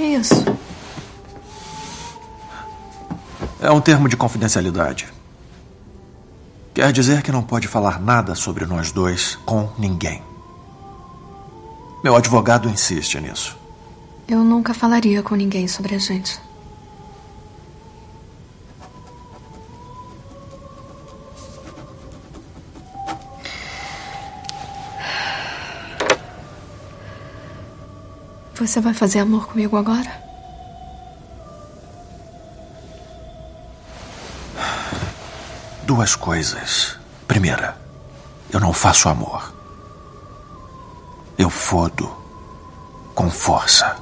que é isso? É um termo de confidencialidade. Quer dizer que não pode falar nada sobre nós dois com ninguém. Meu advogado insiste nisso. Eu nunca falaria com ninguém sobre a gente. Você vai fazer amor comigo agora? Duas coisas. Primeira, eu não faço amor. Eu fodo com força.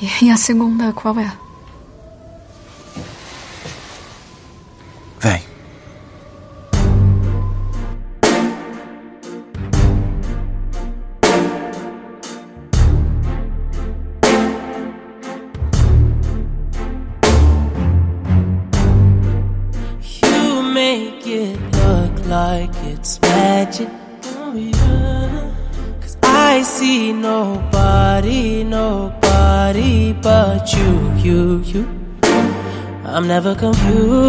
E a segunda qual é? Confused.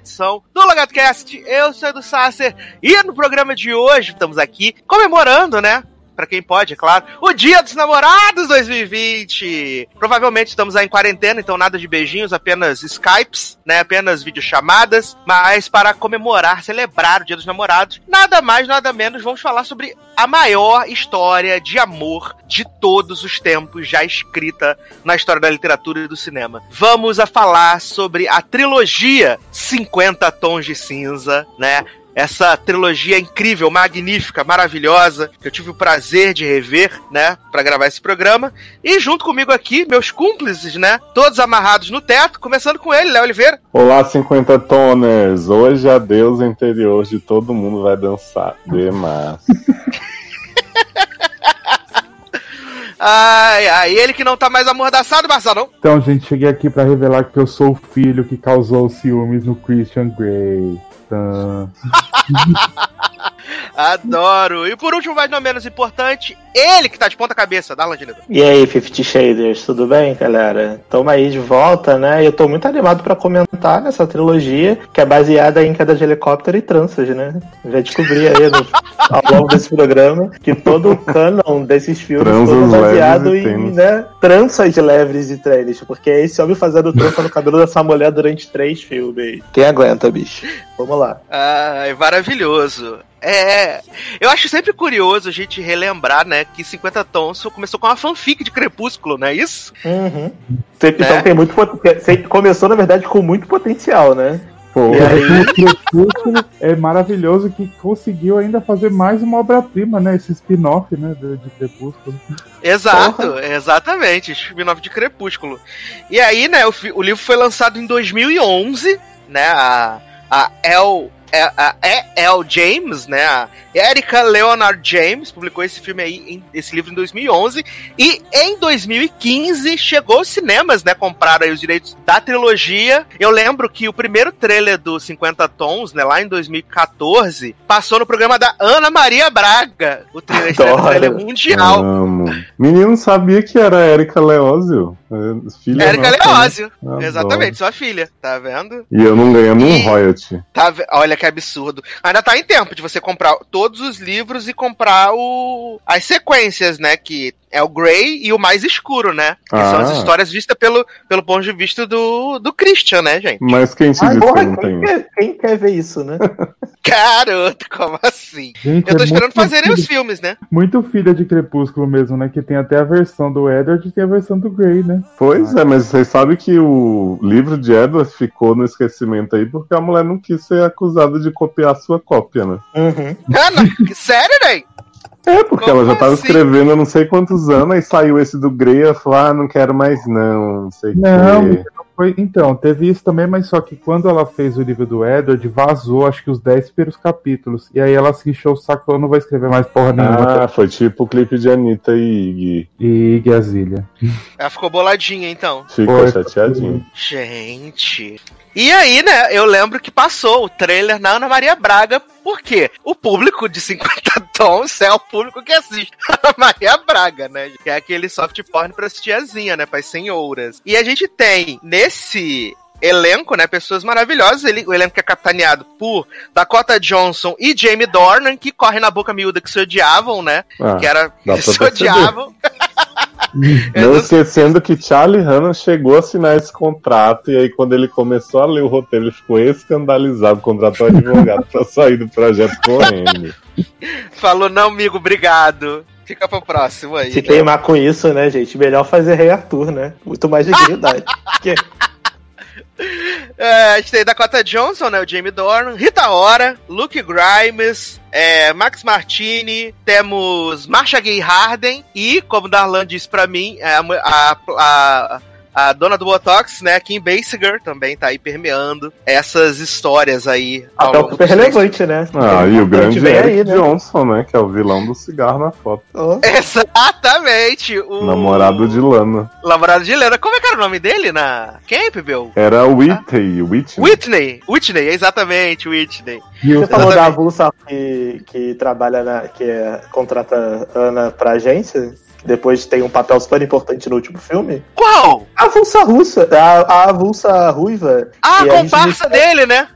Edição do LogadoCast. Eu sou Edu Sasser e no programa de hoje estamos aqui comemorando, né? Pra quem pode, é claro, o Dia dos Namorados 2020! Provavelmente estamos aí em quarentena, então nada de beijinhos, apenas Skypes, né? Apenas videochamadas, mas para comemorar, celebrar o Dia dos Namorados, nada mais, nada menos, vamos falar sobre a maior história de amor de todos os tempos já escrita na história da literatura e do cinema. Vamos a falar sobre a trilogia 50 Tons de Cinza, né? Essa trilogia incrível, magnífica, maravilhosa, que eu tive o prazer de rever, né, Pra gravar esse programa. E junto comigo aqui, meus cúmplices, né, todos amarrados no teto, começando com ele, Léo Oliveira. Olá, 50 toners! Hoje a deusa interior de todo mundo vai dançar. Demais. Ai, ai, ele que não tá mais amordaçado, Marcelo. Então, gente, cheguei aqui pra revelar que eu sou o filho que causou ciúmes no Christian Grey. Adoro. E por último, mas não menos importante, ele que tá de ponta cabeça, Darlan Diledor. E aí, Fifty Shaders, tudo bem, galera? Tamo aí de volta, né? E eu tô muito animado pra comentar nessa trilogia, que é baseada em queda de helicóptero e tranças, né? Já descobri aí no, ao longo desse programa que todo o canon desses filmes foi baseado em né, tranças leves e tênis, porque é esse homem fazendo trança no cabelo dessa mulher durante três filmes. Quem aguenta, bicho? Vamos lá. Ai, maravilhoso. É, eu acho sempre curioso a gente relembrar, né, que 50 Tons começou com uma fanfic de Crepúsculo, não é isso? Uhum. Sempre- Né? Então tem muito sempre Começou, na verdade, com muito potencial, né? Pô, E aí? o Crepúsculo é maravilhoso que conseguiu ainda fazer mais uma obra-prima, né? Esse spin-off, né? De, de Crepúsculo. Exato, exatamente, spin-off de Crepúsculo. E aí, né, o, o livro foi lançado em 2011, né, a, a El... A E.L. James, né? A Erika Leonard James publicou esse filme aí, esse livro em 2011. E em 2015 chegou aos cinemas, né? Compraram aí os direitos da trilogia. Eu lembro que o primeiro trailer do 50 Tons, né? Lá em 2014, passou no programa da Ana Maria Braga. O trailer, Adoro. trailer mundial. Amo. Menino sabia que era Erika Leózio. É, Filha né? Leózio. Exatamente, sua filha. Tá vendo? E eu não ganhando um E- royalty. Tá, olha que absurdo. Ainda tá em tempo de você comprar todos os livros e comprar o as sequências, né? Que é o Grey e o mais escuro, né? Que são as Ah. histórias vistas pelo, pelo ponto de vista do, do Christian, né, gente? Mas quem te Ai, disse que porra, não quem, tem? quer, quem quer ver isso, né? Garoto, como assim? Gente, Eu tô é esperando fazerem os filha- filmes, né? Muito filha de Crepúsculo mesmo, né? Que tem até a versão do Edward e tem a versão do Grey, né? Pois é, mas vocês sabem que o livro de Edward ficou no esquecimento aí porque a mulher não quis ser acusada de copiar a sua cópia, né? Uhum. Ah, não. Sério, né? É, porque Como ela já tava assim? escrevendo há não sei quantos anos, aí saiu esse do Grey e ela falou, ah, não quero mais não, não sei o Não, quê. Foi, então, teve isso também, mas só que quando ela fez o livro do Edward, vazou acho que os 10 primeiros capítulos. E aí ela se encheu o saco e falou, não vou escrever mais porra nenhuma. Ah, foi tipo o clipe de Anitta e Iggy. E Iggy Azalea. Ela ficou boladinha, então. Ficou Foi. chateadinho. Gente. E aí, né, eu lembro que passou o trailer na Ana Maria Braga, por quê? O público de 50 tons é o público que assiste Ana Maria Braga, né? Que é aquele soft porn pras tiazinha, né? Pras senhoras. E a gente tem nesse elenco, né, pessoas maravilhosas. Ele, o elenco que é capitaneado por Dakota Johnson e Jamie Dornan, que correm na boca miúda que se odiavam, né? Ah, que era que pra se odiavam. Eu Não não- esquecendo que Charlie Hanna chegou a assinar esse contrato e aí quando ele começou a ler o roteiro ele ficou escandalizado, contratou um advogado pra sair do projeto correndo. Falou, não, amigo, obrigado. Fica pro próximo aí. Se né? queimar com isso, né, gente? Melhor fazer Rei Arthur, né? Muito mais dignidade. Porque É, a gente tem Dakota Johnson, né? O Jamie Dornan, Rita Ora, Luke Grimes, é, Max Martini, temos Marsha Gay Harden e, como Darlan disse pra mim, é, a, a, a, a dona do Botox, né? Kim Basinger também tá aí permeando essas histórias aí. papel longo super três relevante, né? Ah, e o grande Eric aí, né? Johnson, né? Que é o vilão do cigarro na foto. Ó, Exatamente! O Namorado de Lana. Namorado de Lena. Como é que era o nome dele na Campbell? Era Whitney, Whitney. Whitney! Whitney, exatamente, Whitney. Você falou da avulsa que, que trabalha na. que é, contrata Ana pra agência, que depois tem um papel super importante no último filme. Qual? A avulsa russa, a, a avulsa ruiva. Ah, a a gente comparsa dele, né?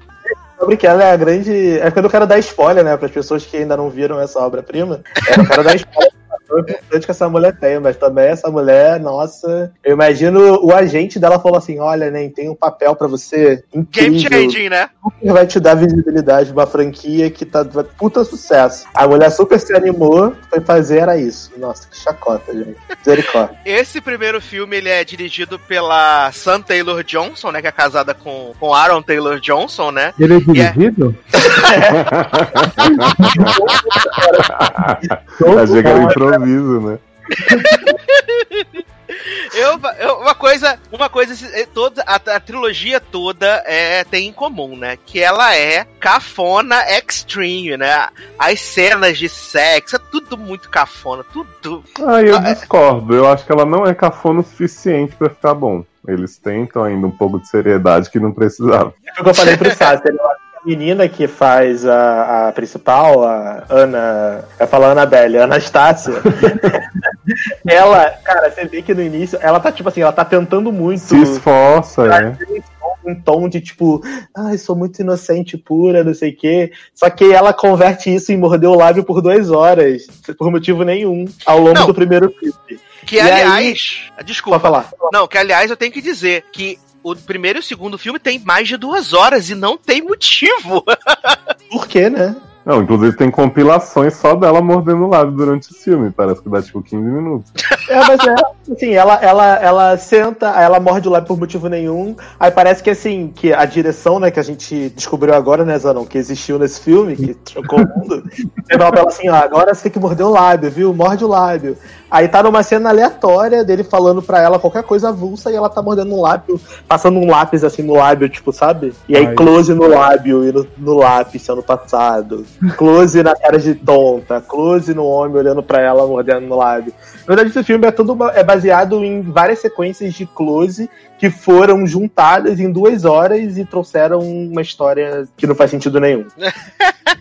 Sobre que ela é a grande. É que eu não quero dar spoiler, né? Para as pessoas que ainda não viram essa obra-prima. Eu não quero dar spoiler. É importante que essa mulher tem, mas também essa mulher, nossa. Eu imagino o agente dela falou assim: olha, nem tem um papel pra você Game incrível, changing, né? super vai te dar visibilidade uma franquia que tá puta sucesso. A mulher super se animou, foi fazer era isso. Nossa, que chacota, gente. Misericórdia. Esse primeiro filme ele é dirigido pela Sam Taylor Johnson, né? Que é casada com, com Aaron Taylor Johnson, né? Ele é E é- dirigido? Achei que era improviso, né? Eu, eu- uma coisa, uma coisa, esse- toda a, a trilogia toda é, tem em comum, né? Que ela é cafona extreme, né? As cenas de sexo, é tudo muito cafona, tudo. Ah, eu Ah, é- discordo. Eu acho que ela não é cafona o suficiente pra ficar bom. Eles tentam ainda um pouco de seriedade que não precisava. É o que eu falei pro Sasser. eu acho menina que faz a, a principal, a Ana. Eu ia falar Annabelle, a Anastácia. ela, cara, você vê que no início, ela tá tipo assim, ela tá tentando muito. Se esforça, né? um tom de tipo, ai, sou muito inocente, pura, não sei o quê. Só que ela converte isso em morder o lábio por duas horas, por motivo nenhum, ao longo Não. do primeiro filme. Que E aí- aliás, desculpa, Pode falar. não, que aliás eu tenho que dizer que o primeiro e o segundo filme tem mais de duas horas e não tem motivo. Por quê, né? Não, inclusive tem compilações só dela mordendo o lábio durante o filme. Parece que dá tipo 15 minutos. É, mas é, assim, ela, ela, ela senta, aí ela morde o lábio por motivo nenhum. Aí parece que assim, que a direção, né, que a gente descobriu agora, né, Zanon, que existiu nesse filme, que chocou o mundo, ela fala assim, ó, agora você tem que morder o lábio, viu? Morde o lábio. Aí tá numa cena aleatória dele falando pra ela qualquer coisa avulsa e ela tá mordendo um lábio, passando um lápis assim no lábio, tipo, sabe? E aí Ai. close no lábio e no, no lápis ano passado. Close na cara de tonta, close no homem olhando pra ela mordendo no lábio. Na verdade, esse filme é tudo é baseado em várias sequências de close que foram juntadas em duas horas e trouxeram uma história que não faz sentido nenhum.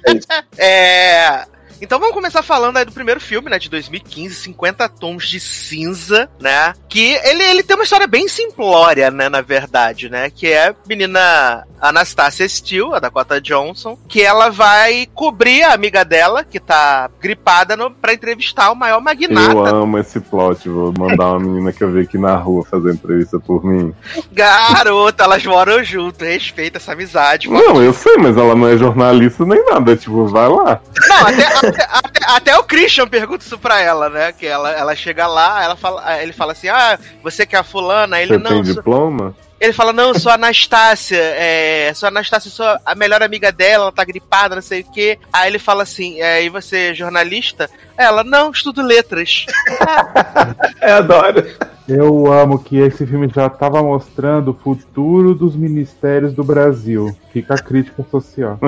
É isso. É. Então vamos começar falando aí do primeiro filme, né, de 2015, 50 Tons de Cinza, né? Que ele, ele tem uma história bem simplória, né, na verdade, né? Que é a menina Anastasia Steele, a Dakota Johnson, que ela vai cobrir a amiga dela, que tá gripada, no, pra entrevistar o maior Eu magnata. amo esse plot. Vou mandar uma menina que eu vi aqui na rua fazer entrevista por mim. Garota, elas moram junto, respeita essa amizade. Não, eu sei, mas ela não é jornalista nem nada. Tipo, vai lá. Não, até, até, até- até o Christian pergunta isso pra ela, né? Que ela, ela chega lá, ela fala, ele fala assim: Ah, você que é a fulana? Ele Você não. tem sou- diploma? Ele fala, não, eu sou a Anastácia, é, sou a Anastácia, sou a melhor amiga dela, ela tá gripada, não sei o quê. Aí ele fala assim, é, e você é jornalista? Ela, não, estudo letras. Eu adoro. Eu amo que esse filme já tava mostrando o futuro dos ministérios do Brasil. Fica a crítica social.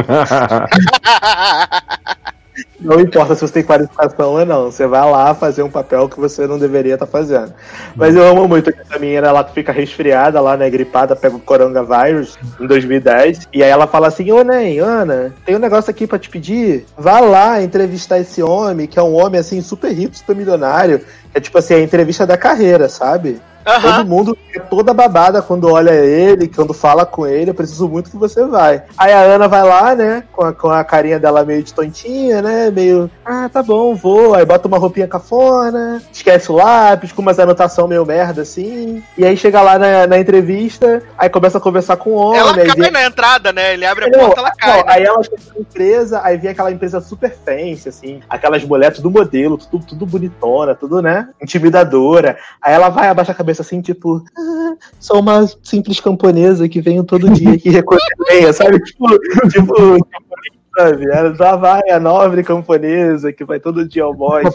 Não importa se você tem qualificação ou não, você vai lá fazer um papel que você não deveria estar fazendo. Mas eu amo muito que essa menina ela fica resfriada lá, né, gripada, pega o coronavírus em 2010, e aí ela fala assim, ô Ney, Ana, tem um negócio aqui pra te pedir, vá lá entrevistar esse homem, que é um homem, assim, super rico, super milionário, é tipo assim, a entrevista da carreira, sabe? Todo Aham. mundo é toda babada quando olha ele, quando fala com ele, eu preciso muito que você vai. Aí a Ana vai lá, né, com a, com a carinha dela meio de tontinha, né, meio, ah, tá bom, vou. Aí bota uma roupinha cafona, esquece o lápis, com umas anotação meio merda, assim. E aí chega lá na, na entrevista, aí começa a conversar com o homem. Ela cai vem- na entrada, né? Ele abre a não, porta, ela cai. não, né? Aí ela chega na empresa, aí vem aquela empresa super fancy, assim, aquelas mulheres tudo modelo, tudo, tudo bonitona, tudo, né? Intimidadora. Aí ela vai, abaixa a cabeça assim, tipo, ah, sou uma simples camponesa que venho todo dia aqui recolher sabe? Tipo, tipo, tipo, sabe? Ela já vai, a nobre camponesa que vai todo dia ao bosque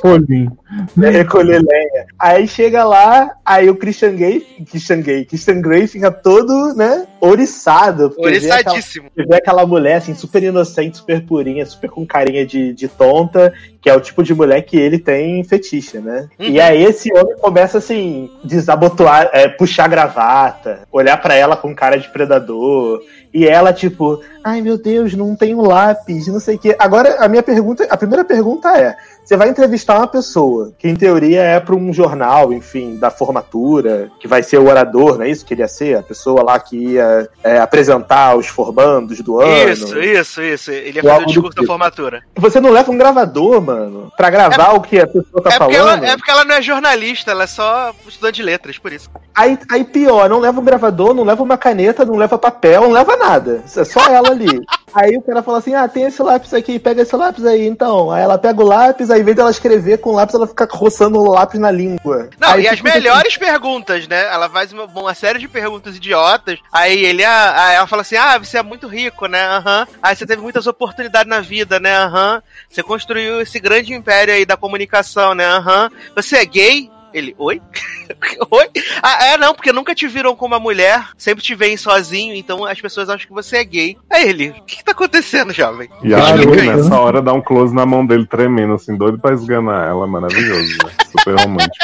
né, recolher lenha. Aí chega lá, aí o Christian Grey, Christian Grey, Christian Grey fica todo, né, oriçado. porque vê aquela- Oriçadíssimo. vê aquela mulher, assim, super inocente, super purinha, super com carinha de, de tonta, que é o tipo de mulher que ele tem fetiche, né? Uhum. E aí esse homem começa, assim, desabotoar, é, puxar a gravata, olhar pra ela com cara de predador, e ela, tipo, ai meu Deus, não tenho lápis, não sei o quê. Agora, a minha pergunta, a primeira pergunta é, você vai entrevistar uma pessoa que, em teoria, é para um jornal, enfim, da formatura, que vai ser o orador, não é isso que ele ia ser? A pessoa lá que ia é, apresentar os formandos do ano. Isso, isso, isso. Ele ia fazer o discurso da tipo. formatura. Você não leva um gravador, mano, pra gravar o que a pessoa tá É falando? ela, é porque ela não é jornalista, ela é só estudante de letras, por isso. Aí, aí pior, não leva um gravador, não leva uma caneta, não leva papel, não leva nada. É só ela ali. aí o cara fala assim: ah, tem esse lápis aqui, pega esse lápis aí, então. Aí ela pega o lápis, aí em vez dela escrever com o lápis, ela fica roçando o lápis na língua. Não, Aí e as fica assim, melhores perguntas, né? Ela faz uma, uma série de perguntas idiotas. Aí ele, ah, aí ela fala assim: Ah, você é muito rico, né? Aham. Aí você teve muitas oportunidades na vida, né? Aham. Você construiu esse grande império aí da comunicação, né? Aham. Você é gay? Ele, oi? oi? Ah, é, não, porque nunca te viram como uma mulher, sempre te veem sozinho, então as pessoas acham que você é gay. Aí ele, o que, que tá acontecendo, jovem? E a né? nessa hora, dá um close na mão dele tremendo, assim, doido pra esganar ela. Maravilhoso, né? Super romântico.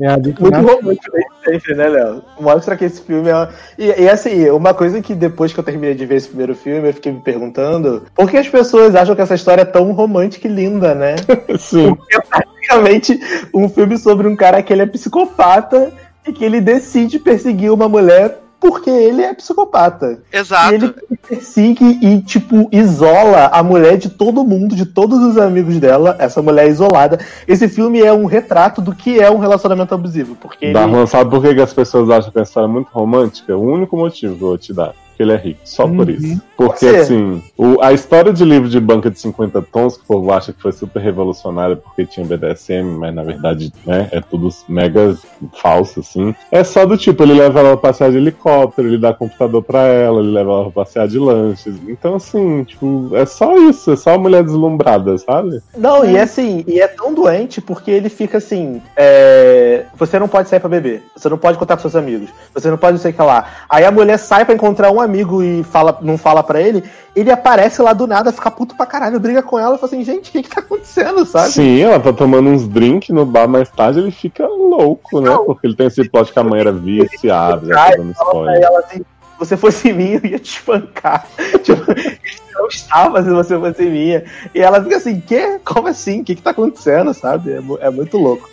É Muito romântico sempre, né, Léo? Mostra que esse filme é. E, e assim, uma coisa que depois que eu terminei de ver esse primeiro filme, eu fiquei me perguntando por que as pessoas acham que essa história é tão romântica e linda, né? Sim. é praticamente um filme sobre um cara que ele é psicopata e que ele decide perseguir uma mulher porque ele é psicopata. Exato. E ele persegue e, tipo, isola a mulher de todo mundo, de todos os amigos dela, essa mulher isolada. Esse filme é um retrato do que é um relacionamento abusivo. Porque ele... Darlan, sabe por que que as pessoas acham que a história é muito romântica? O único motivo que eu vou te dar. Porque ele é rico. Só por Uhum. isso. Porque, assim, o- a história de livro de banca de 50 tons, que o povo acha que foi super revolucionária porque tinha BDSM, mas na verdade, né, é tudo mega falso, assim. É só do tipo, ele leva ela pra passear de helicóptero, ele dá computador pra ela, ele leva ela pra passear de lanches. Então, assim, tipo, é só isso. É só a mulher deslumbrada, sabe? Não, e é assim, e é tão doente porque ele fica assim: é, você não pode sair pra beber, você não pode contar com seus amigos, você não pode não sei o que lá. Aí a mulher sai pra encontrar um amigo e fala, não fala pra ele, ele aparece lá do nada, fica puto pra caralho, briga com ela e fala assim: gente, o que que tá acontecendo, sabe? Sim, ela tá tomando uns drinks no bar mais tarde, ele fica louco, né? Porque ele tem esse plot que a mãe era viciada, já tá dando spoiler. ela assim, você fosse minha, eu ia te espancar. tipo, não estava se você fosse minha. E ela fica assim, que? Como assim? O que, que tá acontecendo, sabe? É, é muito louco.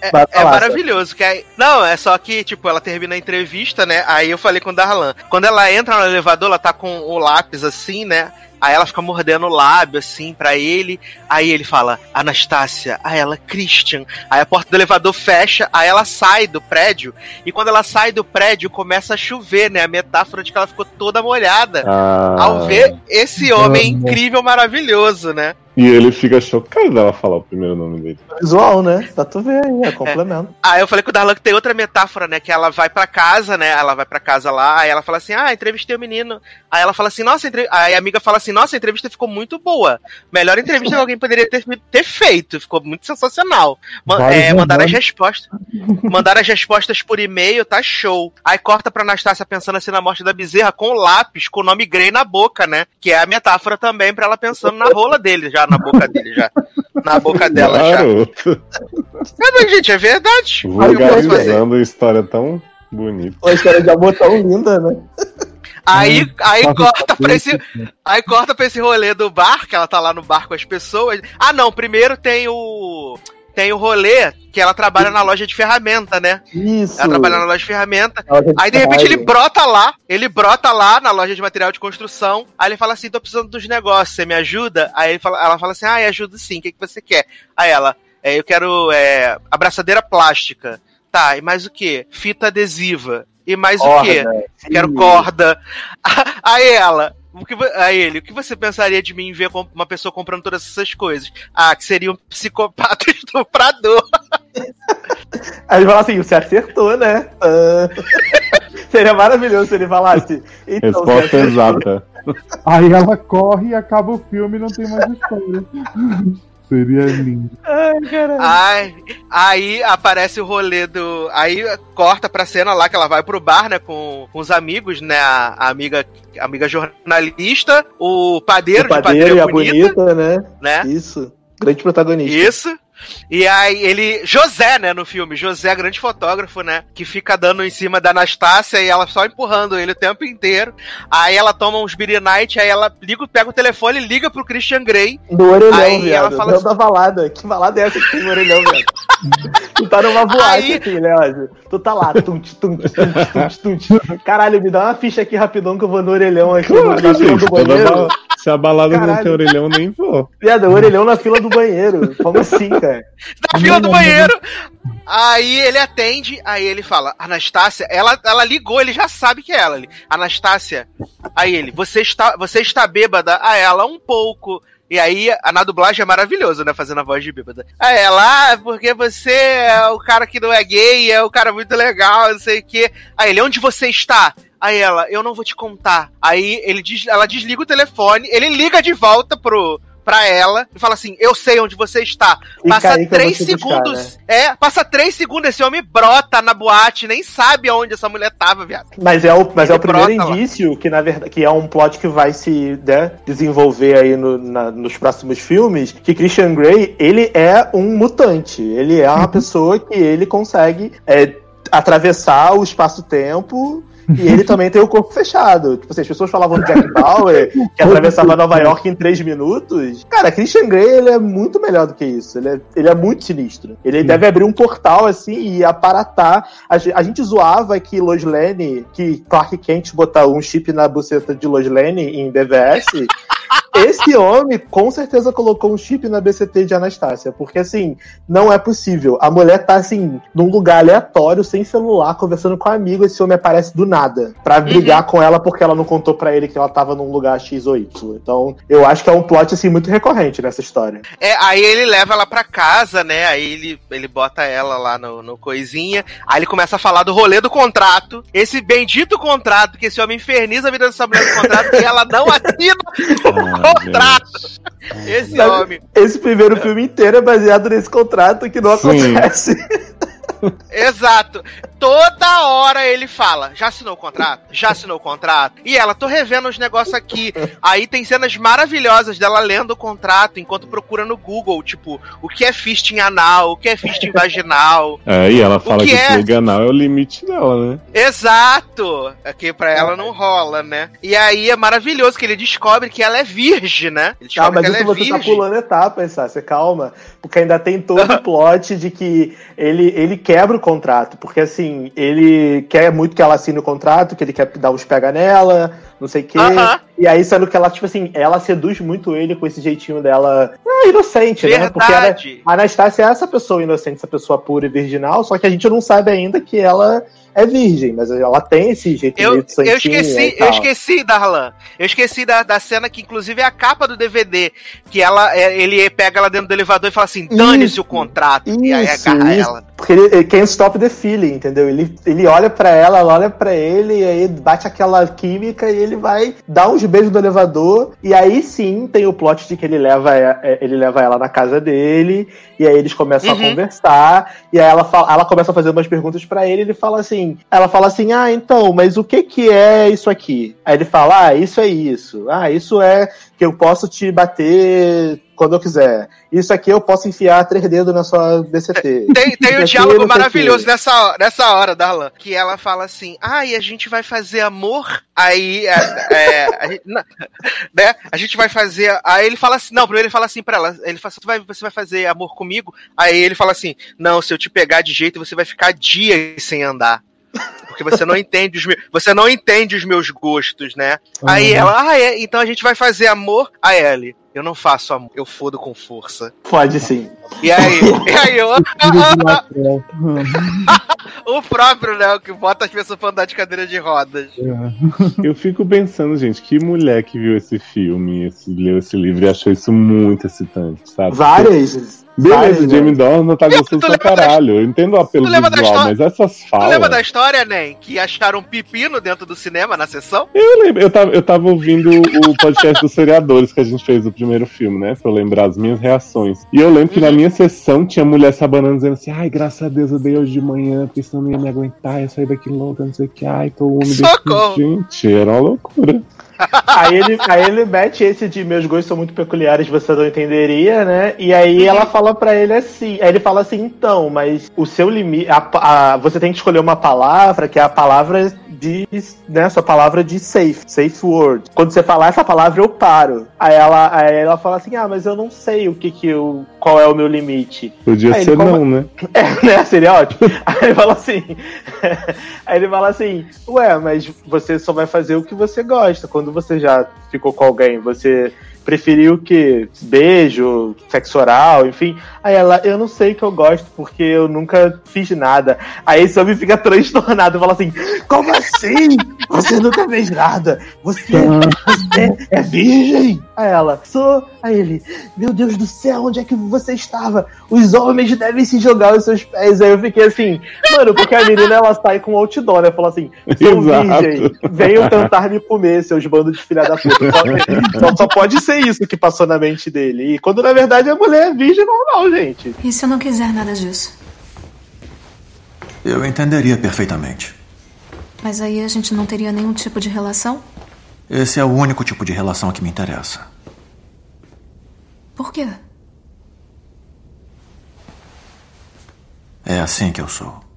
É, é maravilhoso. Que aí, não, é só que, tipo, ela termina a entrevista, né? Aí eu falei com o Darlan. Quando ela entra no elevador, ela tá com o lápis assim, né? Aí ela fica mordendo o lábio, assim, pra ele. Aí ele fala, Anastácia. Aí ela, Christian. Aí a porta do elevador fecha, aí ela sai do prédio. E quando ela sai do prédio, começa a chover, né? A metáfora de que ela ficou toda molhada. Ah, Ao ver esse homem incrível, maravilhoso, né? E ele fica chocado dela falar o primeiro nome dele. Visual, né? Pra tu ver aí, é complemento. Aí eu falei com o Darlan que tem outra metáfora, né? Que ela vai pra casa, né? Ela vai pra casa lá, aí ela fala assim: Ah, entrevistei o menino. Aí ela fala assim: Nossa, entre... aí a amiga fala assim: Nossa, a entrevista ficou muito boa. Melhor entrevista que alguém poderia ter, ter feito. Ficou muito sensacional. Ma- Vários é, mandaram as respostas. mandaram as respostas por e-mail, tá show. Aí corta pra Anastácia pensando assim na morte da bezerra com o lápis, com o nome Grey na boca, né? Que é a metáfora também pra ela pensando na rola dele, já, na boca dele, já. Na boca dela já. Garoto, É, mas, gente, é verdade. Vulgarizando uma história tão bonita. Uma história de amor tão linda, né? Aí, aí Tava corta pra esse, aí corta pra esse rolê do bar, que ela tá lá no bar com as pessoas. Ah, não, primeiro tem o tem o rolê que ela trabalha na loja de ferramenta, né? Isso. Ela trabalha na loja de ferramenta. Ela já Aí de repente ele brota lá, ele brota lá na loja de material de construção. Aí ele fala assim: tô precisando dos negócios, você me ajuda? Aí fala, ela fala assim: ah, ajudo sim, o que, que você quer? Aí ela, é, eu quero é, abraçadeira plástica. Tá, e mais o que? Fita adesiva. E mais o quê? Corda, Quero sim. corda. Aí ela. O que, aí ele, o que você pensaria de mim ver uma pessoa comprando todas essas coisas? Ah, que seria um psicopata estuprador. Aí ele fala assim, você acertou, né? Ah. Seria maravilhoso se ele falasse. Então, Resposta exata. Aí ela corre e acaba o filme e não tem mais história. Seria lindo. Ai, caralho. Ai, aí aparece o rolê do. Aí corta pra cena lá que ela vai pro bar, né, com, com os amigos, né? A, a amiga, a amiga jornalista, o padeiro, o padeiro de e a bonita, bonita, né? né? Isso. Grande protagonista. Isso. E aí ele. José, né, no filme. José, grande fotógrafo, né? Que fica dando em cima da Anastácia e ela só empurrando ele o tempo inteiro. Aí ela toma uns Beer Night, aí ela liga, pega o telefone e liga pro Christian Grey. Do orelhão, Aí viado. ela fala Dentro da balada. Que balada é essa que tem no orelhão, viado? tu tá numa boate Aí- aqui, Leózio. Tu tá lá, tunt, tunt, tunt, tunt, tunt. Caralho, me dá uma ficha aqui rapidão que eu vou no orelhão aqui no- na fila Gente, do banheiro. Se a balada não Caralho. tem orelhão, nem vou. Viado, o orelhão na fila do banheiro. Como assim, cara? Na fila do banheiro. Aí ele atende, aí ele fala, Anastácia, ela, ela ligou, ele já sabe que é ela. Ele, Anastácia, aí ele, você está, você está bêbada? A ela, um pouco. E aí, a na dublagem é maravilhoso, né? Fazendo a voz de bêbada. Aí ela, ah, porque você é o cara que não é gay, é o cara muito legal, não sei o quê. Aí ele, onde você está? Aí ela, eu não vou te contar. Aí ele diz, ela desliga o telefone, ele liga de volta pro, pra ela e fala assim: Eu sei onde você está. Fica Passa três te buscar, segundos. É, passa três segundos, esse homem brota na boate, nem sabe aonde essa mulher tava, viado. Mas é o, mas é o primeiro brota lá. indício que, na verdade, que é um plot que vai se né, desenvolver aí no- na- nos próximos filmes, que Christian Grey, ele é um mutante. Ele é uma pessoa que ele consegue é, atravessar o espaço-tempo e ele também tem o corpo fechado. Tipo assim, as pessoas falavam do Jack Bauer, que atravessava Nova York em três minutos. Cara, Christian Grey, ele é muito melhor do que isso. Ele é, ele é muito sinistro. Ele deve abrir um portal, assim, e aparatar. A, a gente zoava que Lois Lane, que Clark Kent botar um chip na buceta de Lois Lane em BVS... Esse homem com certeza colocou um chip na BCT de Anastácia, porque assim, não é possível. A mulher tá assim, num lugar aleatório, sem celular, conversando com um amigo, esse homem aparece do nada, pra brigar com ela porque ela não contou pra ele que ela tava num lugar X ou Y. Então, eu acho que é um plot assim muito recorrente nessa história. É, aí ele leva ela pra casa, né? Aí ele, ele bota ela lá no, no coisinha. Aí ele começa a falar do rolê do contrato. Esse bendito contrato, que esse homem inferniza a vida dessa mulher do contrato e ela não assina contrato. Esse Sabe- homem. Esse primeiro filme inteiro é baseado nesse contrato que não Sim. acontece. Exato. Toda hora ele fala: já assinou o contrato? Já assinou o contrato? E ela, tô revendo os negócios aqui. Aí tem cenas maravilhosas dela lendo o contrato enquanto procura no Google, tipo, o que é fisting anal, o que é fisting vaginal. É, e ela fala que que, é? o legal é o limite dela, né? Exato! Aqui pra ela não rola, né? E aí é maravilhoso que ele descobre que ela é virgem, né? Ele Ah, descobre mas que ela isso é você tá pulando etapas, Sácia, calma. Porque ainda tem todo o plot de que ele, ele quebra o contrato. Porque assim, ele quer muito que ela assine o contrato, que ele quer dar uns pega nela, não sei o quê. Aham. E aí, sendo que ela, tipo assim, ela seduz muito ele com esse jeitinho dela ah, inocente, né? Porque Verdade. a Anastácia é essa pessoa inocente, essa pessoa pura e virginal, só que a gente não sabe ainda que ela é virgem, mas ela tem esse jeito Eu, de eu esqueci, eu esqueci, Darlan. Eu esqueci da, da cena que, inclusive, é a capa do DVD. Que ela, é, ele pega ela dentro do elevador e fala assim: dane-se Isso. o contrato. e aí Isso, agarra isso. ela. Porque ele, ele can't stop the feeling, entendeu? Ele, ele olha pra ela, ela olha pra ele, e aí bate aquela química e ele vai dar uns beijos no elevador. E aí sim tem o plot de que ele leva, é, ele leva ela na casa dele, e aí eles começam Uhum. a conversar, e aí ela, fala, ela começa a fazer umas perguntas pra ele, e ele fala assim: ela fala assim, ah, então, mas o que que é isso aqui? Aí ele fala, ah, isso é isso. Ah, isso é que eu posso te bater quando eu quiser. Isso aqui eu posso enfiar três dedos na sua DCT. Tem, tem um diálogo maravilhoso nessa, hora- nessa hora, Darlan. Que ela fala assim: ah, e a gente vai fazer amor? Aí. É, é, a, gente, não, né? a gente vai fazer. Aí ele fala assim: não, primeiro ele fala assim pra ela: ele fala "Você vai, você vai fazer amor comigo? Aí ele fala assim: não, se eu te pegar de jeito, você vai ficar dias sem andar. Porque você não entende os meus, você não entende os meus gostos, né? Aí ela, ah, é, então a gente vai fazer amor. A Ellie, eu não faço amor, eu fodo com força. Pode sim. E aí, e aí, eu, o próprio, né, o que bota as pessoas pra andar de cadeira de rodas. Eu fico pensando, gente, que mulher que viu esse filme, esse, leu esse livro e achou isso muito excitante, sabe? Várias. Beleza, Jamie né? Dornan tá Tu gostoso pra lembra da- caralho. Eu entendo o apelo Tu visual, história- mas essas Tu falas. lembra da história, Nen? Que acharam um pepino dentro do cinema na sessão? Eu lembro, eu tava, eu tava ouvindo o podcast dos seriadores que a gente fez do primeiro filme, né? Pra eu lembrar as minhas reações. E eu lembro que Uhum. na minha sessão tinha mulher sabanando dizendo assim: ai, graças a Deus eu dei hoje de manhã, porque senão não ia me aguentar, ia sair daqui louca, não sei o que. Ai, tô úmido. Socorro! Gente, era uma loucura. Aí ele, aí ele mete esse de meus gostos são muito peculiares, você não entenderia, né? E aí ela fala pra ele assim, aí ele fala assim, então, mas o seu limite, a- a- você tem que escolher uma palavra que é a palavra de, né, essa palavra de safe, safe word. Quando você falar essa palavra eu paro. Aí ela, aí ela fala assim, ah, mas eu não sei o que que eu, qual é o meu limite. Podia Aí ser ele não, né? É, né? Seria ótimo. Aí ele fala assim. Aí ele fala assim, ué, mas você só vai fazer o que você gosta. Quando você já ficou com alguém, você preferiu o quê? Beijo, sexo oral, enfim. Aí ela, eu não sei o que eu gosto, porque eu nunca fiz nada. Aí esse homem fica transtornado e fala assim: Como assim? Você nunca fez nada? Você, você é virgem? Aí ela, sou. Aí ele, meu Deus do céu, onde é que você estava? Os homens devem se jogar aos seus pés. Aí eu fiquei assim, mano, porque a menina ela sai com outdoor, né? Fala assim, sou Exato. virgem, venham tentar me comer, seus bandos de filha da puta. Só, só pode ser isso que passou na mente dele. E quando na verdade a mulher é virgem normal, gente. E se eu não quiser nada disso? Eu entenderia perfeitamente. Mas aí a gente não teria nenhum tipo de relação? Esse é o único tipo de relação que me interessa. Por quê? É assim que eu sou.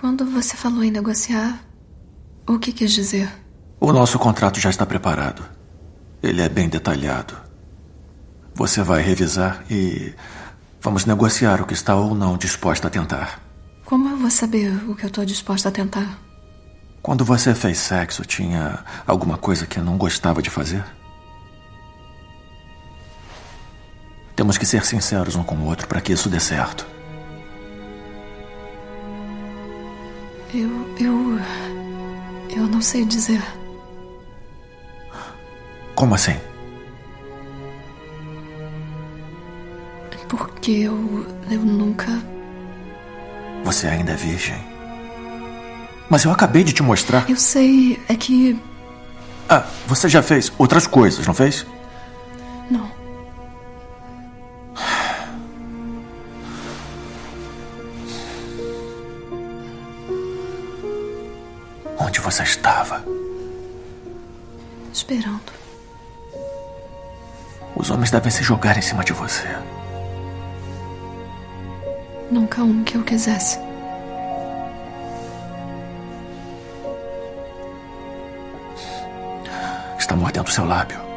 Quando você falou em negociar, o que quis dizer? O nosso contrato já está preparado. Ele é bem detalhado. Você vai revisar e vamos negociar o que está ou não disposta a tentar. Como eu vou saber o que eu tô disposta a tentar? Quando você fez sexo, tinha alguma coisa que não gostava de fazer? Temos que ser sinceros um com o outro para que isso dê certo. Eu. Eu. Eu não sei dizer. Como assim? Porque eu. Eu nunca. Você ainda é virgem? Mas eu acabei de te mostrar. Eu sei. É que. Ah, você já fez outras coisas, não fez? Você estava? Esperando. Os homens devem se jogar em cima de você. Nunca um que eu quisesse. Está mordendo seu lábio.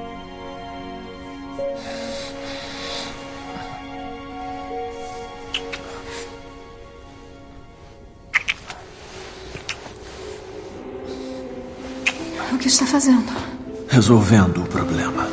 Está fazendo? Resolvendo o problema.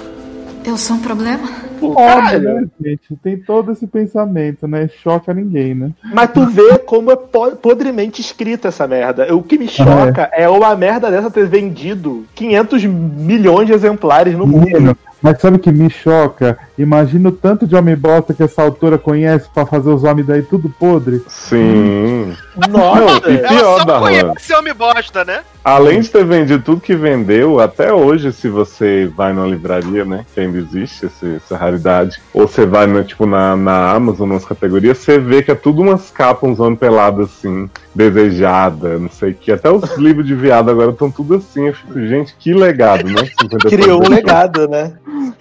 Eu sou um problema? Óbvio, né, gente? Tem todo esse pensamento, né? Choca ninguém, né? Mas tu vê como é po- podremente escrita essa merda. O que me choca é uma merda dessa ter vendido 500 milhões de exemplares no mundo. Mas sabe o que me choca? Imagina o tanto de homem bosta que essa autora conhece pra fazer os homens daí tudo podre. Sim. Nossa! Não, e Ela pior, só Darlan. conhece homem bosta, né? Além de ter vendido tudo que vendeu, até hoje, se você vai numa livraria, né? Que ainda existe esse- essa raridade, ou você vai no, tipo, na, na Amazon, nas categorias, você vê que é tudo umas capas, uns homens pelados assim, desejada, não sei o que. Até os livros de viado agora estão tudo assim. Eu fico, gente, que legado, né? 50 Criou um legado, né?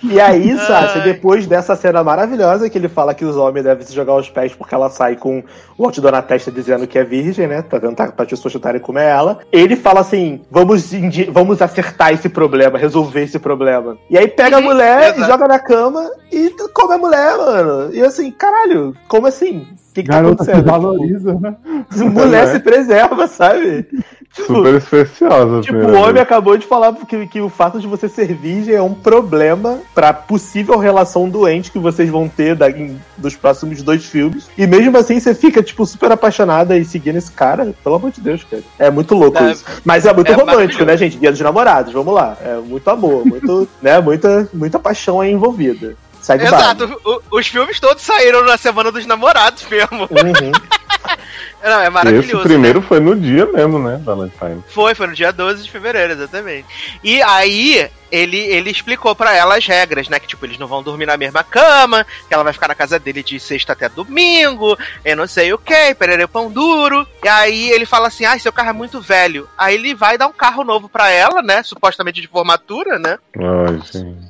E aí, Sácia, Ai. Depois dessa cena maravilhosa que ele fala que os homens devem se jogar aos pés porque ela sai com o outdoor na testa dizendo que é virgem, né? Pra tentar pra pessoas tentarem comer ela. Ele fala assim: vamos, vamos acertar esse problema, resolver esse problema. E aí pega a Uhum, mulher, exato. joga na cama e come a mulher, mano. E assim, caralho, como assim? O que, que tá Garota se acontecendo? valoriza, né? Tipo, mulher Né? se preserva, sabe? Tipo, Super especiosa. a Tipo, o homem vez. acabou de falar que, que o fato de você ser virgem é um problema pra possível relação doente que vocês vão ter da, em- dos próximos dois filmes. E mesmo assim você fica, tipo, super apaixonada e seguindo esse cara. Pelo amor de Deus, cara. É muito louco É- isso. Mas é muito é romântico, né, gente? Dia dos namorados, vamos lá. É muito amor, muito, né? Muita, muita paixão aí envolvida. Baile. Exato. O- os filmes todos saíram na semana dos namorados mesmo. Uhum. Não, é maravilhoso. Esse primeiro foi no dia mesmo, né? Valentine. Foi, foi no dia 12 de fevereiro, exatamente. E aí, ele, ele explicou pra ela as regras, né? Que, tipo, eles não vão dormir na mesma cama, que ela vai ficar na casa dele de sexta até domingo, eu não sei o que, pererê pão duro. E aí ele fala assim, ah, seu carro é muito velho. Aí ele vai dar um carro novo pra ela, né? Supostamente de formatura, né? Ai.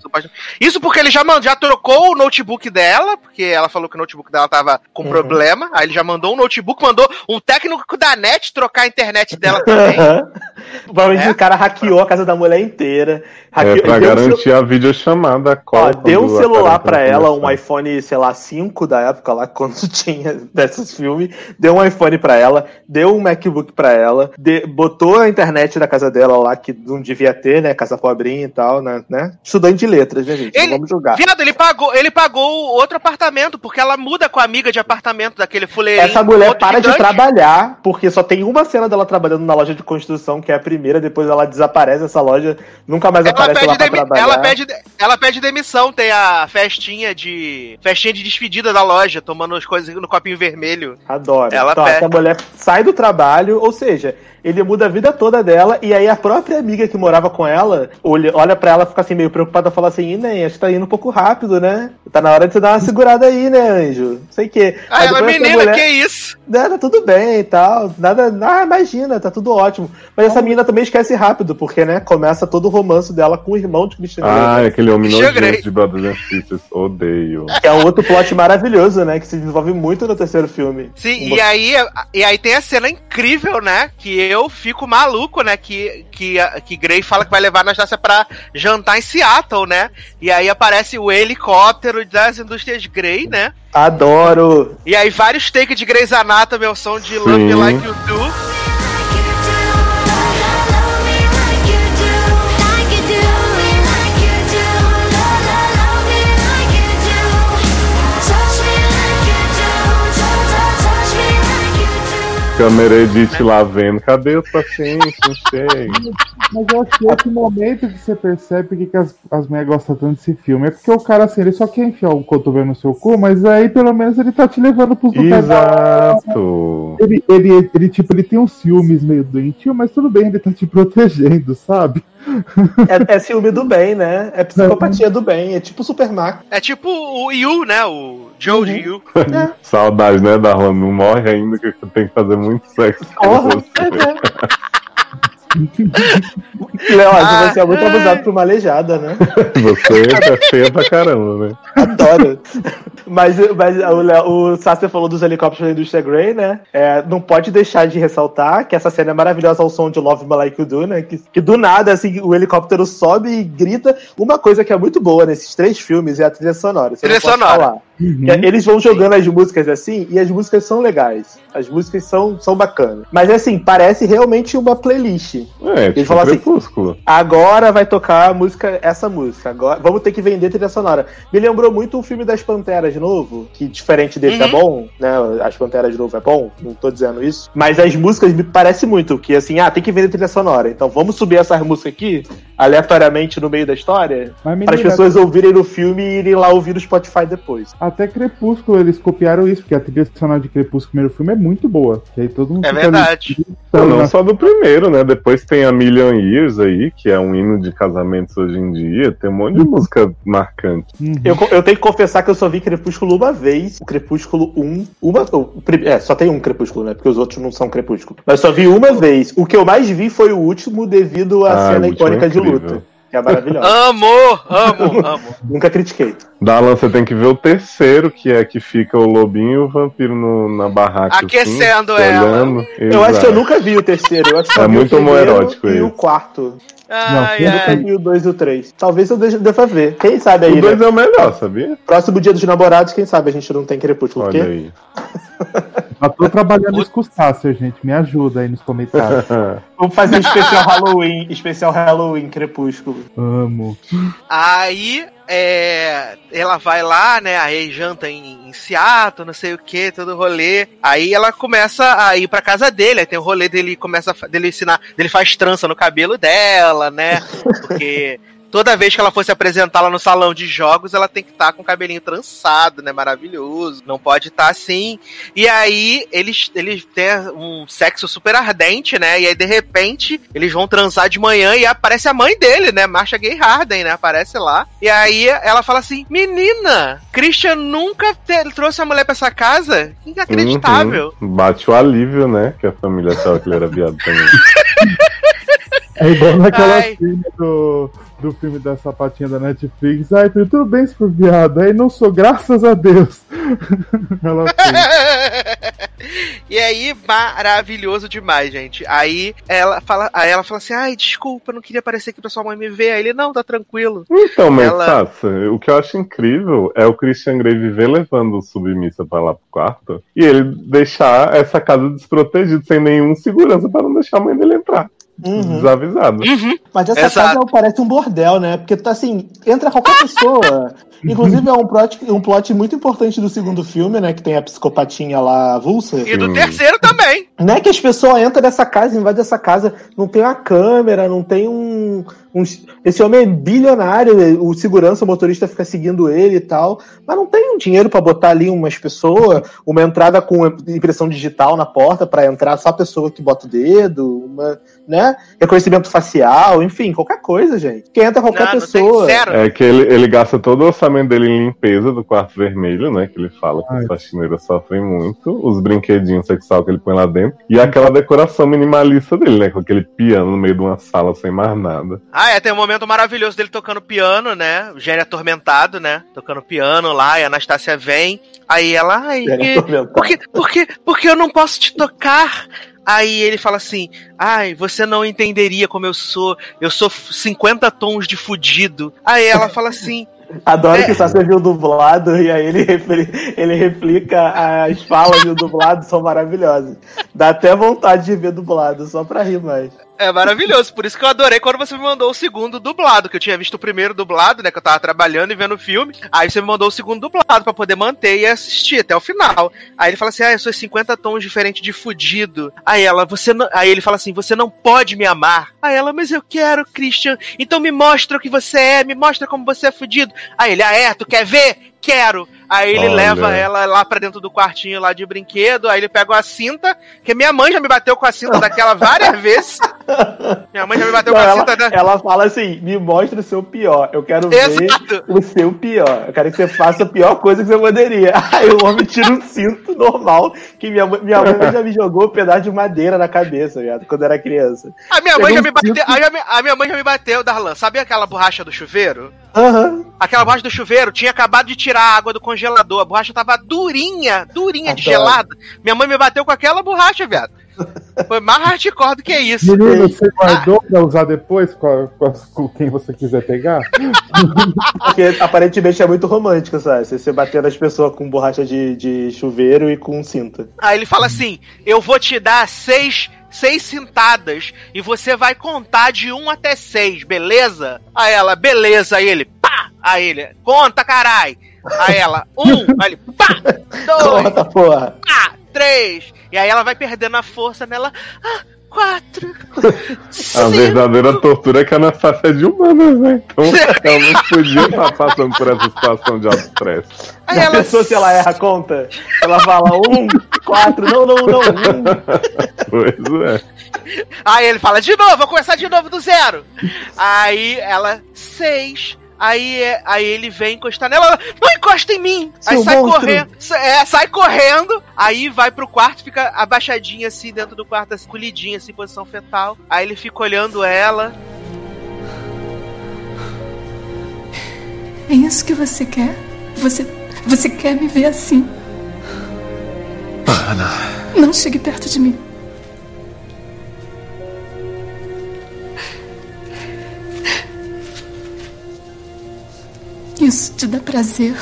Suposta- Isso porque ele já, man- já trocou o notebook dela, porque ela falou que o notebook dela tava com Uhum. problema. Aí ele já mandou um notebook, mandou um técnico da net trocar a internet dela também. Provavelmente É? o cara hackeou a casa da mulher inteira. É Hackeou, pra um celu- garantir a videochamada. Ó, call deu um celular pra ela, um iPhone, sei lá, 5 da época lá, quando tinha desses filmes. Deu um iPhone pra ela, deu um MacBook pra ela, de- botou a internet da casa dela lá, que não devia ter, né? Casa pobrinha e tal, né? né? Estudante de letras, né, gente? Ele- Não vamos julgar. Viado, ele pagou, ele pagou outro apartamento, porque ela muda com a amiga de apartamento daquele fuleirinho. Essa mulher para de gigante. Trabalhar, porque só tem uma cena dela trabalhando na loja de construção, que é a primeira, depois ela desaparece essa loja, nunca mais Ela aparece lá pede, pra demi- trabalhar. ela, pede, ela pede demissão, tem a festinha de. festinha de despedida da loja, tomando as coisas no copinho vermelho. Adoro. Ela então, pega. essa mulher sai do trabalho, ou seja, ele muda a vida toda dela, e aí a própria amiga que morava com ela olha, olha pra ela, fica assim meio preocupada, fala assim, Ih, né, acho que tá indo um pouco rápido, né? Tá na hora de você dar uma segurada aí, né, anjo? Não sei o quê. Ah, ela, menina, mulher- que isso? né, tá tudo bem e tal. Nada. Ah, imagina, tá tudo ótimo. Mas essa menina também esquece rápido, porque, né, começa todo o romance dela com o irmão de Christian Grey, Ah, né? aquele homem nojento de Brothers and Sisters. Odeio. É um outro plot maravilhoso, né? Que se desenvolve muito no terceiro filme. Sim, Uma- e aí, e aí tem a cena incrível, né? Que eu fico maluco, né? Que, que, que Grey fala que vai levar a Anastácia pra jantar em Seattle, né? E aí aparece o helicóptero das indústrias Grey, né? Adoro! E aí vários takes de Grey's Anatomy ao som de Love. Like You Do. Câmera Edit lá vendo. Cadê os pacientes? Não sei. Mas eu acho que esse momento que você percebe que, que as, as mulheres gostam tanto desse filme é porque o cara, assim, ele só quer enfiar o cotovelo no seu cu, mas aí pelo menos ele tá te levando pros lugares. Exato. Ele, ele, ele, tipo, ele tem uns ciúmes meio doentio, mas tudo bem, ele tá te protegendo, sabe? É, é ciúme do bem, né? É psicopatia do bem. É tipo Super Mac. É tipo o Yu, né? O Joe de Yu. Saudade, né, da Juan? Não morre ainda, que tenho que fazer muito sexo com Porra. você. Leódio, Ah, você é muito abusado por uma aleijada, né? Você é feia pra caramba, né? Adoro. Mas, mas o, Léo- o Sasser falou dos helicópteros da indústria Grey, né? É, não pode deixar de ressaltar que essa cena é maravilhosa ao som de Love Me Like You Do, né? Que, que do nada, assim, o helicóptero sobe e grita. Uma coisa que é muito boa nesses três filmes é a trilha sonora. você Trilha não pode sonora. Que é- Eles vão jogando as músicas assim, e as músicas são legais. As músicas são, são bacanas. Mas assim, parece realmente uma playlist. É, tipo falam assim. Agora vai tocar a música, essa música. Agora vamos ter que vender trilha sonora. Me lembrou muito o filme das Panteras de novo, que diferente desse Uhum. é bom, né? As Panteras de novo é bom, não tô dizendo isso. Mas as músicas me parece muito que assim, ah, tem que vender trilha sonora. Então vamos subir essas músicas aqui aleatoriamente no meio da história para as pessoas ouvirem no filme e irem lá ouvir no Spotify depois. Até Crepúsculo eles copiaram isso, porque a trilha sonora de Crepúsculo, primeiro filme, é muito boa. Que aí todo mundo É verdade. ali Não, na- só do primeiro, né? Depois tem a Million Years aí, que é um hino de casamentos hoje em dia. Tem um monte de música marcante. Uhum. Eu, eu tenho que confessar que eu só vi Crepúsculo uma vez, o Crepúsculo 1. Uma, o é, só tem um Crepúsculo, né? Porque os outros não são Crepúsculo. Mas só vi uma vez. O que eu mais vi foi o último devido à Ah, cena é icônica de incrível. luta. Que é maravilhosa. Amo, amo, amo. Nunca critiquei. Dalan, você tem que ver o terceiro, que é que fica o lobinho e o vampiro no- na barraca. Aquecendo assim, ela. olhando. Eu acho que eu Exato. nunca vi o terceiro. Eu acho que É muito homoerótico E o quarto. Ai, Eu nunca ai. vi o dois e o três. Talvez eu deixe- deva ver. Quem sabe aí, O dois né? é o melhor, sabia? Próximo dia dos namorados, quem sabe a gente não tem Crepúsculo. Olha Porque aí. Já tô trabalhando isso com o Sasser, gente. Me ajuda aí nos comentários. vamos fazer um especial Halloween. Especial Halloween, Crepúsculo. Amo. Aí, é, ela vai lá, né? Aí janta em, em Seattle, não sei o que, todo rolê. Aí ela começa a ir pra casa dele. Aí tem o rolê dele começa dele ensinar, dele faz trança no cabelo dela, né? Porque toda vez que ela fosse apresentar lá no salão de jogos, ela tem que estar com o cabelinho trançado, né? Maravilhoso. Não pode estar assim. E aí eles, eles têm um sexo super ardente, né? E aí, de repente, eles vão transar de manhã e aparece a mãe dele, né? Marcia Gay Harden, né? Aparece lá. E aí ela fala assim: Menina, Christian nunca trouxe a mulher pra essa casa? Inacreditável. Uhum. Bate o alívio, né? Que a família achava que ele era viado também. É igual naquela Ai. cena do, do filme da sapatinha da Netflix. Ai, filho, tudo bem se for viado. Aí não sou, graças a Deus. Ela e aí, maravilhoso demais, gente. Aí ela fala, aí ela fala assim: ai, desculpa, não queria aparecer aqui pra sua mãe me ver. Aí ele, não, tá tranquilo. Então, mas, Ela- o que eu acho incrível é o Christian Grey viver levando o submissa pra lá pro quarto e ele deixar essa casa desprotegida, sem nenhum segurança pra não deixar a mãe dele entrar. Uhum. Desavisado. Mas essa Exato. casa parece um bordel, né? Porque tá assim, entra qualquer pessoa. Inclusive é um plot, um plot muito importante do segundo filme, né? Que tem a psicopatinha lá avulsa. E do terceiro também. Não é que as pessoas entram nessa casa, invadem essa casa, não tem uma câmera, não tem um, um- Esse homem é bilionário, o segurança, o motorista fica seguindo ele e tal, mas não tem um dinheiro pra botar ali umas pessoas, uma entrada com impressão digital na porta pra entrar só a pessoa que bota o dedo, uma, né? Reconhecimento facial, enfim, qualquer coisa, gente. Que entra qualquer Não, não pessoa. É que ele, ele gasta todo o orçamento dele em limpeza do quarto vermelho, né? Que ele fala que Ai. os faxineiros sofrem muito, os brinquedinhos sexual que ele põe lá dentro, e aquela decoração minimalista dele, né? Com aquele piano no meio de uma sala sem mais nada. Ah, é, tem um momento maravilhoso dele tocando piano, né? O gênio atormentado, né? Tocando piano lá, e a Anastácia vem. Aí ela, ai, Ele é que, atormentado. por que, por que, por que eu não posso te tocar? Aí ele fala assim: Ai, você não entenderia como eu sou. Eu sou 50 tons de fudido. Aí ela fala assim: Adoro É. que só você viu dublado e aí ele, refli- ele replica as falas do dublado, são maravilhosas. Dá até vontade de ver dublado, só pra rir mais. É maravilhoso, por isso que eu adorei quando você me mandou o segundo dublado, que eu tinha visto o primeiro dublado, né, que eu tava trabalhando e vendo o filme. Aí você me mandou o segundo dublado pra poder manter e assistir até o final. Aí ele fala assim: "Ah, eu sou 50 tons diferente de fudido". Aí ela, você não... aí ele fala assim: "Você não pode me amar". Aí ela: "Mas eu quero, Christian. Então me mostra o que você é, me mostra como você é fudido". Aí ele: "Ah, é, tu quer ver?" quero. Aí ele Olha. leva ela lá pra dentro do quartinho lá de brinquedo, aí ele pega uma cinta, que minha mãe já me bateu com a cinta daquela várias vezes. Minha mãe já me bateu com a ela, cinta da... ela fala assim: me mostra o seu pior. Eu quero Exato. ver o seu pior. Eu quero que você faça a pior coisa que você poderia. Aí o homem tira um cinto normal, que minha, mãe- minha mãe já me jogou um pedaço de madeira na cabeça, viado, quando era criança. A minha mãe já Pegou me um bateu. A minha, a minha mãe já me bateu, Darlan. Sabe aquela borracha do chuveiro? Aham. Aquela borracha do chuveiro tinha acabado de tirar a água do congelador. A borracha tava durinha, durinha de Adoro. gelada. Minha mãe me bateu com aquela borracha, viado. Foi mais hardcore do que isso. Menino, você guardou pra usar depois com, a- com com quem você quiser pegar? Porque aparentemente é muito romântico, sabe? Você, você bater nas pessoas com borracha de, de chuveiro e com cinta. Aí ele fala assim: Eu vou te dar seis, seis cintadas e você vai contar de um até seis, beleza? Aí ela, beleza. Aí ele, pá! Aí ele, conta, carai! Aí ela, um, aí ele, pá! Dois, Conta, porra. pá! Três! E aí ela vai perdendo a força nela, ah, quatro! A verdadeira tortura é que a Anastácia é de humanas, né? Então ela não podia estar passando por essa situação de alto estresse. Aí ela, pensou se ela erra a conta? Ela fala um, quatro, não, não, não, um. Pois é. Aí ele fala, de novo, vou começar de novo do zero. Aí ela, seis. Aí, é- aí ele vem encostar nela, ela, não encosta em mim! Aí Seu sai monstro. correndo, é, sai correndo, aí vai pro quarto, fica abaixadinha assim, dentro do quarto, assim, colhidinha, assim, posição fetal. Aí ele fica olhando ela. É isso que você quer? Você, você quer me ver assim? Ana, Não chegue perto de mim. Isso te dá prazer?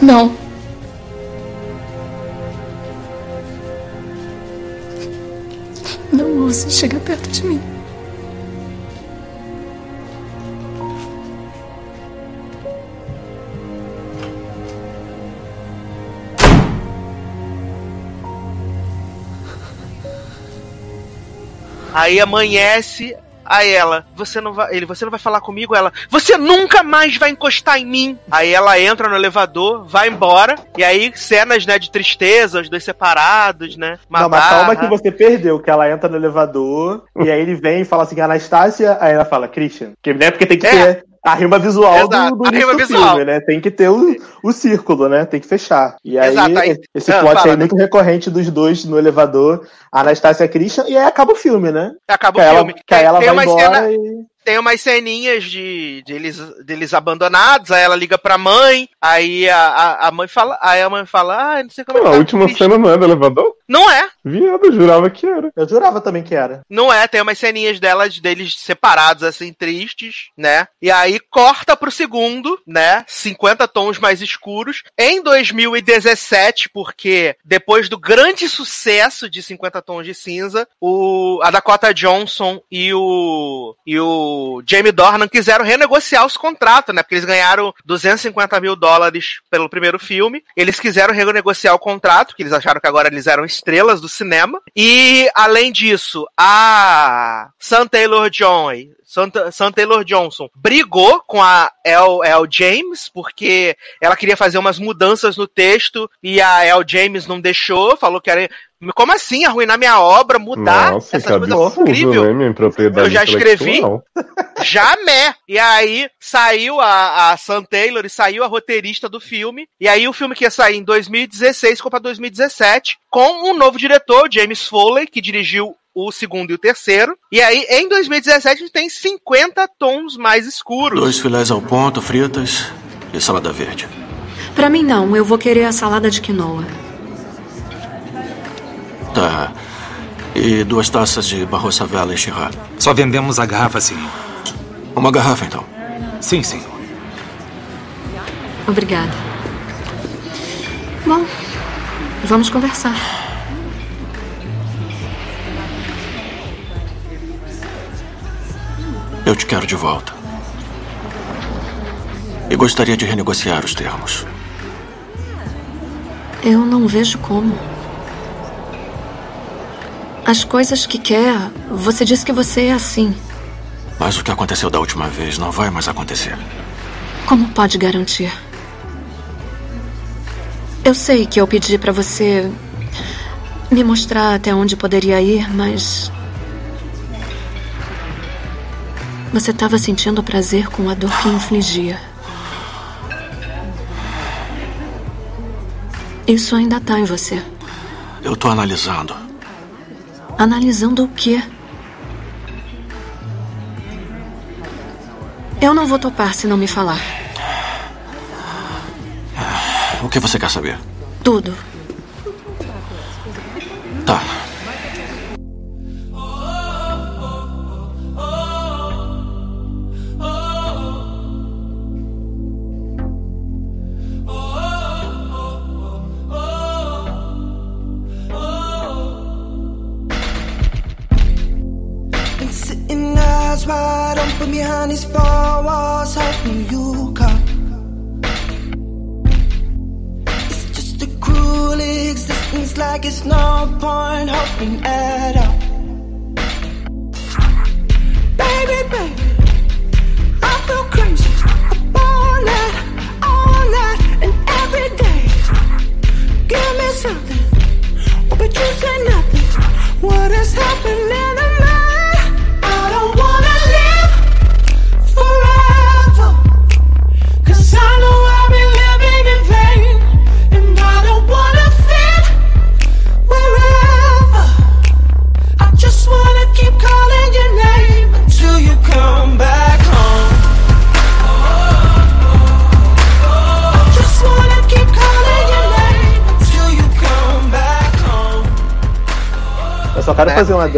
Não. Não ouse chegar perto de mim. Aí amanhece, aí ela, você não vai, ele, você não vai falar comigo? Ela, você nunca mais vai encostar em mim. Aí ela entra no elevador, vai embora, e aí cenas, né, de tristeza, os dois separados, né? Uma não, mas calma que você perdeu, que ela entra no elevador e aí ele vem e fala assim, Anastácia, aí ela fala, Christian. Que, né, porque tem que É. ter a rima visual Exato, do, do a rima do visual. filme, né? Tem que ter o, o círculo, né? Tem que fechar. E aí, Exato, aí- esse Ah, plot fala, aí é né? muito recorrente dos dois no elevador, Anastácia e a Christian, e aí acaba o filme, né? Acaba Que o filme. ela, que aí ela tem, vai embora cena, e... tem umas ceninhas de, de eles, deles abandonados, aí ela liga pra mãe, aí a, a, a mãe fala, aí a mãe fala, ah, não sei como é que a tá última triste." cena não é do elevador? Não é, Viado, eu jurava que era. Eu jurava também que era. não é, tem umas ceninhas delas, deles separados, assim, tristes, né? E aí corta pro segundo, né? 50 tons mais escuros, em 2017, porque depois do grande sucesso de 50 tons de cinza, o, a Dakota Johnson e o, e o Jamie Dornan quiseram renegociar os contratos, né? Porque eles ganharam 250 mil dólares pelo primeiro filme. Eles quiseram renegociar o contrato, que eles acharam que agora eles eram estrelas do cinema. E, além disso, a Sam Taylor Joy, Sam, Taylor Johnson brigou com a El, El James, porque ela queria fazer umas mudanças no texto e a El James não deixou, falou que era. Como assim? Arruinar minha obra, mudar Nossa, que essas coisas absurdo, incríveis? né? Minha propriedade Eu já escrevi. Jamé! E aí saiu a, a Sam Taylor e saiu a roteirista do filme. E aí o filme que ia sair em 2016 ficou pra 2017, com um novo diretor, James Foley, que dirigiu o segundo e o terceiro. E aí, em 2017, a gente tem 50 tons mais escuros. Dois filés ao ponto, fritas e salada verde. Pra mim não, eu vou querer a salada de quinoa. Tá. E duas taças de barroçavela e chirra. Só vendemos a garrafa assim. Uma garrafa, então. Sim, sim. Obrigada. Bom, vamos conversar. Eu te quero de volta. E gostaria de renegociar os termos. Eu não vejo como. As coisas que quer, você diz que você é assim. Mas o que aconteceu da última vez não vai mais acontecer. Como pode garantir? Eu sei que eu pedi pra você me mostrar até onde poderia ir, mas. Você estava sentindo prazer com a dor que infligia. Isso ainda tá em você. Eu tô analisando. Analisando o quê? Eu não vou topar se não me falar. O que você quer saber? Tudo. Tá.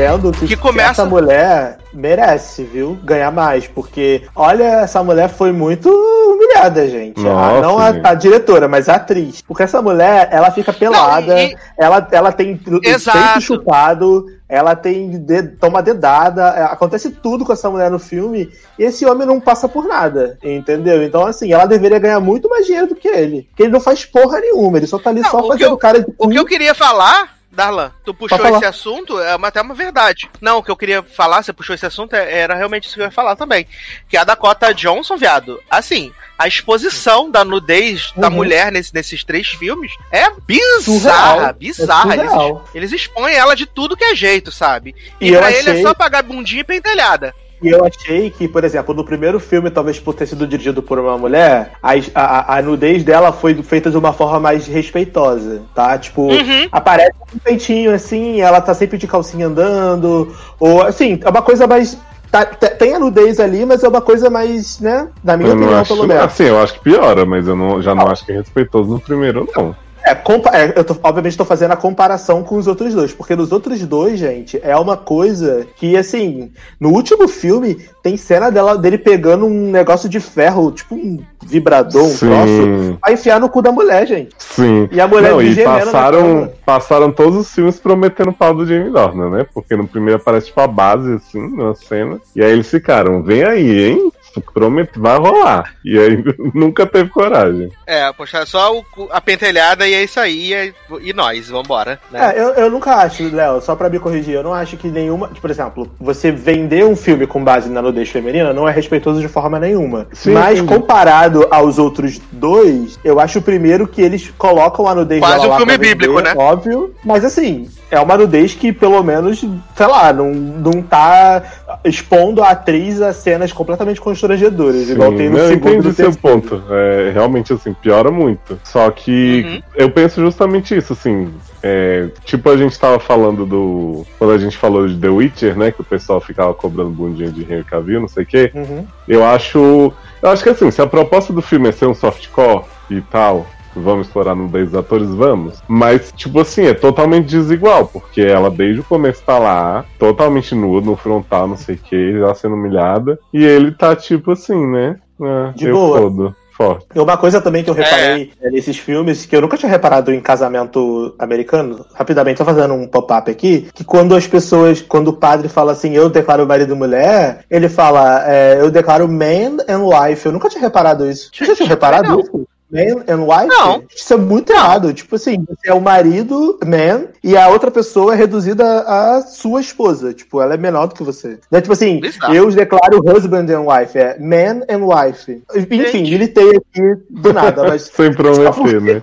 Adendo que, Que começa- essa mulher merece, viu? Ganhar mais. Porque, olha, essa mulher foi muito humilhada, gente. Nossa, Ah, não a, a diretora, mas a atriz. Porque essa mulher, ela fica pelada, Não, e- ela, ela tem peito chupado, ela tem de, toma dedada, é, acontece tudo com essa mulher no filme, e esse homem não passa por nada, entendeu? Então, assim, ela deveria ganhar muito mais dinheiro do que ele. Porque ele não faz porra nenhuma, ele só tá ali Não, só fazendo eu- cara de O que eu queria falar, Darlan, tu puxou esse assunto, é até uma verdade. Não, o que eu queria falar, você puxou esse assunto, é- era realmente isso que eu ia falar também. Que a Dakota Johnson, viado, assim, a exposição da nudez da Uhum. mulher nesse- nesses três filmes é bizarra, Surreal. bizarra. É eles, eles expõem ela de tudo que é jeito, sabe? E, E pra ele é achei- só pagar bundinha e pentelhada. E eu achei que, por exemplo, no primeiro filme, talvez por ter sido dirigido por uma mulher, a, a, a nudez dela foi feita de uma forma mais respeitosa, tá? Tipo, Uhum. aparece um peitinho assim, ela tá sempre de calcinha andando, ou assim, é uma coisa mais. tá- te- tem a nudez ali, mas é uma coisa mais, né? Na minha Eu opinião, acho, pelo menos. assim, eu acho que piora, mas eu não, já não acho que é respeitoso no primeiro, não. É, é, eu tô, obviamente tô fazendo a comparação com os outros dois, porque nos outros dois, gente, é uma coisa que, assim, no último filme tem cena dela, dele pegando um negócio de ferro, tipo um vibrador, um troço, pra enfiar no cu da mulher, gente. sim. E a mulher Não, e na passaram, passaram todos os filmes prometendo o pau do Jamie Dornan, né? Porque no primeiro aparece tipo a base, assim, numa cena. E aí eles ficaram, vem aí, hein? Promete, vai rolar. E aí nunca teve coragem. É, poxa, só o- a pentelhada e é isso aí, e, e nós, vambora. Né? É, eu, eu nunca acho, Léo, só pra me corrigir, eu não acho que nenhuma. Por exemplo, você vender um filme com base na nudez feminina não é respeitoso de forma nenhuma. Sim, Mas entendi. comparado aos outros dois, eu acho primeiro que eles colocam a nudez Quase um filme vender, bíblico, né? Óbvio. Mas assim, é uma nudez que pelo menos, sei lá, não, não tá expondo a atriz a cenas completamente constrangedoras, igual tem no não, segundo entendi seu ponto. É, realmente, assim, piora muito. Só que Uhum. eu penso justamente isso, assim. é, tipo, a gente tava falando do. Quando a gente falou de The Witcher, né? Que o pessoal ficava cobrando bundinha de Henry Cavill, não sei o quê. Uhum. Eu acho. Eu acho que assim, se a proposta do filme é ser um softcore e tal. Vamos explorar nudez dos atores? Vamos. Mas, tipo assim, é totalmente desigual, porque ela desde o começo tá lá, totalmente nua, no frontal, não sei o que, já sendo humilhada. E ele tá, tipo assim, né? É, De eu boa. fodo. Forte. E uma coisa também que eu reparei é, nesses filmes, que eu nunca tinha reparado em casamento americano, rapidamente, tô fazendo um pop-up aqui, que quando as pessoas, quando o padre fala assim, eu declaro marido e mulher, ele fala, é, eu declaro man and wife. Eu nunca tinha reparado isso. Você já tinha reparado não. isso? Man and wife? Não. Isso é muito errado. Tipo assim, você é o marido, man, e a outra pessoa é reduzida a sua esposa. Tipo, ela é menor do que você. Não é tipo assim, Bizarro. eu declaro husband and wife. É man and wife. Enfim, Gente. militei aqui do nada, mas Sem prometer, né?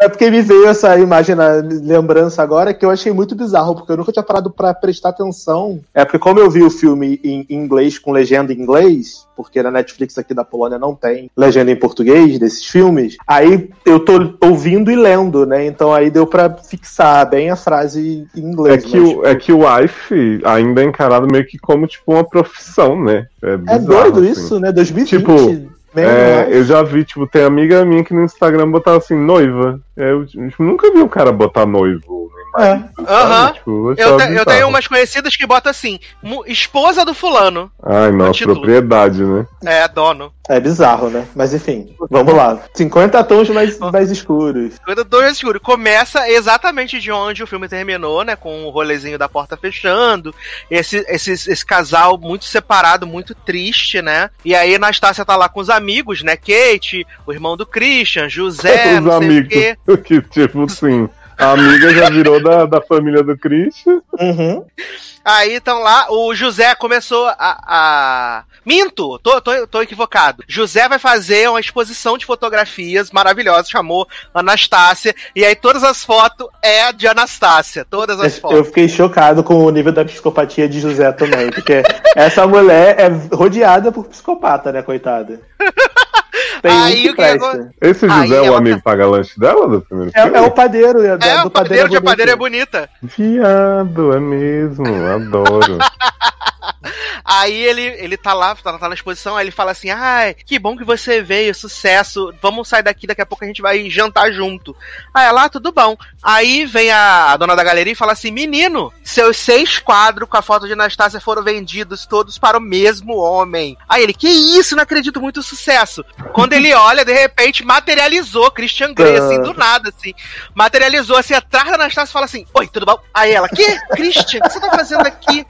É porque me veio essa imagem na lembrança agora que eu achei muito bizarro, porque eu nunca tinha parado pra prestar atenção. É porque como eu vi o filme em inglês com legenda em inglês, porque na Netflix aqui da Polônia não tem legenda em português desses filmes, aí eu tô ouvindo e lendo, né? Então aí deu pra fixar bem a frase em É inglês. que, mas, o, é que o wife ainda é encarado meio que como tipo uma profissão, né? É, é bizarro, doido assim. isso, né? 2020. Tipo, É, wife. eu já vi, tipo, tem amiga minha que no Instagram botava assim, noiva. É, Eu tipo, nunca vi um cara botar noivo. É. Aham. Tipo, Eu, te- eu tenho umas conhecidas que botam assim, mu- esposa do fulano. Ai, nossa, título. propriedade, né? É, dono. É bizarro, né? Mas enfim, vamos lá. 50 tons mais, mais escuros. Coisa dois escuro. Começa exatamente de onde o filme terminou, né? Com o rolezinho da porta fechando. Esse, esse, esse casal muito separado, muito triste, né? E aí Anastácia tá lá com os amigos, né? Kate, o irmão do Christian, José, Os não sei o amigos. quê. Que, tipo, sim. A amiga já virou da, da família do Christian. Uhum. Aí estão lá, o José começou a. a... Minto! Tô, tô, tô equivocado. José vai fazer uma exposição de fotografias maravilhosas, chamou Anastácia, e aí todas as fotos é de Anastácia. Todas as Eu fotos. fiquei chocado com o nível da psicopatia de José também, porque essa mulher é rodeada por psicopata, né, coitada? Tem Aí o que presta. agora- Esse Aí José é o ela amigo paga-lanche dela do primeiro filme? É, é o padeiro, é, É, do o padeiro padeira é bonita. Viado, é mesmo. Adoro. Aí ele, ele tá lá, tá, tá na exposição, aí ele fala assim: ai, que bom que você veio, sucesso, vamos sair daqui, daqui a pouco a gente vai jantar junto. Aí ela, ah, tudo bom. Aí vem a, a dona da galeria e fala assim: menino, seus seis quadros com a foto de Anastácia foram vendidos todos para o mesmo homem. Aí ele, que isso, não acredito muito sucesso. Quando ele olha, de repente, materializou Christian Grey, assim, do nada, assim. Materializou, assim, atrás da Anastácia e fala assim: oi, tudo bom? Aí ela, que? Christian, o que você tá fazendo aqui?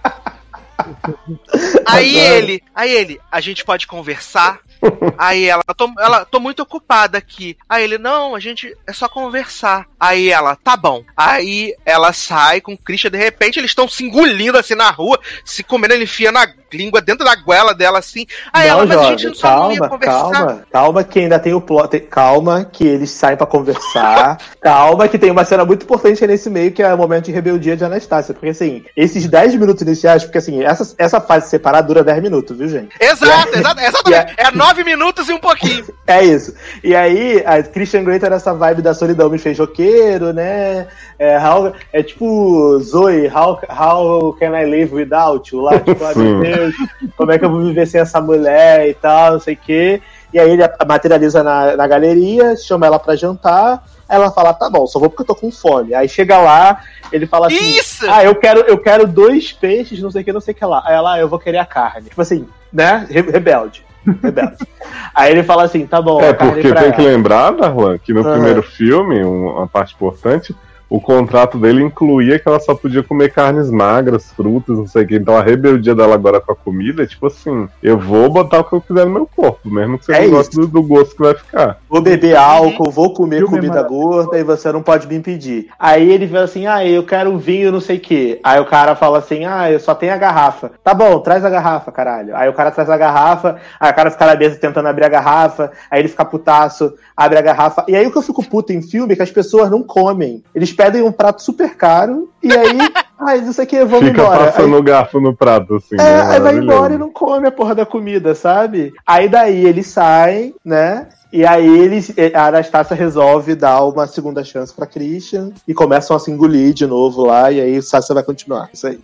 Aí ele, aí ele, a gente pode conversar? Aí ela, tô, ela, tô muito ocupada aqui. Aí ele, não, a gente é só conversar. Aí ela, tá bom. Aí ela sai com o Christian, de repente eles estão se engolindo assim na rua, se comendo, ele enfia na língua dentro da goela dela assim. Aí ela, mas a gente não só não ia calma, conversar. calma, calma que ainda tem o plot, calma que eles saem pra conversar, calma que tem uma cena muito importante aí nesse meio que é o momento de rebeldia de Anastácia, porque assim, esses 10 minutos iniciais, porque assim, essa, essa fase separada dura 10 minutos, viu gente? Exato, exato, exatamente. É nove minutos e um pouquinho. É isso. E aí, a Christian Grey tá nessa vibe da solidão, me fez roqueiro, né? É, how- é tipo, Zoe, how, how can I live without you? Lá, tipo, ai meu. Deus, como é que eu vou viver sem essa mulher e tal, não sei o quê. E aí ele materializa na, na galeria, chama ela pra jantar. Aí ela fala, tá bom, só vou porque eu tô com fome. Aí chega lá, ele fala assim: Isso! Ah, eu quero, eu quero dois peixes, não sei o que, não sei o que lá. Aí ela, ah, eu vou querer a carne. Tipo assim, né? Re- Rebelde. Rebelde. Aí ele fala assim, tá bom, É porque tem que lembrar, Darlan, que no Aham. primeiro filme, um- uma parte importante, o contrato dele incluía que ela só podia comer carnes magras, frutas, não sei o que. Então a rebeldia dela agora com a comida é tipo assim: eu vou botar o que eu quiser no meu corpo, mesmo que você É não goste do, do gosto que vai ficar. Vou beber álcool, vou comer comida gorda e você não pode me impedir. Aí ele fala assim: ah, eu quero vinho, não sei o quê. Aí o cara fala assim: ah, eu só tenho a garrafa. Tá bom, traz a garrafa, caralho. Aí o cara traz a garrafa, aí o cara fica na mesa tentando abrir a garrafa, aí ele fica putaço, abre a garrafa. E aí o que eu fico puto em filme é que as pessoas não comem. Eles pedem um prato super caro e aí, ai, não sei o que, vamos Fica embora. Aí- passando o garfo no prato, assim. é, né? aí vai embora e não come a porra da comida, sabe? Aí daí eles saem, né? E aí eles, a Anastácia resolve dar uma segunda chance pra Christian e começam a se engolir de novo lá, e aí o Sasha vai continuar. Isso aí.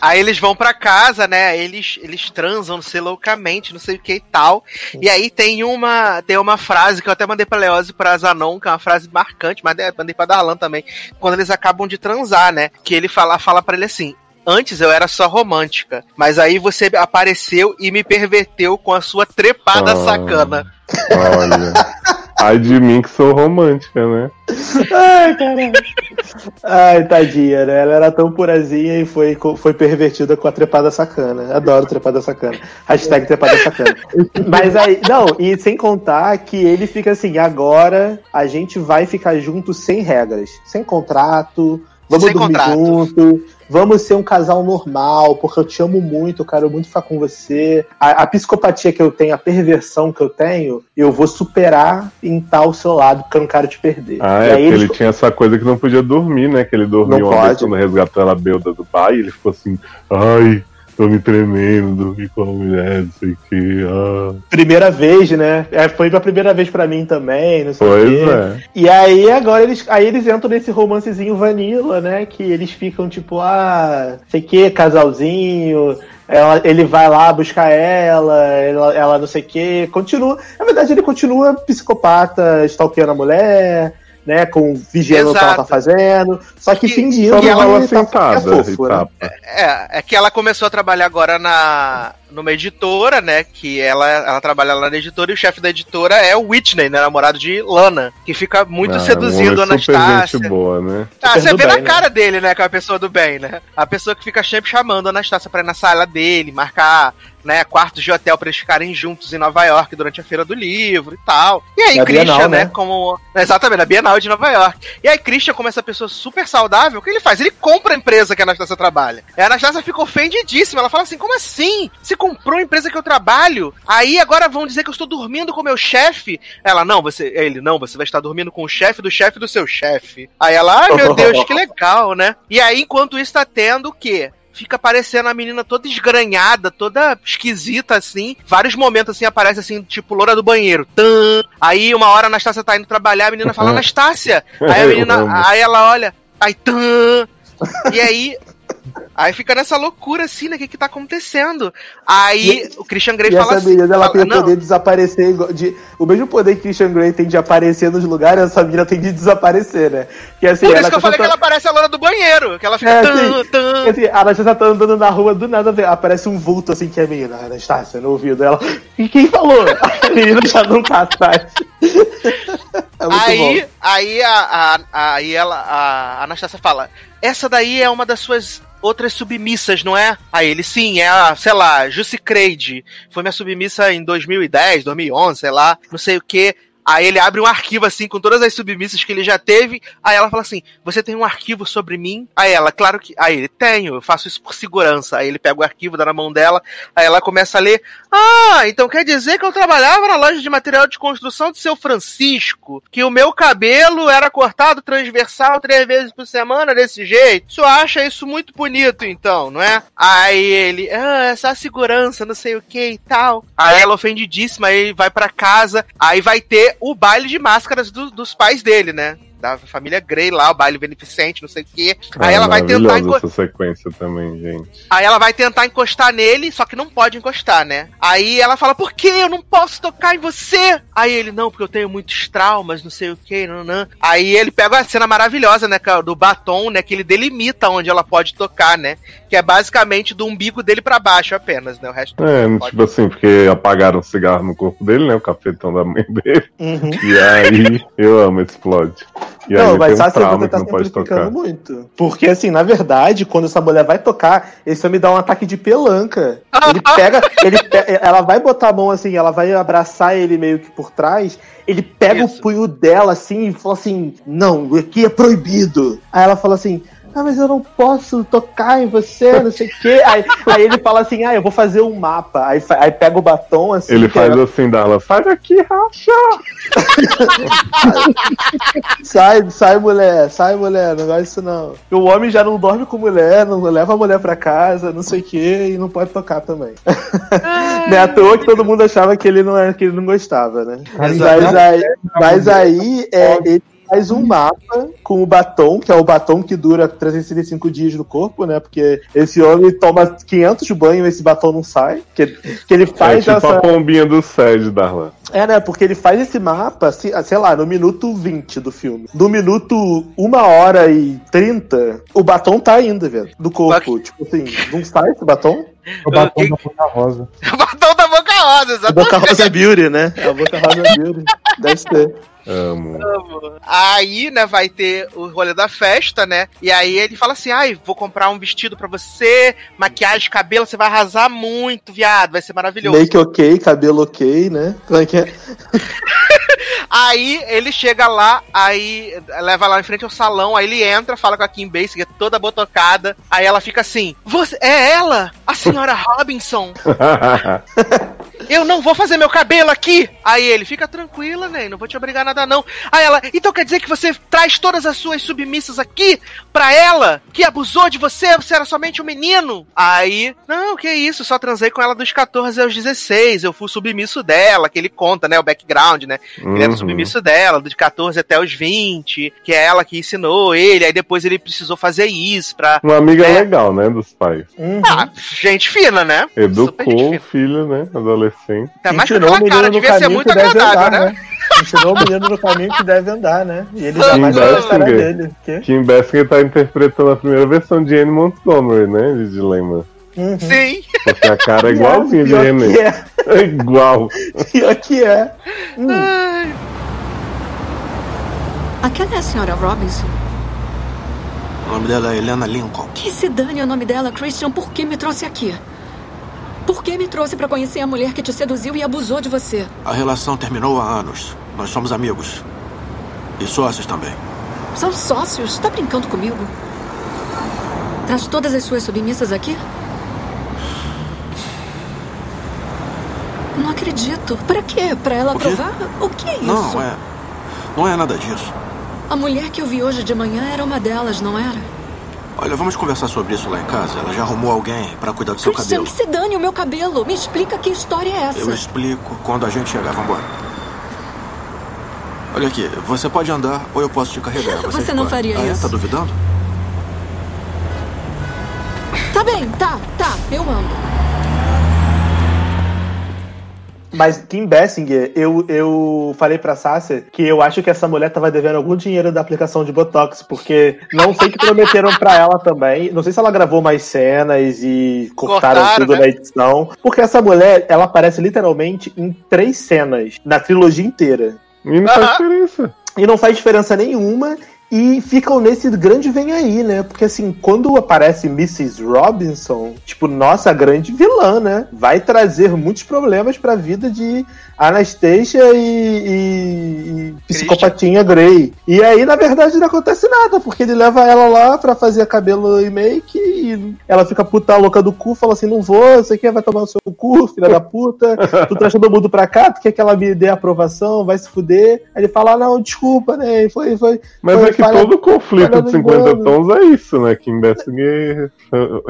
Aí eles vão pra casa, né? Eles, eles transam, não sei loucamente, não sei o que e tal. E aí tem uma, tem uma frase que eu até mandei pra Leose e pra Zanon, que é uma frase marcante, mas é, mandei pra Darlan também. Quando eles acabam de transar, né? Que ele fala, fala pra ele assim. Antes eu era só romântica, mas aí você apareceu e me perverteu com a sua trepada Ah. sacana. Olha. Ai de mim que sou romântica, né? Ai, caralho. Ai, tadinha, né? Ela era tão purazinha e foi, foi pervertida com a trepada sacana. Adoro trepada sacana. Hashtag trepada sacana. Mas aí, não, e sem contar que ele fica assim, agora a gente vai ficar junto sem regras, sem contrato, vamos Sem dormir contrato. junto, vamos ser um casal normal, porque eu te amo muito, eu quero muito ficar com você. A, a psicopatia que eu tenho, a perversão que eu tenho, eu vou superar em estar ao seu lado, porque eu não quero te perder. Ah, E é porque ele tinha essa coisa que não podia dormir, né? Que ele dormiu Não uma vez pode. quando resgatou ela bêbada do pai, e ele ficou assim, ai, tô me tremendo, dormi com a mulher, não sei o que. Ah. Primeira vez, né? É, foi a primeira vez pra mim também, não sei o Pois quê. é. E aí agora eles, aí eles entram nesse romancezinho vanilla, né? Que eles ficam tipo, ah, sei que, casalzinho. Ela, ele vai lá buscar ela, ela, ela não sei o que. Continua. Na verdade, ele continua psicopata, stalkeando a mulher, né? Com vigiando o que ela tá Exato. fazendo. Só que E- fingindo que ela rola tá, sentada é fofo, né? É, é que ela começou a trabalhar agora na numa editora, né? Que ela, ela trabalha lá na editora e o chefe da editora é o Whitney, né? Namorado de Lana, que fica muito Ah, seduzindo um a Anastácia. gente boa, né? Ah, Super você vê na bem, né? cara dele, né? Que é a pessoa do bem, né? A pessoa que fica sempre chamando a Anastácia pra ir na sala dele, marcar, né, quartos de hotel pra eles ficarem juntos em Nova York durante a feira do livro e tal. E aí, Na Christian, Bienal, né, né? como. Exatamente, na Bienal de Nova York. E aí, Christian, como essa pessoa super saudável, o que ele faz? Ele compra a empresa que a Anastácia trabalha. E a Anastácia fica ofendidíssima. Ela fala assim: como assim? Você comprou a empresa que eu trabalho? Aí agora vão dizer que eu estou dormindo com o meu chefe? Ela, não, você. Ele, não, você vai estar dormindo com o chefe do chefe do seu chefe. Aí ela, ai meu Deus, que legal, né? E aí, enquanto isso, tá tendo o quê? Fica aparecendo a menina toda esgranhada, toda esquisita, assim. Vários momentos, assim, aparece, assim, tipo, loura do banheiro. Tan. Aí, uma hora a Anastácia tá indo trabalhar, a menina fala, Anastácia! Aí a menina, aí ela olha, aí, tan. E aí, aí fica nessa loucura, assim, né? O que que tá acontecendo? Aí, o Christian Grey E fala essa menina, ela fala, tem o poder de desaparecer. De, o mesmo poder que Christian Grey tem de aparecer nos lugares, essa menina tem de desaparecer, né? Que assim, Por isso que eu tá falei que tentando- ela parece a loura do banheiro, que ela fica É, tan, sim. tan. Assim, a Anastasia tá andando na rua, do nada aparece um vulto assim que é a menina, Anastácia, no ouvido dela. E quem falou? A menina já não tá atrás. É aí, bom. aí, a, a- aí ela, a Anastácia fala: Essa daí é uma das suas outras submissas, não é? Aí ele, sim, é a, sei lá, Jussi Creide. Foi minha submissa em 2010, 2011, sei lá, não sei o que. Aí ele abre um arquivo assim com todas as submissas que ele já teve. Aí ela fala assim: Você tem um arquivo sobre mim? Aí ela, claro que. Aí ele, tenho, eu faço isso por segurança. Aí ele pega o arquivo, dá na mão dela. Aí ela começa a ler: Ah, então quer dizer que eu trabalhava na loja de material de construção de seu Francisco? Que o meu cabelo era cortado transversal três vezes por semana desse jeito? Senhor acha isso muito bonito, então, não é? Aí ele, ah, essa segurança, não sei o que e tal. Aí ela ofendidíssima, aí vai pra casa, aí vai ter o baile de máscaras do- dos pais dele, né? Da família Grey lá, o baile beneficente, não sei o quê. Aí Ah, ela vai tentar maravilhosa enco- essa sequência também, gente. Aí ela vai tentar encostar nele, só que não pode encostar, né? Aí ela fala, por que eu não posso tocar em você? Aí ele, não, porque eu tenho muitos traumas, não sei o que, não, não. Aí ele pega uma cena maravilhosa, né, do batom, né, que ele delimita onde ela pode tocar, né? Que é basicamente do umbigo dele pra baixo apenas, né? O resto É, não pode. tipo assim, porque apagaram o cigarro no corpo dele, né? O cafetão da mãe dele. Uhum. E aí, eu amo esse plot. E Não, mas tem um trauma você que tá não pode tocar. muito. Porque, assim, na verdade, quando essa mulher vai tocar, isso me dá um ataque de pelanca. Ele pega, ele pe- ela vai botar a mão assim, ela vai abraçar ele meio que por trás. Ele pega Isso. o punho dela assim e fala assim: Não, aqui é proibido. Aí ela fala assim. Ah, mas eu não posso tocar em você, não sei o quê. Aí, aí ele fala assim: Ah, eu vou fazer um mapa. Aí, aí pega o batom assim. Ele faz ela- assim, Darla, sai daqui, racha! Sai, sai, mulher, sai, mulher, não vai isso não. O homem já não dorme com mulher, não leva a mulher pra casa, não sei o que, e não pode tocar também. é à toa que todo mundo achava que ele não, era, que ele não gostava, né? Mas aí, mas aí é, ele faz um mapa com o batom, que é o batom que dura 365 dias no corpo, né? Porque esse homem toma 500 banhos e esse batom não sai. Que, que ele É faz tipo essa. a pombinha do Sed, Darla. É, né? Porque ele faz esse mapa, se- sei lá, no minuto 20 do filme. No minuto 1 hora e 30, o batom tá ainda, velho. Do corpo. Tipo assim, não sai esse batom? O batom da Boca Rosa. O batom da a Boca Rosa, A exatamente. Boca Rosa Beauty, né? A Boca Rosa Beauty. Deve ser. Amo. Aí, né, vai ter o rolê da festa, né? E aí ele fala assim: ai, vou comprar um vestido pra você, maquiagem, cabelo, você vai arrasar muito, viado, vai ser maravilhoso. Make ok, cabelo ok, né? Como é que é? Aí ele chega lá, aí leva lá em frente ao salão, aí ele entra, fala com a Kim Basinger, toda botocada. Aí ela fica assim: Você é ela? A senhora Robinson? Eu não vou fazer meu cabelo aqui! Aí ele, fica tranquila, né? Não vou te obrigar a nada, não. Aí ela, então quer dizer que você traz todas as suas submissas aqui pra ela? Que abusou de você? Você era somente um menino? Aí, não, que isso, só transei com ela dos 14 aos 16. Eu fui submisso dela, que ele conta, né? O background, né? Ele era Uhum. submisso dela, dos 14 até os 20, que é ela que ensinou ele, aí depois ele precisou fazer isso pra. Uma amiga É. legal, né, dos pais. Ah, gente fina, né? Educou fina. o filho, né, adolescente. Mais Ensinou o aquela cara, devia ser caminho muito que deve agradável, andar, né? Ensinou o menino no caminho que deve andar, né? E ele Sim, vai gostar Basinger. dele. Que? Kim Basinger tá interpretando a primeira versão de Anne Montgomery, né, de Dilema. Uhum. Sim. Porque a cara é igualzinha de Anne. é. É igual. Pior que é. Ai, Aquela é a senhora Robinson. O nome dela é Helena Lincoln. Que se dane o nome dela, Christian. Por que me trouxe aqui? Por que me trouxe pra conhecer a mulher que te seduziu e abusou de você? A relação terminou há anos. Nós somos amigos. E sócios também. São sócios? Tá brincando comigo? Traz todas as suas submissas aqui? Não acredito. Pra quê? Pra ela O quê? provar? O que é isso? Não, é. Não é nada disso. A mulher que eu vi hoje de manhã era uma delas, não era? Olha, vamos conversar sobre isso lá em casa. Ela já arrumou alguém pra cuidar do seu Christian, cabelo. que se dane o meu cabelo. Me explica que história é essa. Eu explico quando a gente chegar. Vambora. Olha aqui, você pode andar ou eu posso te carregar. Você não escolhe. faria ah, é? isso. Tá duvidando? Tá bem, tá, tá. Eu ando. Mas Kim Basinger, eu, eu falei pra Sácia que eu acho que essa mulher tava devendo algum dinheiro da aplicação de Botox, porque não sei que prometeram pra ela também. Não sei se ela gravou mais cenas e cortaram, Cortaram, tudo né? na edição. Porque essa mulher, ela aparece literalmente em três cenas na trilogia inteira. E não faz diferença. E não faz diferença nenhuma. E ficam nesse grande vem aí, né? Porque assim, quando aparece Mrs. Robinson, tipo, nossa, a grande vilã, né? Vai trazer muitos problemas pra vida de Anastasia e, e, e psicopatinha Grey. E aí, na verdade, não acontece nada, porque ele leva ela lá pra fazer cabelo e make e ela fica puta louca do cu, fala assim: não vou, você quer, vai tomar o seu cu, filha da puta. Tu traz todo mundo pra cá, tu quer que ela me dê aprovação, vai se fuder. Aí ele fala: ah, não, desculpa, né? Foi, foi. Mas foi que falha- todo conflito de do 50 engano. tons é isso, né? Que Basinger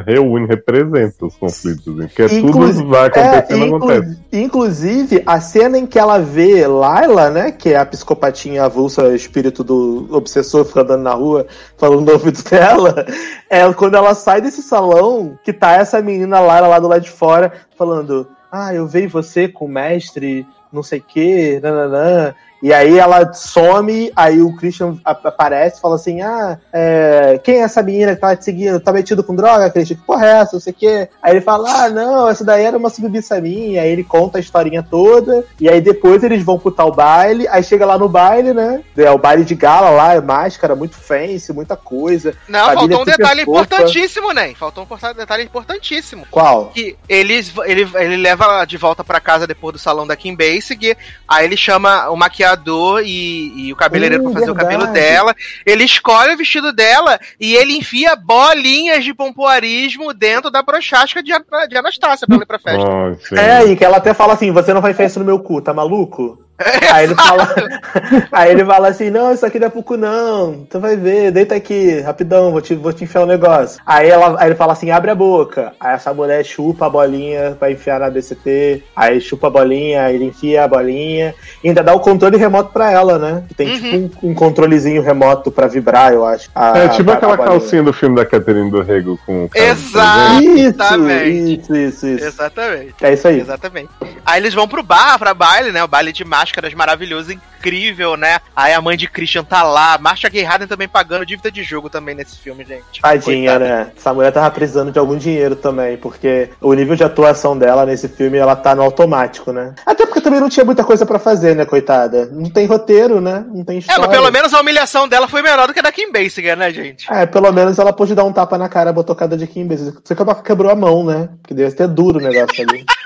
reúne, representa os conflitos. Porque Inclusi- tudo vai acontecendo, é, inclu- acontece. Inclusive, a cena em que ela vê Laila, né? Que é a psicopatinha avulsa, espírito do obsessor, fica andando na rua, falando no ouvido dela, é quando ela sai desse salão, que tá essa menina Laila lá do lado de fora, falando: Ah, eu vejo você com o mestre, não sei o que, nananã. E aí ela some, aí o Christian ap- aparece e fala assim: Ah, é, quem é essa menina que tá te seguindo? Tá metido com droga, Christian? Que porra é essa? Não sei o quê. Aí ele fala: Ah, não, essa daí era uma submissa minha. Aí ele conta a historinha toda. E aí depois eles vão pro tal baile. Aí chega lá no baile, né? É o baile de gala lá, é máscara, muito fancy, muita coisa. Não, faltou um detalhe fofa. importantíssimo, né? Faltou um detalhe importantíssimo. Qual? Que eles, ele, ele leva de volta pra casa depois do salão da Kim Basinger. Aí ele chama o maquiador e, e o cabeleireiro Hum, pra fazer o cabelo verdade. dela. Ele escolhe o vestido dela e ele enfia bolinhas de pompoarismo dentro da brochasca de, de Anastácia pra ela ir pra festa. Gente. É, e que ela até fala assim: você não faz festa no meu cu, tá maluco? Aí ele fala. aí ele fala assim: não, isso aqui não é pro cu, não. Tu vai ver, deita aqui, rapidão, vou te, vou te enfiar o negócio. Aí, ela, aí ele fala assim: abre a boca. Aí essa mulher chupa a bolinha pra enfiar na DCT. Aí chupa a bolinha, aí ele enfia a bolinha. E ainda dá o controle remoto pra ela, né? Que tem tipo um, um controlezinho remoto pra vibrar, eu acho. a- É tipo a- a aquela bolinha. calcinha do filme da Catherine do Rego com. Exatamente. Isso, isso, isso, isso. Exatamente. É isso aí. Exatamente. Aí eles vão pro bar, pra baile, né? O baile de máscara. Máscaras maravilhoso, incrível, né? Aí a mãe de Christian tá lá. Marcia Gay Harden também pagando dívida de jogo também nesse filme, gente. Tadinha, Coitada. né? Essa mulher tava precisando de algum dinheiro também, porque o nível de atuação dela nesse filme, ela tá no automático, né? Até porque também não tinha muita coisa pra fazer, né, coitada? Não tem roteiro, né? Não tem É, história. mas pelo menos a humilhação dela foi menor do que a da Kim Basinger, né, gente? É, pelo menos ela pôde dar um tapa na cara botocada de Kim Basinger. Você que ela quebrou a mão, né? Porque deve ser duro o negócio ali.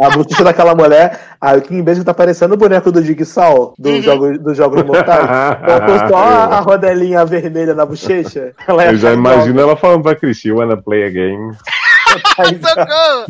A bruxa daquela mulher, a Kim Basinger tá parecendo o boneco do Jigsaw, do Uhum. jogo, do jogo Mortais. Botou só a, a rodelinha vermelha na bochecha. Ela é Eu já imagino ela falando pra Cristi, wanna play a game. Socorro!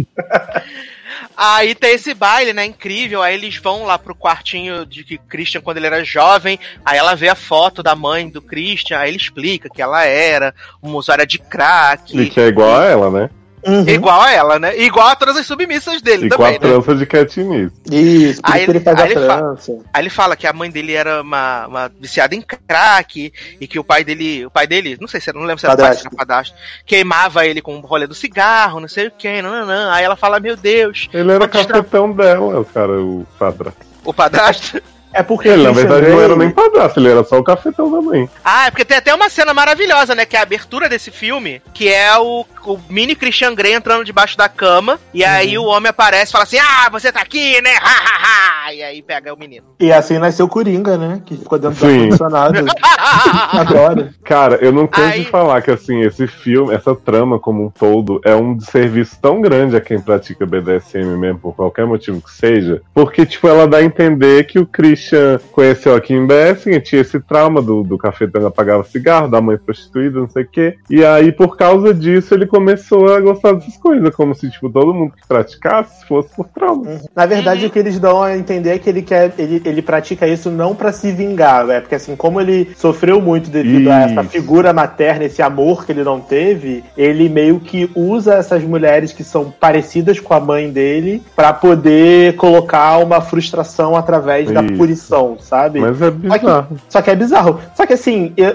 Aí tem esse baile, né? Incrível. Aí eles vão lá pro quartinho de que Christian, quando ele era jovem, aí ela vê a foto da mãe do Christian, aí ele explica que ela era uma usuária de crack. E que é igual a ela, né? Uhum. Igual a ela, né? E Igual a todas as submissas dele E com também, a né? trança de Katniss. Isso, por Aí ele ele- faz a aí ele fala- trança. Aí ele fala que a mãe dele era uma, uma viciada em crack e que o pai dele, o pai dele, não sei se era, não lembro se era o pai, padrasto, queimava ele com o rolê do cigarro, não sei o que, não, não, não. Aí ela fala, meu Deus, Ele era cafetão dela, o cara, o padrasto. o padrasto. É porque Ele, na verdade, não era nem padrasto, ele era só o cafetão da mãe. Ah, é porque tem até uma cena maravilhosa, né? Que é a abertura desse filme, que é o, o mini Christian Grey entrando debaixo da cama, e aí o homem aparece e fala assim: Ah, você tá aqui, né? Ha, ha, ha! E aí pega o menino. E assim nasceu o Coringa, né? Que ficou dentro do Sim. ar-condicionado. Agora. Cara, eu não canso Aí- de falar que, assim, esse filme, essa trama como um todo, é um desserviço tão grande a quem pratica BDSM mesmo, por qualquer motivo que seja, porque, tipo, ela dá a entender que o Christian conheceu a Kim Basinger, tinha esse trauma do, do cafetão apagava cigarro, da mãe prostituída, não sei o quê, e aí, por causa disso, ele começou a gostar dessas coisas, como se, tipo, todo mundo que praticasse fosse por trauma. Na verdade, o que eles dão a entender é que ele quer. Ele, ele pratica isso não pra se vingar, é porque assim, como ele sofreu muito devido a essa Isso. figura materna, esse amor que ele não teve, ele meio que usa essas mulheres que são parecidas com a mãe dele pra poder colocar uma frustração através da Isso. Sabe? Mas é bizarro. Só que é bizarro. Só que assim, eu-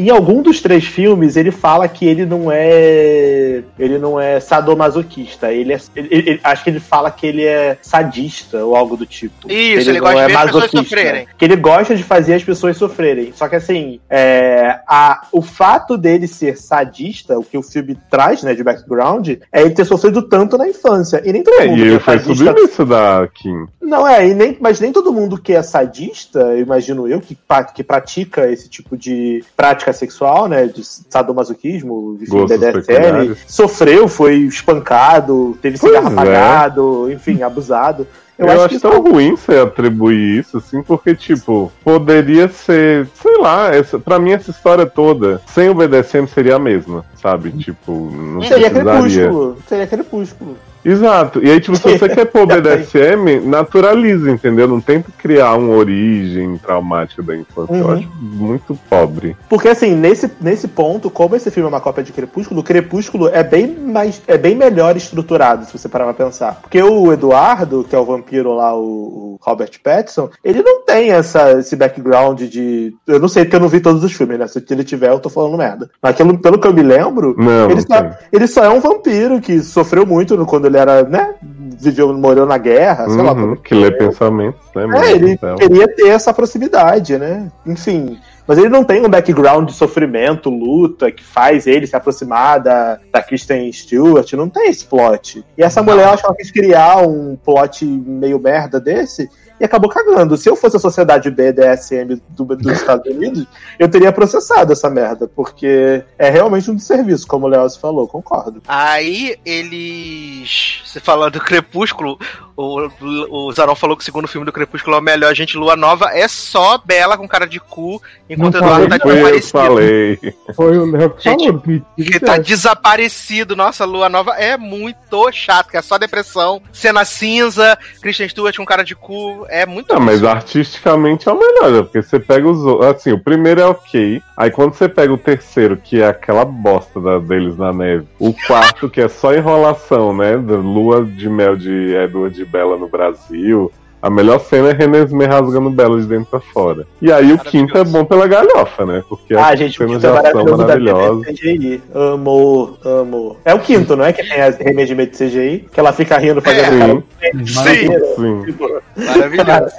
em algum dos três filmes ele fala que ele não é. Ele não é sadomasoquista. Ele é. ele- ele- acho que ele fala que ele é sadista ou algo do tipo. Isso, ele não gosta de ver as pessoas sofrerem. Que ele gosta de fazer as pessoas sofrerem. Só que assim, é, a, o fato dele ser sadista, o que o filme traz, né, de background, é ele ter sofrido tanto na infância. E nem todo É, mundo e que ele é foi sadista submisso da Kim. não é, e nem, mas nem todo mundo que é sadista, eu imagino eu, que, que pratica esse tipo de prática sexual, né? De sadomasoquismo, enfim, peculiares. sofreu, foi espancado, teve Pois cigarro é. apagado, enfim, abusado. Eu, Eu, acho, acho que tão ruim você atribuir isso, assim, porque, tipo, poderia ser, sei lá, essa, pra mim essa história toda, sem o BDSM seria a mesma, sabe? Tipo, não seria precisaria. crepúsculo. Seria crepúsculo. Exato. E aí, tipo, se você quer pôr BDSM, naturaliza, entendeu? Não tenta criar uma origem traumática da infância. Eu Uhum. acho muito pobre. Porque assim, nesse, nesse ponto, como esse filme é uma cópia de Crepúsculo, o Crepúsculo é bem mais é bem melhor estruturado, se você parar pra pensar. Porque o Eduardo, que é o vampiro lá, o, o Robert Pattinson, ele não tem essa, esse background de. Eu não sei porque eu não vi todos os filmes, né? Se ele tiver, eu tô falando merda. Mas pelo, pelo que eu me lembro, Não, ele, não só, ele só é um vampiro que sofreu muito no- quando ele era, né? Viveu, morou na guerra, sei lá. Uhum, como que lê pensamentos, né? É, ele então. queria ter essa proximidade, né? Enfim. Mas ele não tem um background de sofrimento, luta, que faz ele se aproximar da, da Kristen Stewart. Não tem esse plot. E essa mulher, eu acho que ela quis criar um plot meio merda desse e acabou cagando. Se eu fosse a sociedade BDSM do- dos Estados Unidos, eu teria processado essa merda, porque é realmente um desserviço, como o Leoz falou, concordo. Aí eles. Você falando do Crepúsculo, o, o Zaron falou que o segundo filme do Crepúsculo é o melhor. Gente, Lua Nova é só Bela com cara de cu, enquanto o Não Eduardo tá Foi eu que desaparecido. falei. Foi o Léo que Gente, falou. Que, Que tá desaparecido. Nossa, Lua Nova é muito chato, que é só depressão. Cena cinza, Christian Stewart com cara de cu. É muito Não, mas artisticamente é o melhor, né? porque você pega os. Assim, o primeiro é ok. Aí quando você pega o terceiro, que é aquela bosta da- deles na neve. O quarto, que é só enrolação, né? Da lua de mel de Edward de Bella no Brasil. A melhor cena é Renesmee rasgando Belo de dentro pra fora. E aí o quinto é bom pela galhofa, né? Porque Ah, gente, o quinto é de ação maravilhoso da maravilhosas. CGI. Amo, amo. É o quinto, não é? Que tem as remedimento de CGI, que ela fica rindo fazendo É. cara. Sim. Sim. Maravilhoso.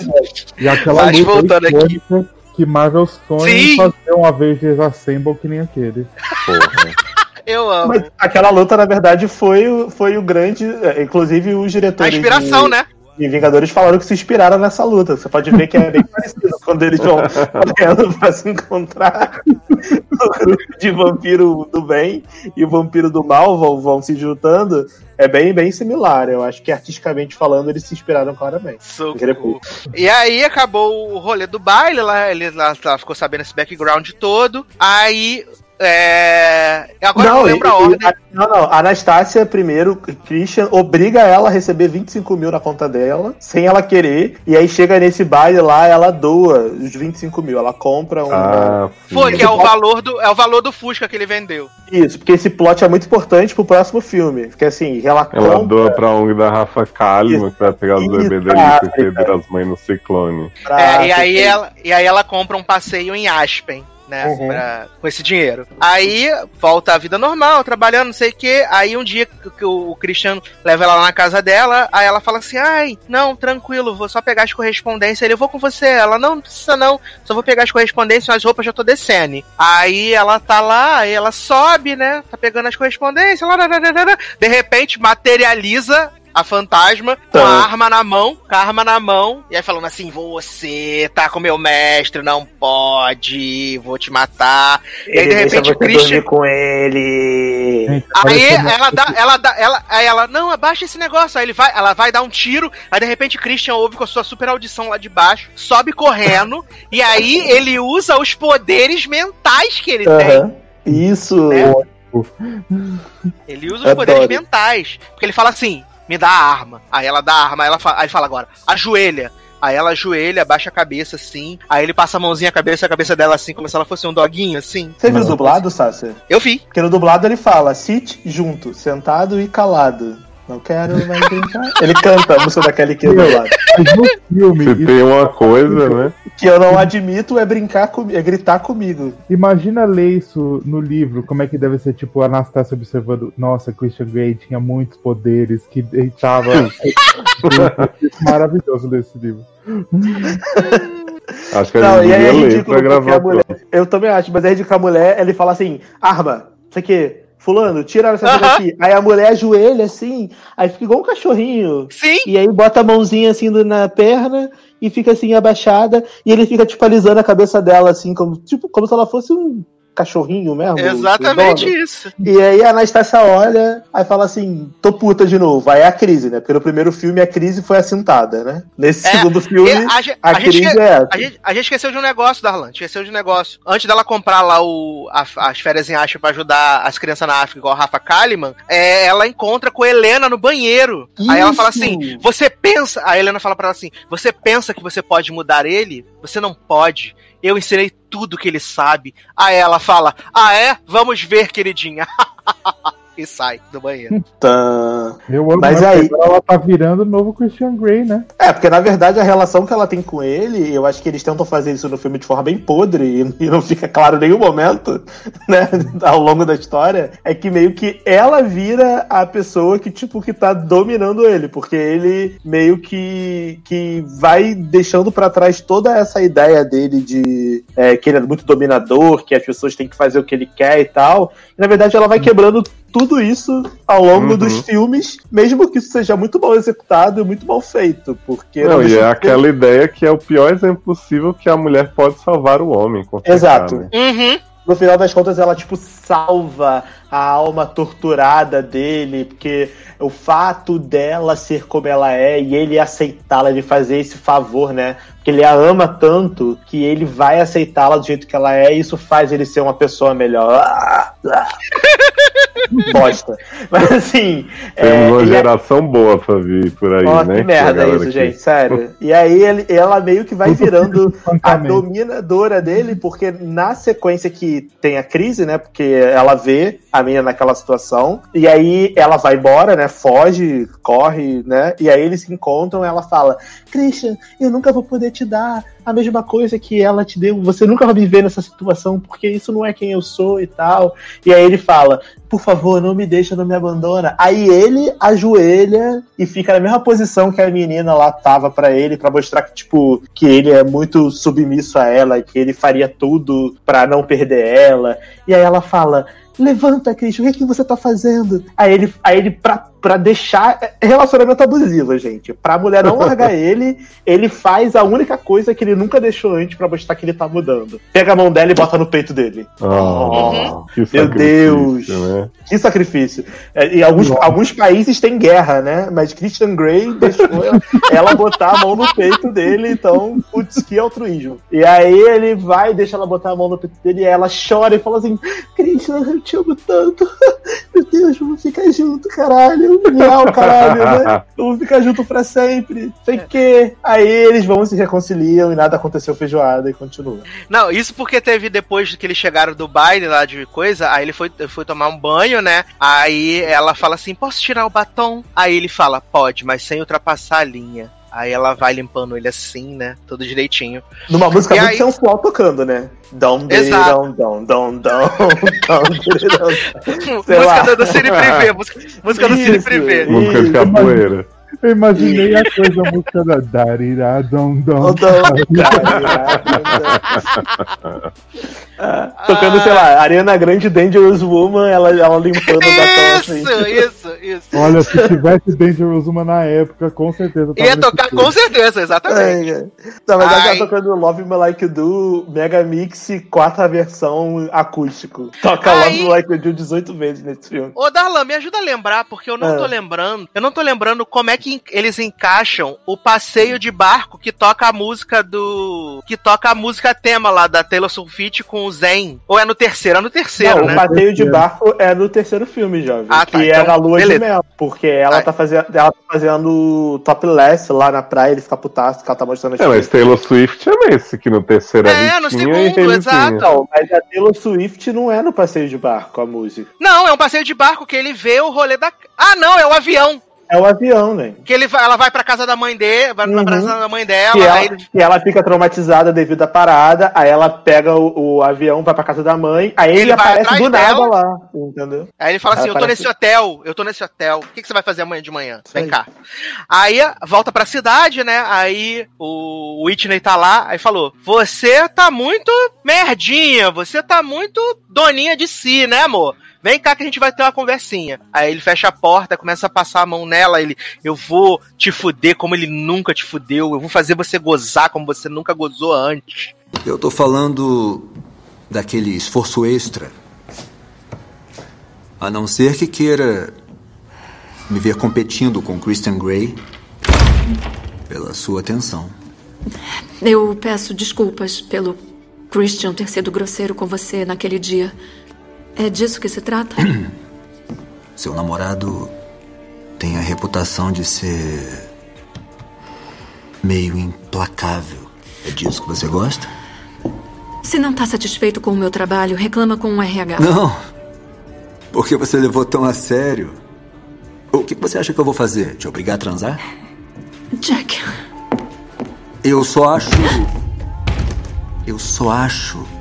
E aquela Mas luta voltando aqui. que Marvel sonha Sim. em fazer um Avengers Assemble que nem aquele. Porra. Eu amo. Mas aquela luta, na verdade, foi, o- foi o grande. é, Inclusive, os A diretores. inspiração, de, né? De Vingadores falaram que se inspiraram nessa luta. Você pode ver que é bem parecido quando eles vão correndo pra se encontrar. Grupo de vampiro do bem e o vampiro do mal vão, vão se juntando. É bem, bem similar. Eu acho que artisticamente falando, eles se inspiraram claramente. Socorro. E aí acabou o rolê do baile, lá, ele lá, lá ficou sabendo esse background todo. Aí. É... Agora eu não e- lembro a e- ordem. a- não, não. A Anastácia, primeiro, Christian, obriga ela a receber 25 mil na conta dela, sem ela querer. E aí chega nesse baile lá, ela doa os 25 mil. Ela compra um. Ah. Foi, que é o valor do, é o valor do Fusca que ele vendeu. Isso, porque esse plot é muito importante pro próximo filme. Porque assim, ela Ela compra doa pra ONG da Rafa Kalimann, que vai pegar os bebês dele e perder as mães no ciclone. pra- É, e, aí ela, e aí ela compra um passeio em Aspen. Né, Uhum. pra- com esse dinheiro. Aí volta à vida normal, trabalhando, não sei o que. Aí um dia que, que o Christian leva ela lá na casa dela, aí ela fala assim: ai, não, tranquilo, vou só pegar as correspondências. Ele, eu vou com você. Ela, não, não precisa não, só vou pegar as correspondências, as roupas já tô descendo. Aí ela tá lá, aí ela sobe, né? Tá pegando as correspondências, lá, lá, lá. de repente materializa a fantasma com a Tá. arma na mão, com a arma na mão, e aí falando assim: você tá com meu mestre, não pode, vou te matar. E aí, Ele de repente, o Christian. com ele. Aí ela dá, ela dá, ela, aí ela, não, abaixa esse negócio. Aí ele vai, ela vai dar um tiro, aí de repente Christian ouve com a sua super audição lá de baixo, sobe correndo, e aí ele usa os poderes mentais que ele tem. Aham. Isso. Né? Ele usa os Adoro. poderes mentais. Porque ele fala assim: me dá a arma. Aí ela dá a arma, aí, ela fala, aí ele fala agora, ajoelha. Aí ela ajoelha, abaixa a cabeça assim. Aí ele passa a mãozinha a cabeça, a cabeça dela assim, como se ela fosse um doguinho, assim. Você viu o dublado, Sácia? Eu vi. Porque no dublado ele fala, sit junto, sentado e calado. Não quero mais brincar. Ele canta a música da Kelly Key do lado. Filme, Se tem uma coisa, né? Que eu não admito é brincar comigo, é gritar comigo. imagina ler isso no livro, como é que deve ser, tipo, a Anastácia observando, nossa, Christian Grey tinha muitos poderes, que deitava. Maravilhoso ler esse livro. Acho que a Não, gente e aí é ler ridículo pra gravar a mulher. Eu também acho, mas é ridículo que a mulher ele fala assim: arma, isso aqui, fulano, tira essa coisa Aham. aqui. Aí a mulher ajoelha assim, aí fica igual um cachorrinho. Sim. E aí bota a mãozinha assim na perna e fica assim abaixada. E ele fica tipo alisando a cabeça dela, assim, como, tipo, como se ela fosse um cachorrinho mesmo. Exatamente isso. E aí a Anastácia olha, aí fala assim, tô puta de novo. Aí é a crise, né? Porque no primeiro filme a crise foi assentada, né? Nesse É, segundo filme, a, a, a gente, crise esque- é essa. a, gente, a gente esqueceu de um negócio, Darlan. Esqueceu de um negócio. Antes dela comprar lá o, as férias em Asha pra ajudar as crianças na África, igual a Rafa Kalimann, é, ela encontra com a Helena no banheiro. Aí ela fala Isso. assim: Você pensa. A Helena fala pra ela assim: Você pensa que você pode mudar ele? Você não pode. Eu ensinei tudo que ele sabe. Aí ela fala: Ah, é? Vamos ver, queridinha. e sai do banheiro. Tá. Eu amo, Mas aí- ela tá virando o novo Christian Grey, né? É, porque na verdade a relação que ela tem com ele, eu acho que eles tentam fazer isso no filme de forma bem podre e, e não fica claro em nenhum momento, né, ao longo da história, é que meio que ela vira a pessoa que, tipo, que tá dominando ele, porque ele meio que, que vai deixando pra trás toda essa ideia dele de é, que ele é muito dominador, que as pessoas têm que fazer o que ele quer e tal. E, na verdade ela vai quebrando tudo isso ao longo Uhum. dos filmes, mesmo que isso seja muito mal executado e muito mal feito, porque Não, e é tempo- aquela ideia que é o pior exemplo possível que a mulher pode salvar o homem. com certeza, Exato. né? Uhum. no final das contas ela tipo salva a alma torturada dele, porque o fato dela ser como ela é e ele aceitá-la, ele fazer esse favor, né? Porque ele a ama tanto que ele vai aceitá-la do jeito que ela é e isso faz ele ser uma pessoa melhor. Ah, ah. Bosta. Mas assim. Temos é, uma a- geração boa pra vir por aí, né? que merda isso, que- gente, sério. E aí ele, ela meio que vai virando a dominadora dele, porque na sequência que tem a crise, né? Porque ela vê a a menina naquela situação. E aí ela vai embora, né? Foge, corre, né? E aí eles se encontram ela fala: Christian, eu nunca vou poder te dar a mesma coisa que ela te deu. Você nunca vai me ver nessa situação, porque isso não é quem eu sou e tal. E aí ele fala: por favor, não me deixa, não me abandona. Aí ele ajoelha e fica na mesma posição que a menina lá tava para ele, para mostrar que, tipo, que ele é muito submisso a ela, que ele faria tudo para não perder ela. E aí ela fala: Levanta, Christian, o que, é que você tá fazendo? Aí ele, aí ele pra, pra deixar. Relacionamento abusivo, gente. Pra mulher não largar ele, ele faz a única coisa que ele nunca deixou antes pra mostrar que ele tá mudando. Pega a mão dela e bota no peito dele. Oh, que Meu Deus. Né? Que sacrifício. É, E alguns, alguns países têm guerra, né? Mas Christian Grey deixou ela botar a mão no peito dele, então, putz, que altruísmo. E aí ele vai, deixa ela botar a mão no peito dele, e ela chora e fala assim: Christian, eu te amo tanto. Meu Deus, vamos ficar junto, caralho. Miau, caralho, né? Vamos ficar junto pra sempre. Sei que. Aí eles vão se reconciliam e nada aconteceu feijoada e continua. Não, isso porque teve depois que eles chegaram do baile lá de coisa, aí ele foi, foi tomar um banho, né? Aí ela fala assim: posso tirar o batom? Aí ele fala: pode, mas sem ultrapassar a linha. Aí ela vai limpando ele assim, né? Tudo direitinho. Numa música E muito aí- sensual tocando, né? Dom, dom, dom, dom, dom, dom, música do Cine Privé, música, música do Cine. Privé. Música de capoeira. Eu imaginei a coisa, a música da Darira Dom Dom. Dom, dom. Tocando, sei lá, Ariana Grande Dangerous Woman, ela, ela limpando o batom assim. Isso, isso, isso. Olha, se tivesse Dangerous Uma na época, com certeza. Ia tocar com certeza, exatamente. É, é. Não, mas ela Ai. tá tocando Love Me Like You Do, Mega Mix, quarta versão acústico. Toca Aí- Love Me Like You Do 18 vezes nesse filme. Ô, Darlan, me ajuda a lembrar, porque eu não É. tô lembrando. Eu não tô lembrando como é que en- eles encaixam o passeio de barco que toca a música do. que toca a música tema lá da Taylor Swift com o Zen. Ou é no terceiro? É no terceiro, Não, né? o passeio de Terceiro. barco é no terceiro filme, jovem. Ah, tá, que então, é na lua beleza. de mel. Porque ela tá, fazendo, ela tá fazendo topless lá na praia, ele fica putaço, que ela tá mostrando as É, mas Taylor Swift é nesse, que no terceiro é, É, no Ritinha segundo, exato. Não, mas a Taylor Swift não é no passeio de barco, a música. Não, é um passeio de barco que ele vê o rolê da. Ah, não, é o avião. É o avião, né? Que ele vai, ela vai pra casa da mãe dele, vai Uhum. pra casa da mãe dela, Que aí ela, que ela fica traumatizada devido à parada, aí ela pega o, o avião, vai pra casa da mãe, aí ele, Ele aparece do nada lá, entendeu? Aí ele fala assim: Ela Eu tô nesse hotel, eu tô nesse hotel. O que, que você vai fazer amanhã de manhã? Vem aí. cá. Aí volta pra cidade, né? Aí o Whitney tá lá, aí falou: Você tá muito merdinha, você tá muito doninha de si, né, amor? Vem cá que a gente vai ter uma conversinha. Aí ele fecha a porta, começa a passar a mão nela. Ele, eu vou te fuder como ele nunca te fudeu. Eu vou fazer você gozar como você nunca gozou antes. Eu tô falando daquele esforço extra. A não ser que queira me ver competindo com Christian Grey pela sua atenção. Eu peço desculpas pelo Christian ter sido grosseiro com você naquele dia. É disso que se trata? Seu namorado tem a reputação de ser meio implacável. É disso que você gosta? Se não tá satisfeito com o meu trabalho, reclama com o RH. Não. Por que você levou tão a sério? O que você acha que eu vou fazer? Te obrigar a transar? Jack, Eu só acho. Eu só acho.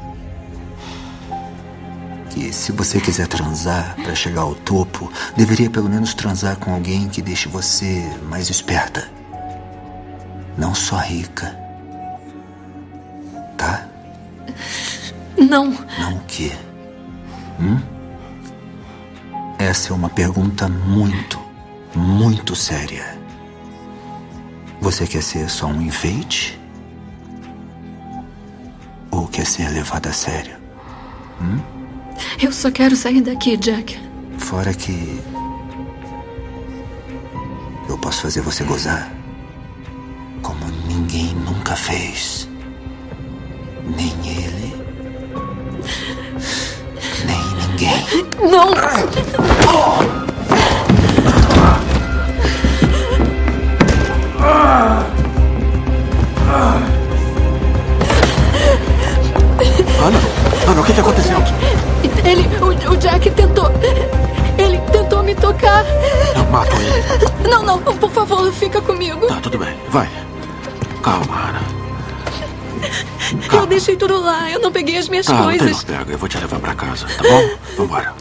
Que se você quiser transar pra chegar ao topo, deveria pelo menos transar com alguém que deixe você mais esperta. Não só rica. Tá? não. Não o quê? Hum? Essa é uma pergunta muito, muito séria. Você quer ser só um enfeite? Ou quer ser levado a sério? Eu só quero sair daqui, Jack. Fora que. Eu posso fazer você gozar. Como ninguém nunca fez. Nem ele. Nem ninguém. Não! Ana, Ana, o que, que aconteceu? Ele. O, o, Jack tentou. Ele tentou me tocar. Não mato ele. Não, não, por favor, fica comigo. Tá, tudo bem. Vai. Calma, Ana. Calma. Eu deixei tudo lá. Eu não peguei as minhas tá, coisas. Não pega. Eu vou te levar pra casa, tá bom? Vambora.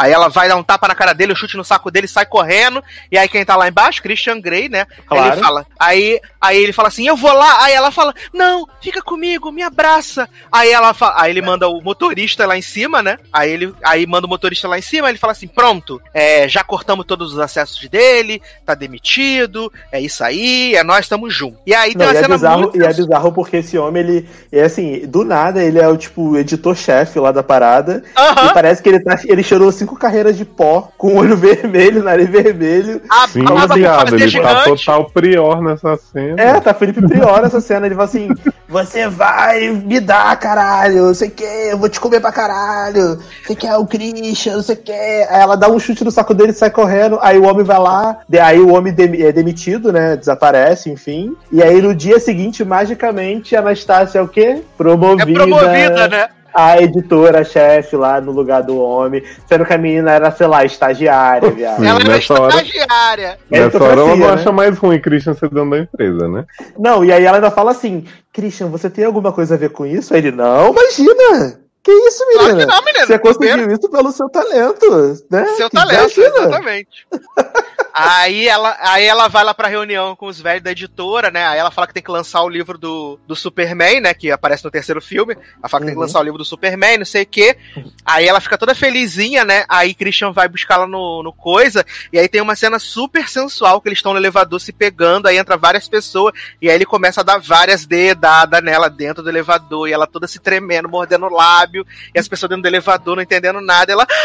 Aí ela vai dar um tapa na cara dele, um chute no saco dele, sai correndo. E aí quem tá lá embaixo, Christian Grey, né? Claro. Ele fala. Aí, aí ele fala assim: "Eu vou lá". Aí ela fala: "Não, fica comigo, me abraça". Aí ela fala, aí ele manda o motorista lá em cima, né? Aí ele aí manda o motorista lá em cima, ele fala assim: "Pronto, é, já cortamos todos os acessos dele, tá demitido, é isso aí, é nós estamos juntos". E aí tem Não, uma e, é cena bizarro, muito e é bizarro porque esse homem, ele é assim, do nada, ele é o tipo editor-chefe lá da parada. Aham. E parece que ele, tá, ele cheirou cinco carreiras de pó, com olho vermelho, nariz vermelho. a Sim, viado, ele tá total prior nessa cena. É, tá Felipe Prior essa cena. Ele fala assim: Você vai me dar, caralho, não sei o que, eu vou te comer pra caralho, você quer o Christian, não sei o que. Aí ela dá um chute no saco dele e sai correndo. Aí o homem vai lá, de- aí o homem é demitido, né? Desaparece, enfim. E aí no dia seguinte, magicamente, a Anastácia é o quê? Promovida. É promovida, né? A editora-chefe lá no lugar do homem, sendo que a menina era, sei lá, estagiária, viado. Sim, Ela era hora- estagiária. Nessa hora ela não né? acha mais ruim Christian ser dono da empresa, né? Não, e aí ela ainda fala assim: Christian, você tem alguma coisa a ver com isso? Aí ele, não, imagina! Que isso, menina? Claro que não, menino. Você Primeiro- conseguiu isso pelo seu talento, né? Seu Que talento, imagina. exatamente. aí, ela, aí ela vai lá pra reunião com os velhos da editora, né? Aí ela fala que tem que lançar o livro do, do Superman, né? Que aparece no terceiro filme. Ela fala que tem que Uhum. lançar o livro do Superman, não sei o quê. Aí ela fica toda felizinha, né? Aí Christian vai buscar ela no, no coisa. E aí tem uma cena super sensual que eles estão no elevador se pegando. Aí entra várias pessoas. E aí ele começa a dar várias dedadas nela dentro do elevador. E ela toda se tremendo, mordendo o lábio. E as pessoas dentro do elevador não entendendo nada. Ela.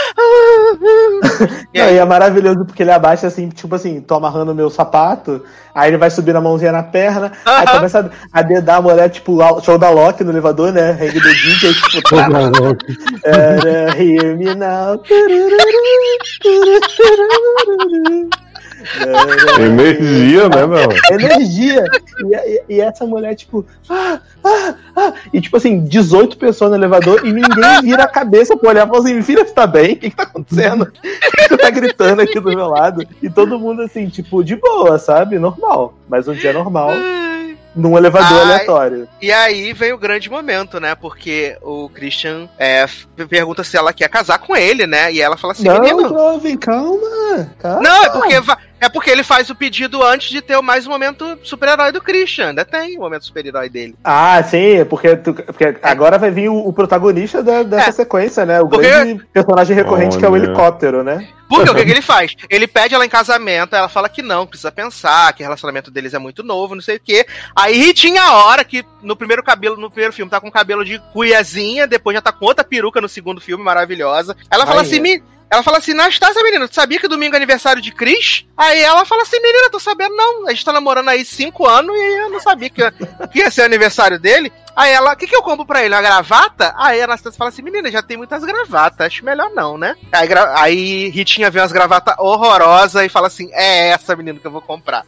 E Não, aí- e é maravilhoso porque ele abaixa assim, tipo assim, tô amarrando meu sapato, aí ele vai subir a mãozinha na perna, aí Aham. começa a, a dedar a mulher, tipo, show da Loki no elevador, né? Hang the DJ, tipo, tá, hear me now. Energia, né, não? energia. E, e- e essa mulher, tipo, ah, ah, ah. E tipo assim, 18 pessoas no elevador e ninguém vira a cabeça pra olhar e fala assim: filha, você tá bem? O que, que tá acontecendo? Você tá gritando aqui do meu lado. E todo mundo assim, tipo, de boa, sabe? Normal. Mas um dia normal, num elevador Ai. aleatório. E aí vem o grande momento, né? Porque o Christian é, pergunta se ela quer casar com ele, né? E ela fala assim, Não, menino. jovem, calma. calma. Não, é porque, va- é porque ele faz o pedido antes de ter mais um momento super-herói do Christian. Ainda tem o momento super-herói dele. Ah, sim, porque, tu- porque agora vai vir o, o protagonista da- dessa É. sequência, né? O Porque- grande personagem recorrente que é o helicóptero, né? Porque o que, que ele faz? Ele pede ela em casamento, ela fala que não, precisa pensar, que o relacionamento deles é muito novo, não sei o quê. Aí tinha a hora que no primeiro cabelo, no primeiro filme, tá com cabelo de cuiazinha, depois já tá com outra peruca no segundo filme, maravilhosa. Ela fala assim, "Me- ela fala assim, Nastácia, menina, tu sabia que domingo é aniversário de Cris? Aí ela fala assim, menina, tô sabendo não, a gente tá namorando aí cinco anos e eu não sabia que, que ia ser o aniversário dele. Aí ela, o que, que eu compro pra ele? Uma gravata? Aí a Anastácia fala assim, menina, já tem muitas gravatas, acho melhor não, né? Aí, aí Ritinha vê umas gravatas horrorosas e fala assim, é essa, menina, que eu vou comprar.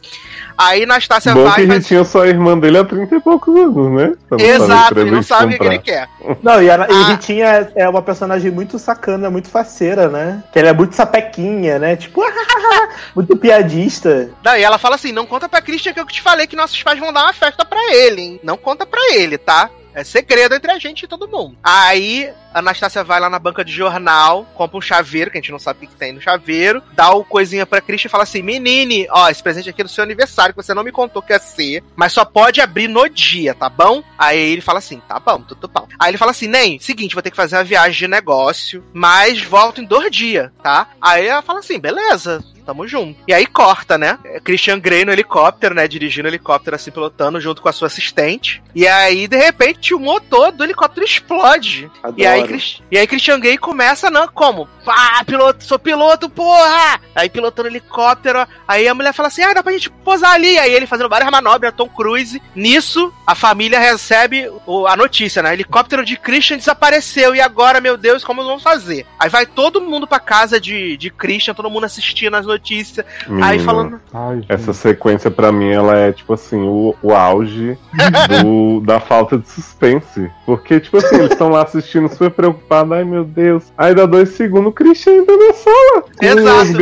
Aí Anastácia Bom vai que ele tinha só a irmã dele há 30 e poucos anos, né? Exato, ele não sabe o que, ele quer. Não, e a, e Ah. Ritinha é, é uma personagem muito sacana, muito faceira, né? Que ela é muito sapequinha, né? Tipo, muito piadista. Daí ela fala assim, não conta pra Christian que eu te falei que nossos pais vão dar uma festa pra ele, hein? Não conta pra ele, tá? É segredo entre a gente e todo mundo. Aí, a Anastácia vai lá na banca de jornal, compra um chaveiro, que a gente não sabe o que, tem no chaveiro, dá o coisinha pra Christian e fala assim: Menine, ó, esse presente aqui é do seu aniversário, que você não me contou que ia ser, mas só pode abrir no dia, tá bom? Aí ele fala assim: tá bom, tudo bom. Aí ele fala assim: Nem, seguinte, vou ter que fazer uma viagem de negócio, mas volto em dois dias, tá? Aí ela fala assim: beleza, tamo junto. E aí corta, né? Christian Grey no helicóptero, né? Dirigindo o helicóptero assim, pilotando junto com a sua assistente. E aí, de repente, o motor do helicóptero explode. E aí, Adoro. E aí Christian Grey começa, não, como? Pá, piloto, sou piloto, porra! Aí pilotando o helicóptero, aí a mulher fala assim, ah, dá pra gente posar ali. Aí ele fazendo várias manobras, Tom Cruise. Nisso, a família recebe o- a notícia, né? Helicóptero de Christian desapareceu. E agora, meu Deus, como vamos fazer? Aí vai todo mundo pra casa de, de Christian, todo mundo assistindo as notícias. Notícia. Aí Menino, falando. Ai, Essa sequência, pra mim, ela é, tipo assim, o, o auge do- da falta de suspense. Porque, tipo assim, eles estão lá assistindo super preocupados. Ai, meu Deus. Aí dá dois segundos, o Christian entra na sala. Com Exato,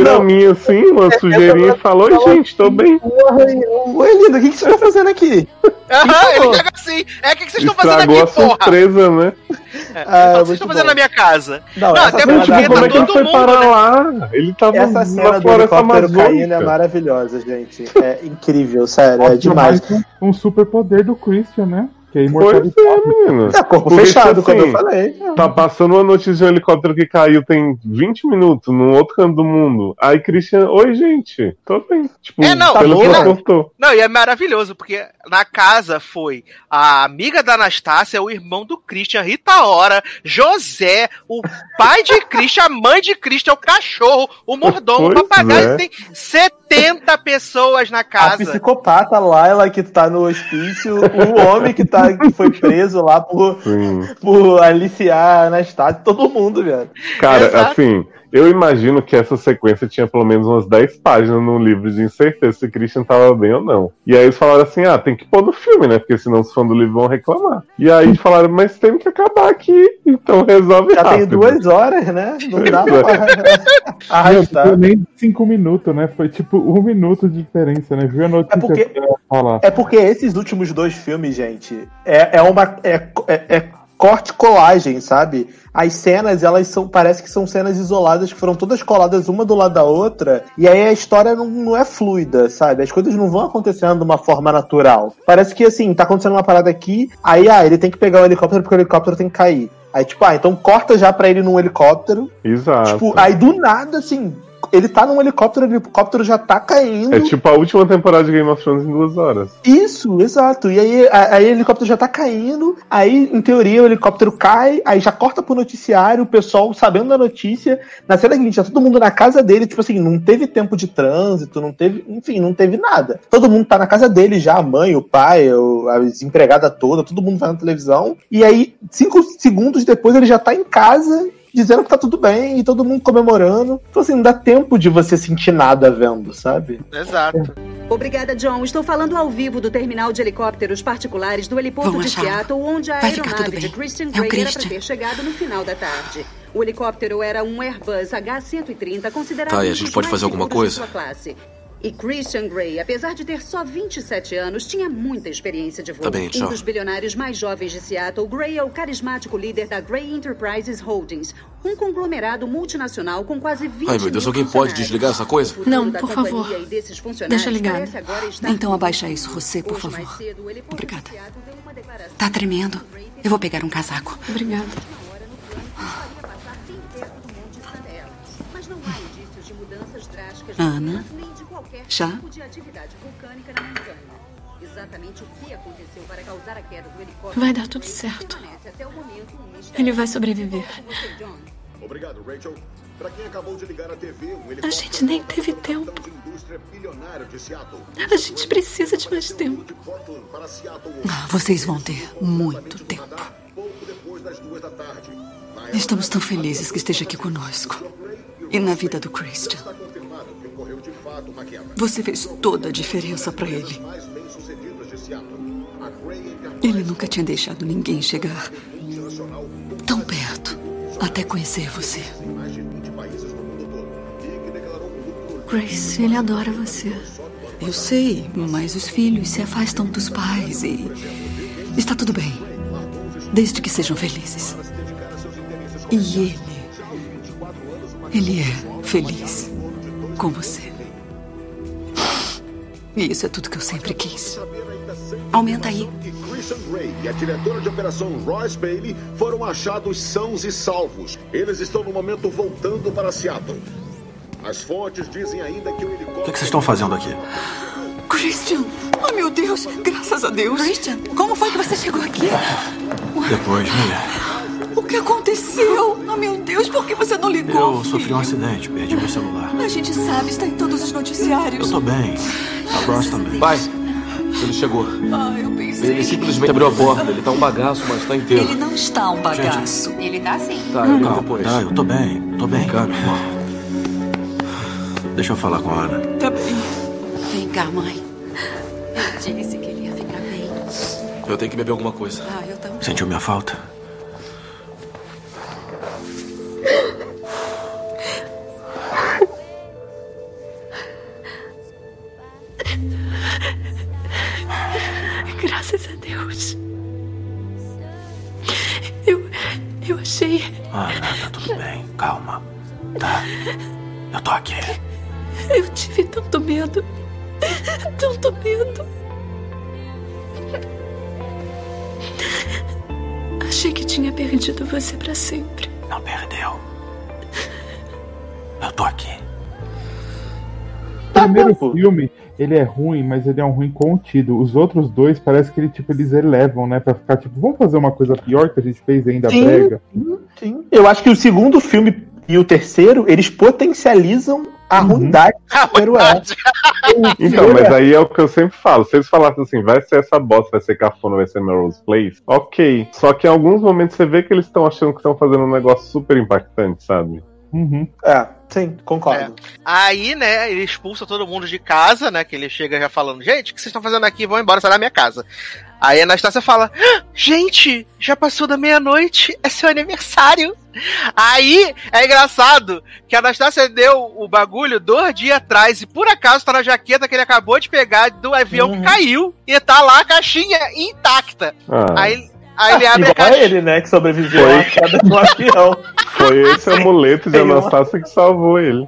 assim, uma sujeirinha e falou, Oi, gente, tô bem. Oi, lindo, o que, que você tá fazendo aqui? Aham, ele chega assim. É, o que, que vocês estão fazendo Estragou a aqui, porra? surpresa, né? É, Ah, fala, muito vocês estão fazendo bom. na minha casa? Não, Não, até porque tipo, como é que ele foi mundo, parar né? lá? Ele tava Essa na cena do floresta helicóptero caindo é maravilhosa, gente. É incrível, sério, é demais. mais Um, um super poder do Christian, né? Que é Pois imortalidade. é, menino. É corpo Porque, fechado, tipo quando eu assim, falei. Tá passando uma notícia de um helicóptero que caiu tem 20 minutos num outro canto do mundo. Aí Christian, oi gente, tô bem. Tipo, É, não, transportou. Não, e é maravilhoso, porque na casa foi a amiga da Anastácia, o irmão do Christian, Rita Ora, José, o pai de Christian, a mãe de Christian, o cachorro, o mordomo, o papagaio. é. Tem 70 pessoas na A casa. psicopata Laila que tá no hospício, o homem que, tá, que foi preso lá por, Sim. por aliciar a Anastácia, todo mundo, velho. Cara, Exato. assim, eu imagino que essa sequência tinha pelo menos umas 10 páginas no livro de incerteza se Christian tava bem ou não. E aí eles falaram assim: ah, tem que pôr no filme, né? Porque senão os fãs do livro vão reclamar. E aí falaram, mas tem que acabar aqui, então resolve Já tem rápido. duas horas, né? Não dá pra Não, arrastar. foi nem cinco minutos, né? Foi tipo um minuto de diferença, né? Viu a notícia É porque- que eu ia falar. É porque esses últimos dois filmes, gente, é, é uma. É, é, é corte colagem, sabe? As cenas, elas são. Parece que são cenas isoladas que foram todas coladas uma do lado da outra. E aí a história não, não é fluida, sabe? As coisas não vão acontecendo de uma forma natural. Parece que assim, tá acontecendo uma parada aqui, aí ah, ele tem que pegar o helicóptero porque o helicóptero tem que cair. Aí, tipo, ah, então corta já pra ele num helicóptero. Exato. Tipo, aí do nada, assim, ele tá num helicóptero, o helicóptero já tá caindo. É tipo a última temporada de Game of Thrones em duas horas. Isso, exato. E aí, aí o helicóptero já tá caindo, aí, em teoria, o helicóptero cai, aí já corta pro noticiário, o pessoal sabendo da notícia. Na cena seguinte, já todo mundo na casa dele, tipo assim, não teve tempo de trânsito, não teve, enfim, não teve nada. Todo mundo tá na casa dele já, a mãe, o pai, a desempregada toda, todo mundo vai na televisão. E aí, cinco segundos depois, ele já tá em casa. Dizendo que tá tudo bem e todo mundo comemorando. Então, assim, não dá tempo de você sentir nada vendo, sabe? Exato. Obrigada, John. Estou falando ao vivo do terminal de helicópteros particulares do heliporto Vão de achá-lo. Seattle, onde a Vai aeronave de. Christian É Grey era para Christian. ter chegado no final da tarde. O helicóptero era um Airbus H-130, considerado Tá, e a gente pode fazer alguma coisa? sua classe. E Christian Grey, apesar de ter só 27 anos, tinha muita experiência de voo. Tá bem, um dos bilionários mais jovens de Seattle, Gray é o carismático líder da Gray Enterprises Holdings, um conglomerado multinacional com quase 20 Ai, meu Deus, alguém pode desligar essa coisa? Não, por favor. Deixa ligado. estar Então abaixa isso, você, por favor. cedo, Obrigada. Tá tremendo. Eu vou pegar um casaco. Obrigada. Ana? Já? para Vai dar tudo certo. Ele vai sobreviver. Obrigado, Rachel. Pra quem acabou de ligar a TV, um A gente nem teve tempo. A gente precisa de mais tempo. Para Ah, Vocês vão ter muito tempo. Estamos tão felizes que esteja aqui conosco. E na vida do Christian. Você fez toda a diferença para ele. Ele nunca tinha deixado ninguém chegar tão perto até conhecer você. mais de 20 países no mundo todo. Que declarou lucro Grace, ele adora você. Eu sei, mas os filhos se afastam dos pais e. Está tudo bem. Desde que sejam felizes. E ele. Ele é feliz com você. E isso é tudo que eu sempre quis. Aumenta aí. Christian Gray e a diretora de operação Royce Bailey foram achados sãos e salvos. Eles estão no momento voltando para Seattle. As fontes dizem ainda que o helicóptero. O que, que vocês estão fazendo aqui? Christian! Oh, meu Deus! Graças a Deus! Christian, como foi que você chegou aqui? Depois, Mia, O que aconteceu? Oh, meu Deus, por que você não ligou? eu sofri um acidente, perdi meu celular. A gente sabe, está em todos os noticiários. Eu tô bem. A Ross também. Pai, ele chegou. Ah, eu pensei. Ele simplesmente abriu a porta. Ele tá um bagaço, mas tá inteiro. Ele não está um bagaço. Ele tá assim. Tá, ele Calma, depois. tá, eu tô bem, tô bem. Irmão. Deixa eu falar com a Ana. Tá bem. Vem cá, mãe. Eu disse que ele ia ficar bem. Eu tenho que beber alguma coisa. Ah, eu também. Sentiu minha falta? Graças a Deus. Eu. Eu achei. Ana, tá tudo bem. Calma. Tá? Eu tô aqui. Eu tive tanto medo. Tanto medo. Achei que tinha perdido você pra sempre. Não perdeu. Eu tô aqui. O primeiro filme, ele é ruim, mas ele é um ruim contido. Os outros dois parece que ele, tipo, eles elevam, né? Pra ficar tipo, vamos fazer uma coisa pior que a gente fez ainda Sim. brega. Sim. Eu acho que o segundo filme e o terceiro, eles potencializam a ruindade que o primeiro é. Então, mas aí é o que eu sempre falo. Se eles falassem assim, vai ser essa bosta, vai ser cafona, vai ser Melrose Place, ok. Só que em alguns momentos você vê que eles estão achando que estão fazendo um negócio super impactante, sabe? Uhum. É, sim, concordo. Aí, né, ele expulsa todo mundo de casa, né? Que ele chega já falando, gente, o que vocês estão fazendo aqui? Vão embora, sai da minha casa. Aí a Anastácia fala, "Ah, gente, já passou da meia-noite, é seu aniversário. Aí é engraçado que a Anastácia deu o bagulho dois dias atrás e por acaso tá na jaqueta que ele acabou de pegar do avião que caiu e tá lá a caixinha intacta. Ah. Aí, aí ele abre a Igual a caixinha. ele, né, que sobreviveu Foi. à queda do avião. Foi esse amuleto de Anastácia que salvou ele.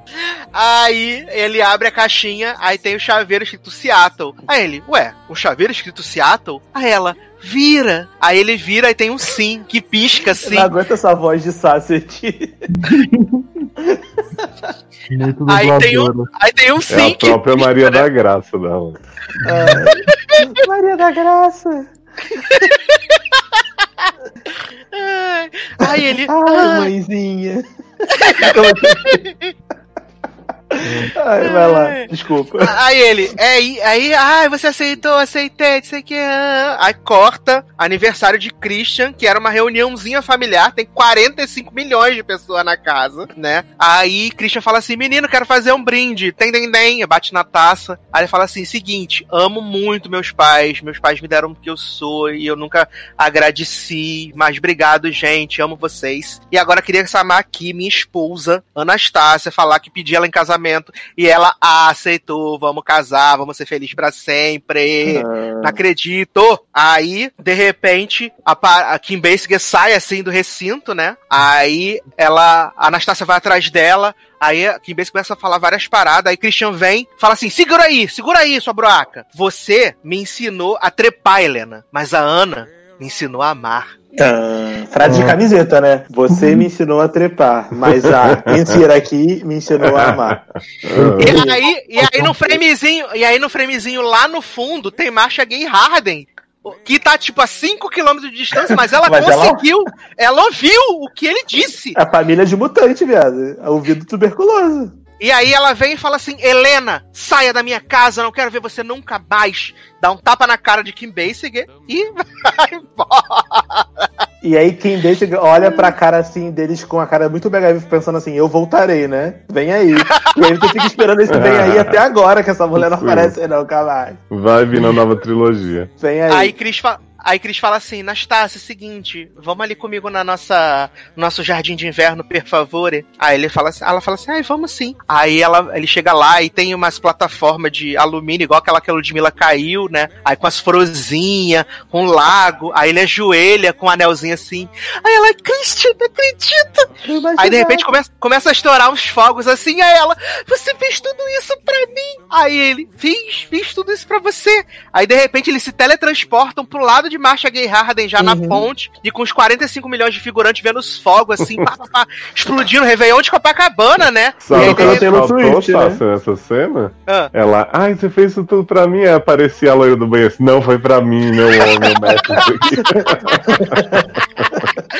Aí ele abre a caixinha, aí tem o chaveiro escrito Seattle. Aí ele, ué, o chaveiro escrito Seattle? Aí ela, vira. Aí ele vira e tem um sim, que pisca assim. Não aguenta essa voz de Sasset. Aí tem um, aí tem um É sim a que própria pisca, Maria né? da Graça dela. Maria da Graça. Ai, ele, Ai, ah, mãezinha. Ai, vai lá, desculpa. Aí ele, é, aí, aí, ai, você aceitou, aceitei, não sei o que. Aí corta aniversário de Christian, que era uma reuniãozinha familiar, tem 45 milhões de pessoas na casa, né? Aí Christian fala assim: menino, quero fazer um brinde. Tem, tem, tem. Bate na taça. Aí ele fala assim: seguinte, amo muito meus pais, meus pais me deram o que eu sou e eu nunca agradeci, mas obrigado, gente, amo vocês. E agora queria chamar aqui minha esposa, Anastácia, falar que pedi ela em casamento e ela aceitou, vamos casar, vamos ser felizes pra sempre. Não acredito. Aí, de repente, a, a Kim Basinger sai assim do recinto, né? Aí ela, a Anastácia vai atrás dela. Aí a Kim Basinger começa a falar várias paradas. Aí Christian vem, fala assim: segura aí, segura aí, sua broaca. Você me ensinou a trepar, Helena, mas a Ana me ensinou a amar. Ah, frase de camiseta, né? Você me ensinou a trepar, mas a mentira aqui me ensinou a amar. E aí, e aí no framezinho, e aí no framezinho lá no fundo tem Marcia Gay Harden. Que tá tipo a 5km de distância, mas ela Mas ela- conseguiu. Ela... ouviu o que ele disse. A família de mutante, viado. Ouvido tuberculoso. E aí ela vem e fala assim: Helena, saia da minha casa, não quero ver você nunca mais. Dá um tapa na cara de Kim Basinger e vai embora. E aí quem deixa olha pra cara assim deles com a cara muito mega pensando assim, eu voltarei, né? Vem aí. E aí tu fica esperando esse vem aí até agora, que essa mulher não aparece, não, caralho. Vai vir na nova trilogia. Vem aí. Aí Cris, fa... aí Cris fala assim: Nastácia, é o seguinte, vamos ali comigo na nossa nosso jardim de inverno, por favor. Aí ele fala assim, ela fala assim: ai, vamos sim. Aí ela, ele chega lá e tem umas plataformas de alumínio, igual aquela que a Ludmilla caiu, né? Aí com as frozinhas, com um lago. Aí ele ajoelha com um anelzinho assim. Aí ela, Christian, não acredita. Aí de repente começa, começa a estourar uns fogos assim. Aí ela, você fez tudo isso pra mim. Aí ele, fiz, fiz tudo isso pra você. Aí de repente eles se teletransportam pro lado de Marcia Gay Harden, já na ponte, e com os 45 milhões de figurantes vendo os fogos assim, pá, pá, pá, explodindo, Réveillon de Copacabana, né? Sabe E aí, o que Taylor faltou, Swift, né? Nessa cena? Ah. Ela, ai, você fez isso tudo pra mim? Aí aparecia a loira do banheiro assim, não, foi pra mim, meu homem, isso aqui."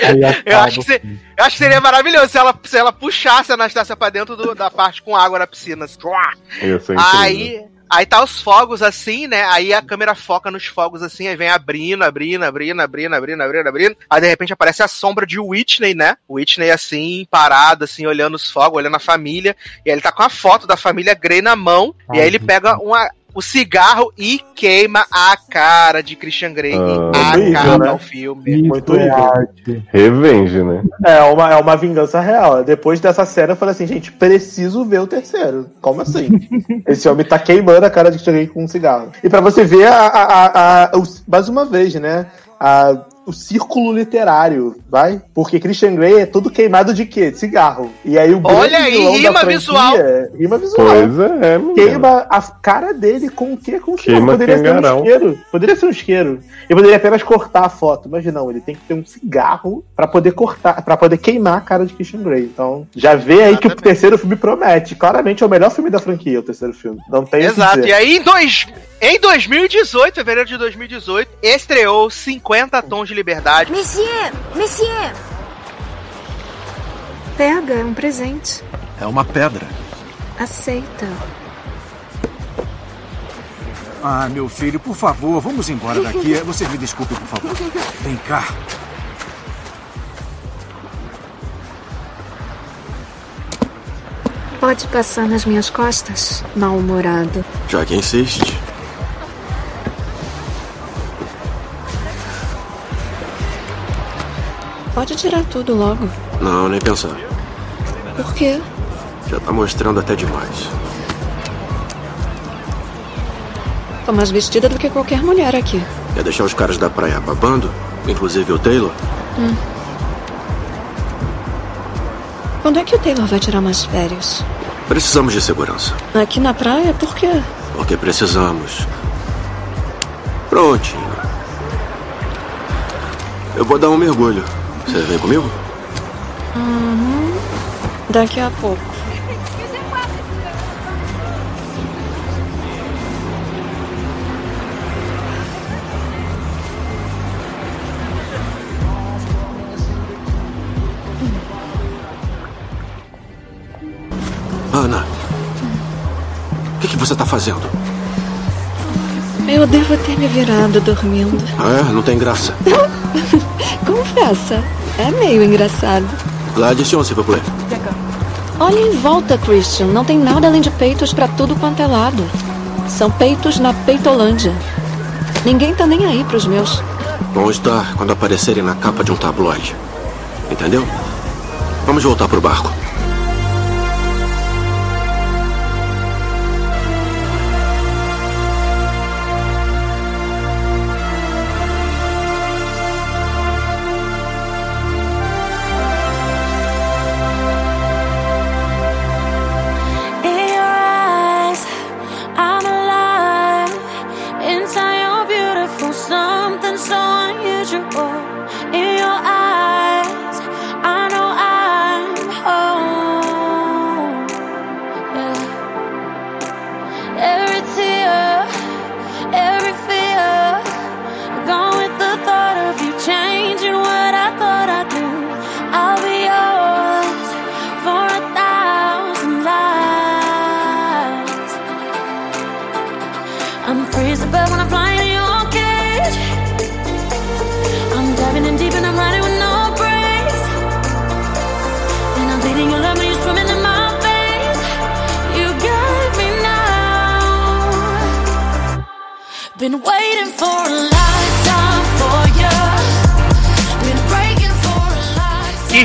Aí Eu acho, que se- eu acho que seria maravilhoso se ela, se ela puxasse a Anastácia pra dentro do- da parte com água na piscina. assim. Ser incrível. Aí, Aí tá os fogos assim, né? Aí a câmera foca nos fogos assim, aí vem abrindo, abrindo, abrindo, abrindo, abrindo, abrindo, abrindo. Aí de repente aparece a sombra de Whitney, né? Whitney assim, parado, assim, olhando os fogos, olhando a família. E aí ele tá com a foto da família Grey na mão. e aí ele pega uma, o cigarro e queima a cara de Christian Grey Ah, e acaba né? o filme. Muito horrível. Revenge, né? É uma, é uma vingança real. Depois dessa cena, eu falei assim, gente, preciso ver o terceiro. Como assim? Esse homem tá queimando a cara de Christian Grey com um cigarro. E pra você ver, a, a, a, a- mais uma vez, né? A- o círculo literário, vai? Porque Christian Grey é todo queimado de quê? De cigarro. E aí o Olha aí, rima franquia- visual. Rima visual. Pois é, menino. Queima a cara dele com o quê? Com o. Queima Poderia ser um isqueiro. Poderia ser um isqueiro. Ele poderia apenas cortar a foto, mas não, ele tem que ter um cigarro pra poder cortar, para poder queimar a cara de Christian Grey. Então, já vê aí que o terceiro filme promete. Claramente é o melhor filme da franquia, o terceiro filme. Não tem Exato. dizer. E aí, em, dois, em 2018, fevereiro de 2018, estreou 50 Tons de Liberdade. Monsieur, monsieur. Pega, é um presente. É uma pedra. Aceita. Ah, meu filho, por favor, vamos embora daqui. Você me desculpe, por favor. Vem cá. Pode passar nas minhas costas, mal-humorado. Já que insiste. Pode tirar tudo logo. Não, nem pensar. Por quê? Já tá mostrando até demais. Tô mais vestida do que qualquer mulher aqui. Quer deixar os caras da praia babando? Inclusive o Taylor? Hum. Quando é que o Taylor vai tirar mais férias? Precisamos de segurança. Aqui na praia? Por quê? Porque precisamos. Prontinho. Eu vou dar um mergulho. Você vem comigo? Uhum. Daqui a pouco. Ana. O que, que você tá fazendo? Eu devo ter me virado dormindo. É, não tem graça. Confessa, é meio engraçado. L'addition, s'il vous plaît. Olha em volta, Christian. Não tem nada além de peitos pra tudo quanto é lado. São peitos na peitolândia. Ninguém tá nem aí pros meus. Vão estar quando aparecerem na capa de um tabloide. Entendeu? Vamos voltar pro barco.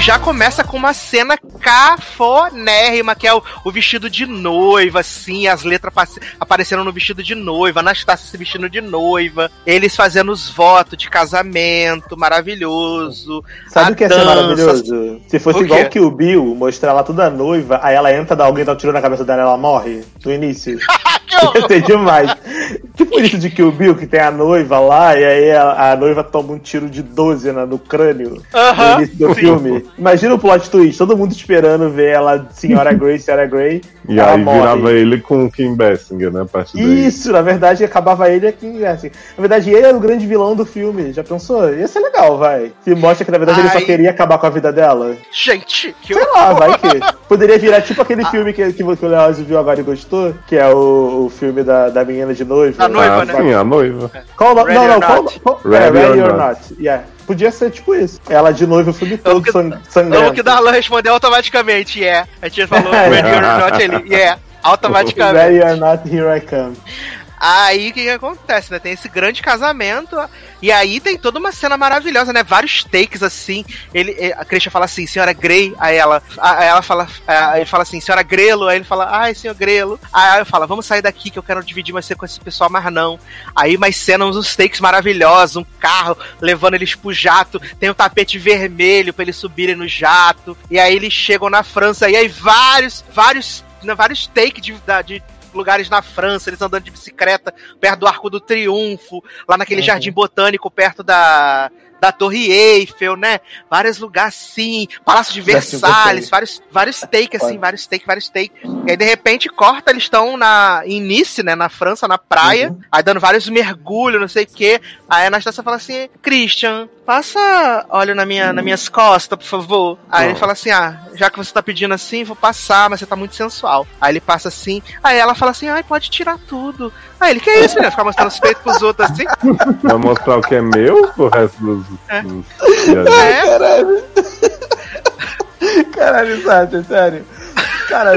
Já começa com uma cena cafonérrima, que é o, o vestido de noiva, assim, as letras aparecendo no vestido de noiva, Anastácia se vestindo de noiva, eles fazendo os votos de casamento, maravilhoso. Sabe o que ia ser maravilhoso? Se fosse igual que o Bill, mostrar ela toda noiva, aí ela entra, dá alguém dá um tiro na cabeça dela ela morre no início. ia ser demais. Tipo isso de Kill Bill, que tem a noiva lá, e aí a, a noiva toma um tiro de 12 na- no crânio Aham, no início do sim. filme. Imagina o plot twist, todo mundo esperando ver ela, Senhora Grey, Senhora Grey. E aí morre. virava ele com o Kim Basinger, né? A partir daí. Isso, na verdade, acabava ele aqui, assim. Na verdade, ele era o grande vilão do filme. Já pensou? Ia ser legal, vai. Se mostra que, na verdade, ele só Ai. queria acabar com a vida dela. Gente, que Sei lá, vai que. Poderia virar tipo aquele filme que, que, o Leoz viu agora e gostou, que é o, o filme da, da menina de noiva. Da noiva, ah, né? sim, a noiva. Qual o nome? Ready Não, não, qual, qual, Ready é, Ready or or Not. Not. Yeah. Podia ser tipo isso. Ela de noiva o filme todo que- sang, sangrando. que Darlan respondeu automaticamente, yeah. A gente falou ready or not, ele, yeah. Automaticamente. Ready or Not, Here I Come. Aí o que, que acontece, né? Tem esse grande casamento, e aí tem toda uma cena maravilhosa, né? Vários takes assim. Ele, eh, a Christian fala assim, senhora Grey, aí ela, aí ela fala, aí ele fala assim, senhora Grelo, aí ele fala, ai, senhor Grelo. Aí eu falo, vamos sair daqui que eu quero dividir mais com esse pessoal, mas não. Aí mais cenas, uns takes maravilhosos, um carro levando eles pro jato, tem um tapete vermelho pra eles subirem no jato, e aí eles chegam na França, e aí vários, vários, né, vários takes de, de lugares na França, eles andando de bicicleta perto do Arco do Triunfo, lá naquele Uhum. jardim botânico perto da, da Torre Eiffel, né? Vários lugares assim, Palácio de Versalhes, vários, vários takes assim, vários takes, vários takes. E aí de repente corta, eles estão na em Nice, né, na França, na praia, Uhum. aí dando vários mergulhos, não sei o quê. Aí a Anastasia fala assim: "Christian, passa óleo na minha, nas minhas costas, por favor". Aí ele fala assim: "Ah, já que você tá pedindo assim, vou passar, mas você tá muito sensual". Aí ele passa assim, aí ela fala assim: "Ai, pode tirar tudo". Aí ele: "Que é isso, menina? Ficar mostrando os peitos pros outros assim?" Vai mostrar o que é meu pro resto dos. É. dos- É. Caralho. Caralho, Sátio, sério. Cara,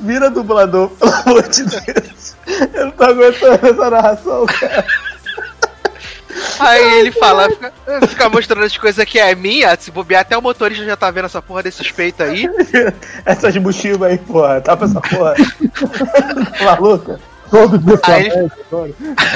vira dublador, pelo amor de Deus. Eu não tô aguentando essa narração, cara. Aí ele fala, fica, fica mostrando as coisas que é minha, se bobear até o motorista já tá vendo essa porra desses peitos aí. Essas mochilas aí, porra. Tapa essa porra. Maluca. Todo dia Aí- agora.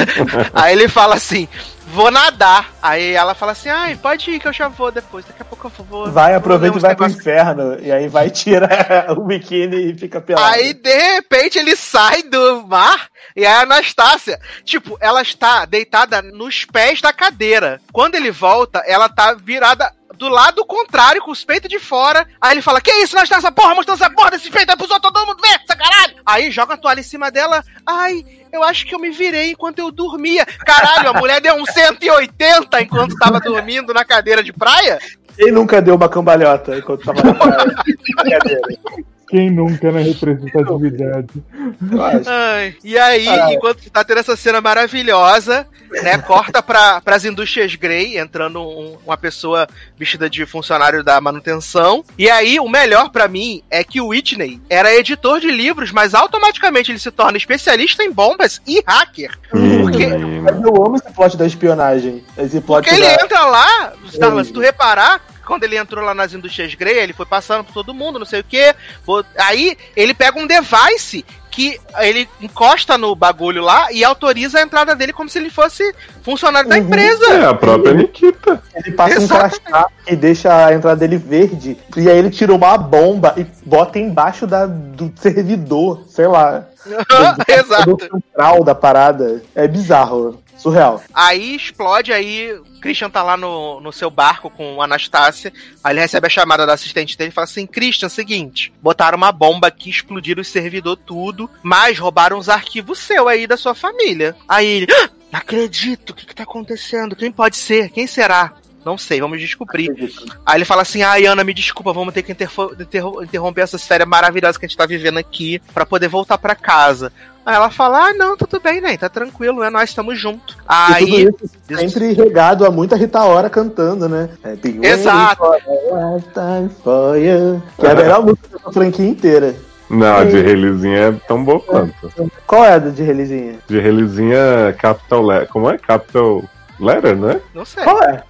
Aí ele fala assim, vou nadar. Aí ela fala assim, ai, pode ir que eu já vou depois, daqui a pouco eu vou. Vai, aproveita e vai pro negócios." inferno. E aí vai, tira o biquíni e fica pelado. Aí, de repente, ele sai do mar e a Anastácia, tipo, ela está deitada nos pés da cadeira. Quando ele volta, ela tá virada do lado contrário, com os peitos de fora. Aí ele fala: Que isso, Anastácia, porra, mostrando essa porra desse peito aí pros outros, todo mundo ver, essa caralho. Aí joga a toalha em cima dela. Ai, eu acho que eu me virei enquanto eu dormia. Caralho, a mulher deu um 180 enquanto tava dormindo na cadeira de praia. Quem nunca deu uma cambalhota enquanto tava na praia? Quem nunca na representatividade? Ai, e aí, Ah. enquanto tá tendo essa cena maravilhosa, né, corta pra, pras indústrias Grey, entrando um- uma pessoa vestida de funcionário da manutenção. E aí, o melhor pra mim é que o Whitney era editor de livros, mas automaticamente ele se torna especialista em bombas e hacker. Porque, Mas eu amo esse plot da espionagem. Esse plot porque ele da... entra lá, Darlan, se tu reparar, quando ele entrou lá nas indústrias Grey, ele foi passando por todo mundo, não sei o quê. Aí ele pega um device que ele encosta no bagulho lá e autoriza a entrada dele como se ele fosse funcionário da empresa. É a própria Nikita. Ele passa Exatamente. um crachá e deixa a entrada dele verde. E aí ele tira uma bomba e bota embaixo da, do servidor, sei lá. Exato. Do central da parada. É bizarro. Surreal. Aí explode, aí Christian tá lá no, no seu barco com Anastácia. Aí ele recebe a chamada da assistente dele e fala assim: Christian, seguinte, botaram uma bomba aqui, explodiram o servidor tudo, mas roubaram os arquivos seu aí da sua família. Aí ele, "Ah, não acredito, o que, que tá acontecendo? Quem pode ser? Quem será? Não sei, vamos descobrir. Aí ele fala assim: Ai, Ana, me desculpa, vamos ter que interromper essas férias maravilhosas que a gente tá vivendo aqui pra poder voltar pra casa. Aí ela fala: Ah, não, tudo bem, né? Tá tranquilo, né? Nós estamos juntos. E Aí. tudo isso sempre regado a muita Rita Ora cantando, né? É, Exato. for you. Que é a melhor música da franquia inteira. Não, a de Relizinha é tão boa quanto. Qual é a de Relizinha? De Relizinha, Capital Letter. Como é? Capital Letter, né? Não sei. Qual é?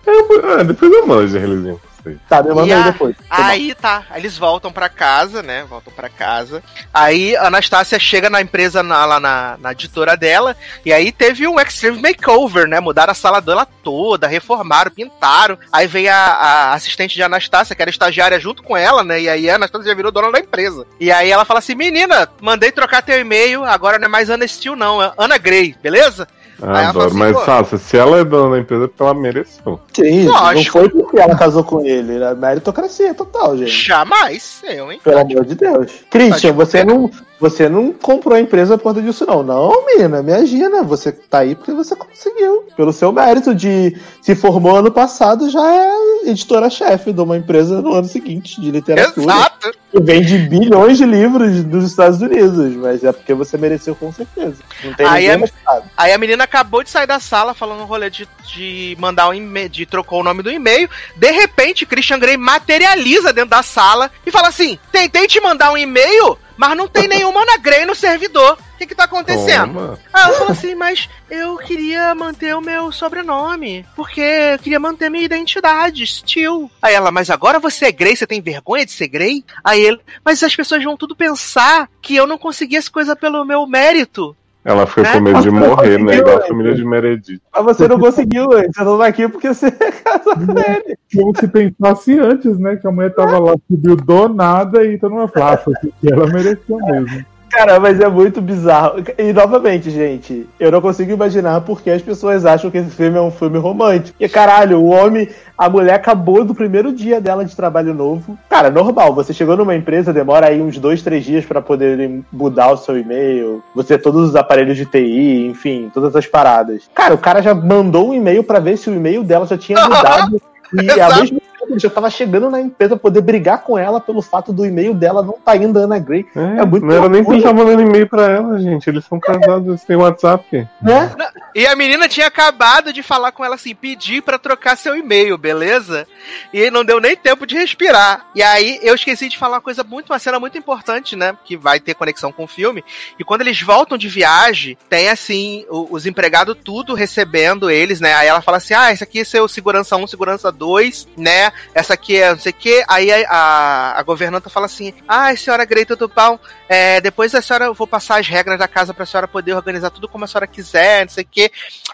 é? Depois eu mando de. Tá, me manda aí a- depois. Aí tá, eles voltam pra casa, né? Voltam pra casa. Aí a Anastácia chega na empresa, na, lá na, na editora dela, e aí teve um Extreme Makeover, né? Mudaram a sala dela toda, reformaram, pintaram. Aí veio a, a assistente de Anastácia, que era estagiária junto com ela, né? E aí a Anastácia já virou dona da empresa. E aí ela fala assim: menina, mandei trocar teu e-mail, agora não é mais Ana Steel, não, é Ana Grey, beleza? Fala Adoro. assim, Mas, "Pô, Sácia, se ela é dona da empresa, porque ela mereceu. Sim, não Lógico. foi porque ela casou com ele, né? Meritocracia total, gente. Jamais, eu, hein? Pelo amor de Deus. Christian, você não, você não comprou a empresa por conta disso, não. Não, menina, imagina. Você tá aí porque você conseguiu. Pelo seu mérito de se formou ano passado, já é editora-chefe de uma empresa no ano seguinte de literatura. Exato. Que vende bilhões de livros dos Estados Unidos. Mas é porque você mereceu com certeza. Não tem Aí ninguém é- Aí a menina acabou de sair da sala falando um rolê de, de mandar um e-mail, de trocou o nome do e-mail. De repente, Christian Grey materializa dentro da sala e fala assim: tentei te mandar um e-mail, mas não tem nenhuma Ana Grey no servidor. O que que tá acontecendo? Toma. Aí ela falou assim, mas eu queria manter o meu sobrenome, porque eu queria manter minha identidade, Steel. Aí ela, mas agora você é Grey, você tem vergonha de ser Grey? Aí ele, mas as pessoas vão tudo pensar que eu não consegui essa coisa pelo meu mérito. Ela ficou Né? com medo de não morrer, né? Igual a família de Meredith. Mas você não conseguiu, antes. Você não tá aqui porque você casou com ele. Como se pensasse antes, né? Que a mulher tava lá, subiu do nada e todo mundo falou, ah, foi ela mereceu mesmo. Cara, mas é muito bizarro. E novamente, gente, eu não consigo imaginar porque as pessoas acham que esse filme é um filme romântico. E caralho, o homem, a mulher acabou do primeiro dia dela de trabalho novo. Cara, normal, você chegou numa empresa, demora aí uns dois, três dias pra poder mudar o seu e-mail, você todos os aparelhos de TI, enfim, todas as paradas. Cara, o cara já mandou um e-mail pra ver se o e-mail dela já tinha mudado. E ao Exato. Ele já tava chegando na empresa pra poder brigar com ela pelo fato do e-mail dela não tá indo Ana Grey. É, É muito não era nem pra estar mandando e-mail pra ela, gente. Eles são casados, eles têm WhatsApp. Né? E a menina tinha acabado de falar com ela assim, pedir pra trocar seu e-mail, beleza? E não deu nem tempo de respirar. E aí eu esqueci de falar uma coisa muito, uma cena muito importante, né? Que vai ter conexão com o filme. E quando eles voltam de viagem, tem assim, os empregados tudo recebendo eles, né? Aí ela fala assim: ah, esse aqui é seu segurança 1, segurança 2, né? Essa aqui é não sei o quê. Aí a, a, a governanta fala assim: ah, senhora Greita do Pau, é, depois a senhora, eu vou passar as regras da casa pra senhora poder organizar tudo como a senhora quiser, não sei o quê.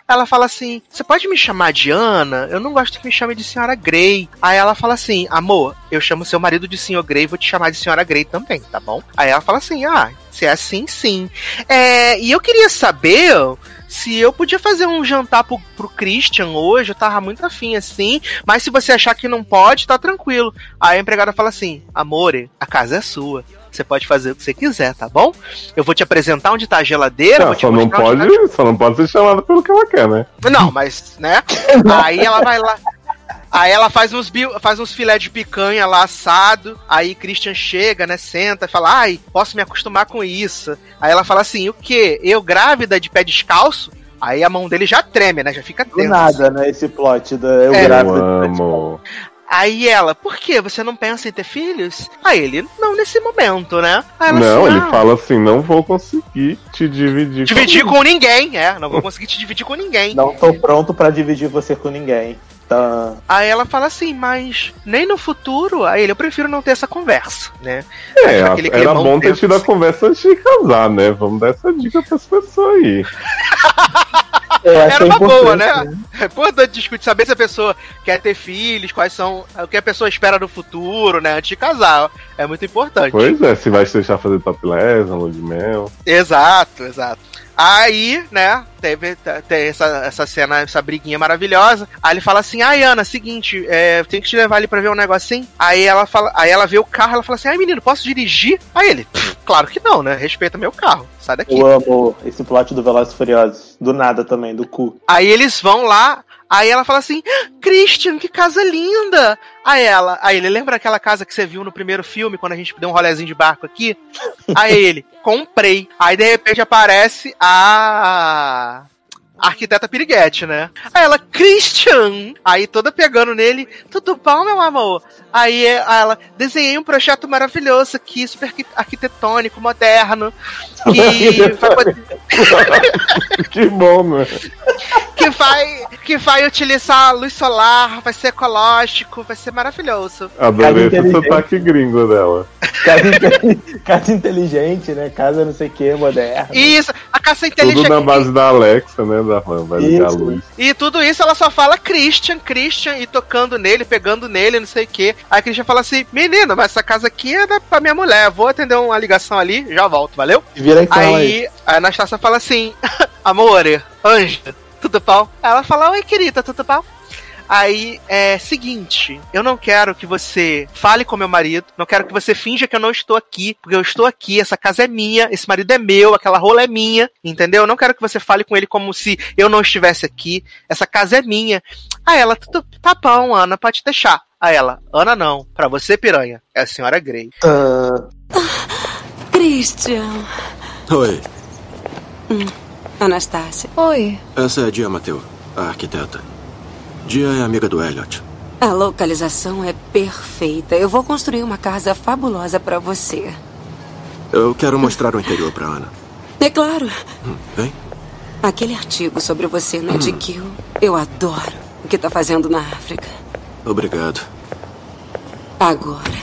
Ela fala assim: você pode me chamar de Ana? Eu não gosto que me chame de senhora Grey. Aí ela fala assim: amor, eu chamo seu marido de senhor Grey, vou te chamar de senhora Grey também, tá bom? Aí ela fala assim: ah, se é assim, sim. É, e eu queria saber se eu podia fazer um jantar pro, pro Christian hoje, eu tava muito afim assim, mas se você achar que não pode, tá tranquilo. Aí a empregada fala assim: amore, a casa é sua. Você pode fazer o que você quiser, tá bom? Eu vou te apresentar onde tá a geladeira. Vou te só, não onde pode, só não pode ser chamada pelo que ela quer, né? não, mas, né? Aí ela vai lá. Aí ela faz uns, bi- faz uns filé de picanha lá assado. Aí Christian chega, né? Senta e fala: Ai, posso me acostumar com isso. Aí ela fala assim: O quê? Eu grávida de pé descalço? Aí a mão dele já treme, né? Já fica Do tensa. nada, né? Esse plot da eu É. grávida. Eu amo. Aí ela, por quê? Você não pensa em ter filhos? Aí ele, não nesse momento, né? Aí ela Não, assim, ele "Ah, fala assim: não vou conseguir te dividir. Dividir com ninguém, é. Não vou conseguir te dividir com ninguém. Não tô pronto pra dividir você com ninguém. Tá. Aí ela fala assim, mas nem no futuro. Aí ele, eu prefiro não ter essa conversa, né? É, aquele era bom ter tido a assim. conversa antes de casar, né? Vamos dar essa dica pras pessoas aí. Acho Era é uma boa, importante, né? É importante discutir, saber se a pessoa quer ter filhos, quais são. O que a pessoa espera no futuro, né? Antes de casar. É muito importante. Pois é, se vai te deixar fazer topless, lua de mel. Exato, exato. Aí, né, teve, tem essa, essa cena, essa briguinha maravilhosa. Aí ele fala assim: Ai, Ana, seguinte, é, tem que te levar ali pra ver um negocinho. Aí ela fala, aí ela vê o carro, ela fala assim: Ai, menino, posso dirigir? Aí ele, "Pff, claro que não, né? Respeita meu carro, sai daqui. Eu amo esse plot do Velozes Furiosos. Do nada também, do cu. Aí eles vão lá, aí ela fala assim: Christian, que casa linda! Aí ela, aí ele lembra aquela casa que você viu no primeiro filme, quando a gente deu um rolezinho de barco aqui? Aí ele, comprei. Aí de repente aparece a. arquiteta piriguete, né? Aí ela, Christian! Aí toda pegando nele, tudo bom, meu amor? Aí ela, desenhei um projeto maravilhoso aqui, super arqui- arquitetônico, moderno, que vai poder- que bom, né? que vai, que vai utilizar a luz solar, vai ser ecológico, vai ser maravilhoso. Adorei esse sotaque gringo dela. Casa, inte- casa inteligente, né? Casa não sei o que, moderna. Isso, a caça Tudo inteligente. na base da Alexa, né? Da RAM, vai ligar a luz. E tudo isso ela só fala Christian, Christian, e tocando nele, pegando nele, não sei o quê. Aí a Christian fala assim: Menino, mas essa casa aqui é da, pra minha mulher. Vou atender uma ligação ali, já volto, valeu? Vira então aí. Aí a Anastácia fala assim: Amore, anja, tudo pau? Ela fala: Oi, querida, tudo pau? Aí é seguinte, eu não quero que você fale com meu marido, não quero que você finja que eu não estou aqui, porque eu estou aqui, essa casa é minha, esse marido é meu, aquela rola é minha, entendeu? Eu não quero que você fale com ele como se eu não estivesse aqui, essa casa é minha. Aí ela, tudo tá bom, Ana, pode deixar. Aí ela, Ana não, pra você, piranha, é a senhora Grey. Christian. Oi, Anastácia. Oi. essa é a Dia Mateu, a arquiteta. Dia é amiga do Elliot. A localização é perfeita. Eu vou construir uma casa fabulosa pra você. Eu quero mostrar o interior pra Ana. É claro. Hum, Vem. Aquele artigo sobre você na GQ, eu adoro o que tá fazendo na África. Obrigado. Agora,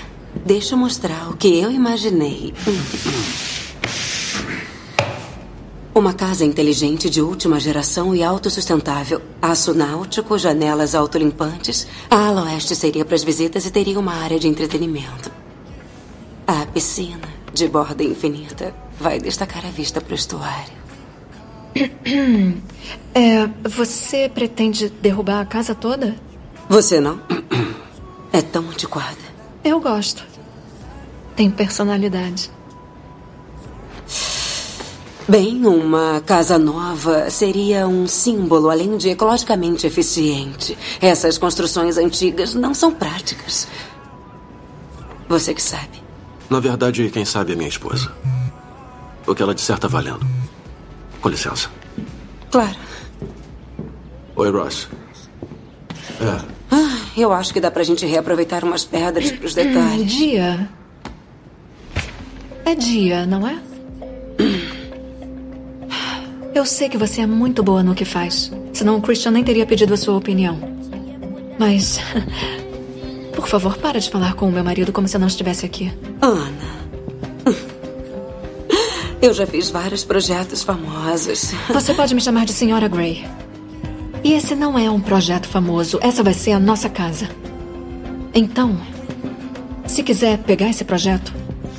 deixa eu mostrar o que eu imaginei. Uma casa inteligente de última geração e autossustentável. Aço náutico, janelas autolimpantes. A ala oeste seria para as visitas e teria uma área de entretenimento. A piscina, de borda infinita, vai destacar a vista para o estuário. É, você pretende derrubar a casa toda? Você não? É tão antiquada. Eu gosto. Tem personalidade. Bem, uma casa nova seria um símbolo, além de ecologicamente eficiente. Essas construções antigas não são práticas. Você que sabe. Na verdade, quem sabe é minha esposa. O que ela disser tá valendo. Com licença. Claro. Oi, Ross. É, Ah, eu acho que dá pra gente reaproveitar umas pedras pros Hum, detalhes. dia. É dia, não é? Eu sei que você é muito boa no que faz. Senão o Christian nem teria pedido a sua opinião. Mas. Por favor, para de falar com o meu marido como se eu não estivesse aqui. Ana. Eu já fiz vários projetos famosos. Você pode me chamar de Senhora Grey. E esse não é um projeto famoso. Essa vai ser a nossa casa. Então, se quiser pegar esse projeto,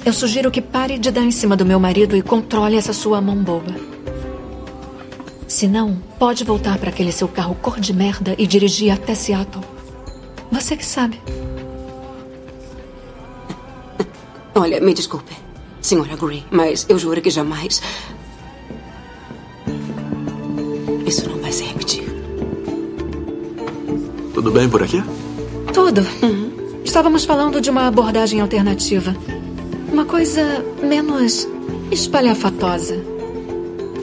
eu sugiro que pare de dar em cima do meu marido e controle essa sua mão boba. Se não, pode voltar para aquele seu carro cor de merda e dirigir até Seattle. Você que sabe. Olha, me desculpe, senhora Gray, mas eu juro que jamais. Isso não vai se repetir. tudo bem por aqui? Tudo. Estávamos falando de uma abordagem alternativa. Uma coisa menos espalhafatosa,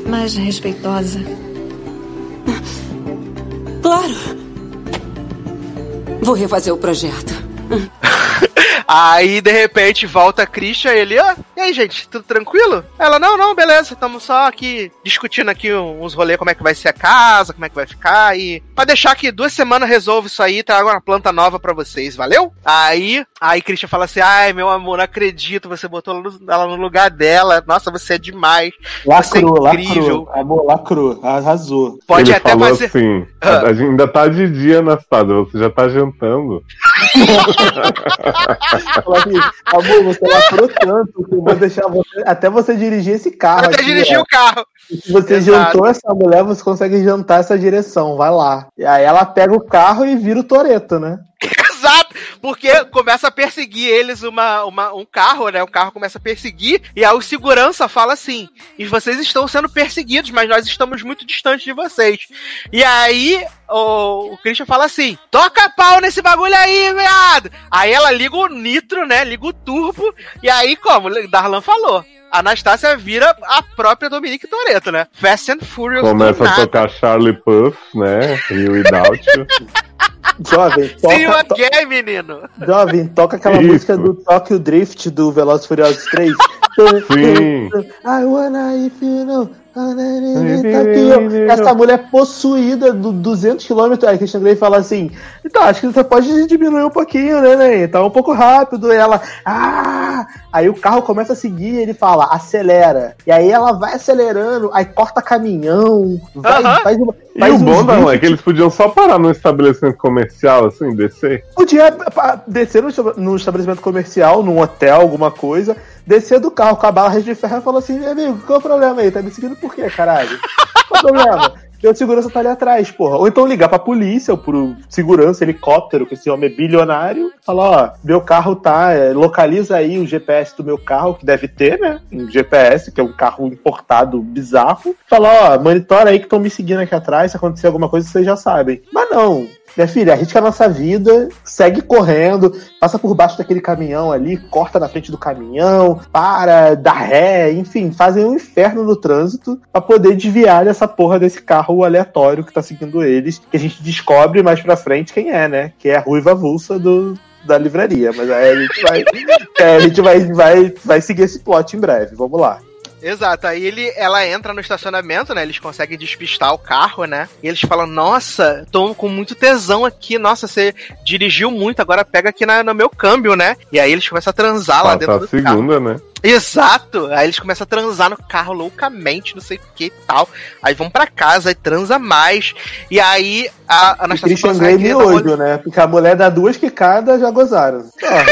mais respeitosa. Claro. Vou refazer o projeto. Aí, de repente, volta a Christian e ele, ó, e aí, gente, tudo tranquilo? Ela, não, não, beleza, estamos só aqui discutindo aqui uns rolês, como é que vai ser a casa, como é que vai ficar, e pra deixar que duas semanas resolve isso aí, trago uma planta nova pra vocês, valeu? Aí, aí Christian fala assim, ai, meu amor, não acredito, você botou ela no, lugar dela, nossa, você é demais, você é Lacrou, incrível. lacrou. Amor, lacrou. Arrasou. Pode Ele até falou fazer... assim, Ah. ainda tá de dia na cidade, você já tá jantando. Falou assim, amor, você lacrou tanto que eu vou deixar você. Até você dirigir esse carro. Até dirigir o carro. E Se você Exato. jantou essa mulher, você consegue jantar essa direção. Vai lá. E aí ela pega o carro e vira o Toreto, né? Porque começa a perseguir eles uma, uma- um carro, né? O carro começa a perseguir, e aí o segurança fala assim: e vocês estão sendo perseguidos, mas nós estamos muito distantes de vocês. E aí o, o Christian fala assim: toca pau nesse bagulho aí, viado! Aí ela liga o nitro, né? Liga o turbo, e aí, como Darlan falou. a Anastácia vira a própria Dominique Toretto, né? Fast and Furious Começa a tocar Charlie Puth, né? E o Without. Jovem, toca, to- again, menino. Jovem, toca aquela Isso. música do Tokyo Drift do Velozes Furiosos 3. Sim. I wanna if you know. Tokyo. Essa mulher possuída do 200 km. Aí Christian Grey fala assim: Então, acho que você pode diminuir um pouquinho, né, né? Tá um pouco rápido. E ela, ah! Aí o carro começa a seguir e ele fala: acelera. E aí ela vai acelerando, aí corta caminhão, vai, Aham. faz, uma- E faz o uns bom não é que eles podiam só parar num estabelecimento comercial, assim, descer. Podia descer no estabelecimento comercial, num hotel, alguma coisa, descer do carro com a bala de ferro e falar assim, meu amigo, qual é o problema aí? Tá me seguindo por quê, caralho? Qual o problema? Meu segurança tá ali atrás, porra. Ou então ligar pra polícia ou pro segurança, helicóptero, que esse homem é bilionário. Falar, ó, meu carro tá. é, localiza aí o GPS do meu carro, que deve ter, né? Um GPS, que é um carro importado bizarro. Falar, ó, monitora aí que estão me seguindo aqui atrás. Se acontecer alguma coisa, vocês já sabem. Mas não. Minha filha, arrisca a nossa vida, segue correndo, passa por baixo daquele caminhão ali, corta na frente do caminhão, para, dá ré, enfim, fazem um inferno no trânsito pra poder desviar dessa porra desse carro aleatório que tá seguindo eles, que a gente descobre mais pra frente quem é, né? Que é a ruiva avulsa do, da livraria. Mas aí a gente vai. é, a gente vai, vai, vai seguir esse plot em breve. Vamos lá. Exato, aí ele, ela entra no estacionamento, né? Eles conseguem despistar o carro, né? E eles falam: Nossa, tô com muito tesão aqui. Nossa, você dirigiu muito, agora pega aqui na- no meu câmbio, né? E aí eles começam a transar lá Passa dentro a do carro. segunda, né? Exato! Aí eles começam a transar no carro loucamente, não sei o que e tal. Aí vão pra casa e transa mais. E aí a E Anastasia Christian fala Grey assim, "Ah, queria dar uma miojo, né? Porque a mulher dá duas quicadas já gozaram. Porra.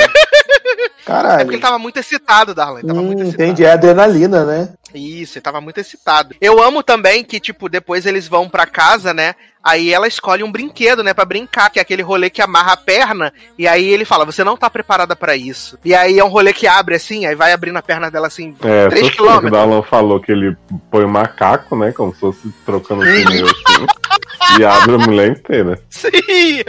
É Caralho. porque ele tava muito excitado, Darlan. Ele tava muito Hum, excitado. entendi, é adrenalina, né? Isso, ele tava muito excitado. Eu amo também que, tipo, depois eles vão pra casa, né? Aí ela escolhe um brinquedo, né, Pra brincar, que é aquele rolê que amarra a perna, e aí ele fala: "Você não tá preparada pra isso". E aí é um rolê que abre assim, aí vai abrindo a perna dela assim, É, 3 essas coisas que o. Darlan falou que ele põe o macaco, né? Como se fosse trocando pneu assim. e abre a mulher inteira. Sim.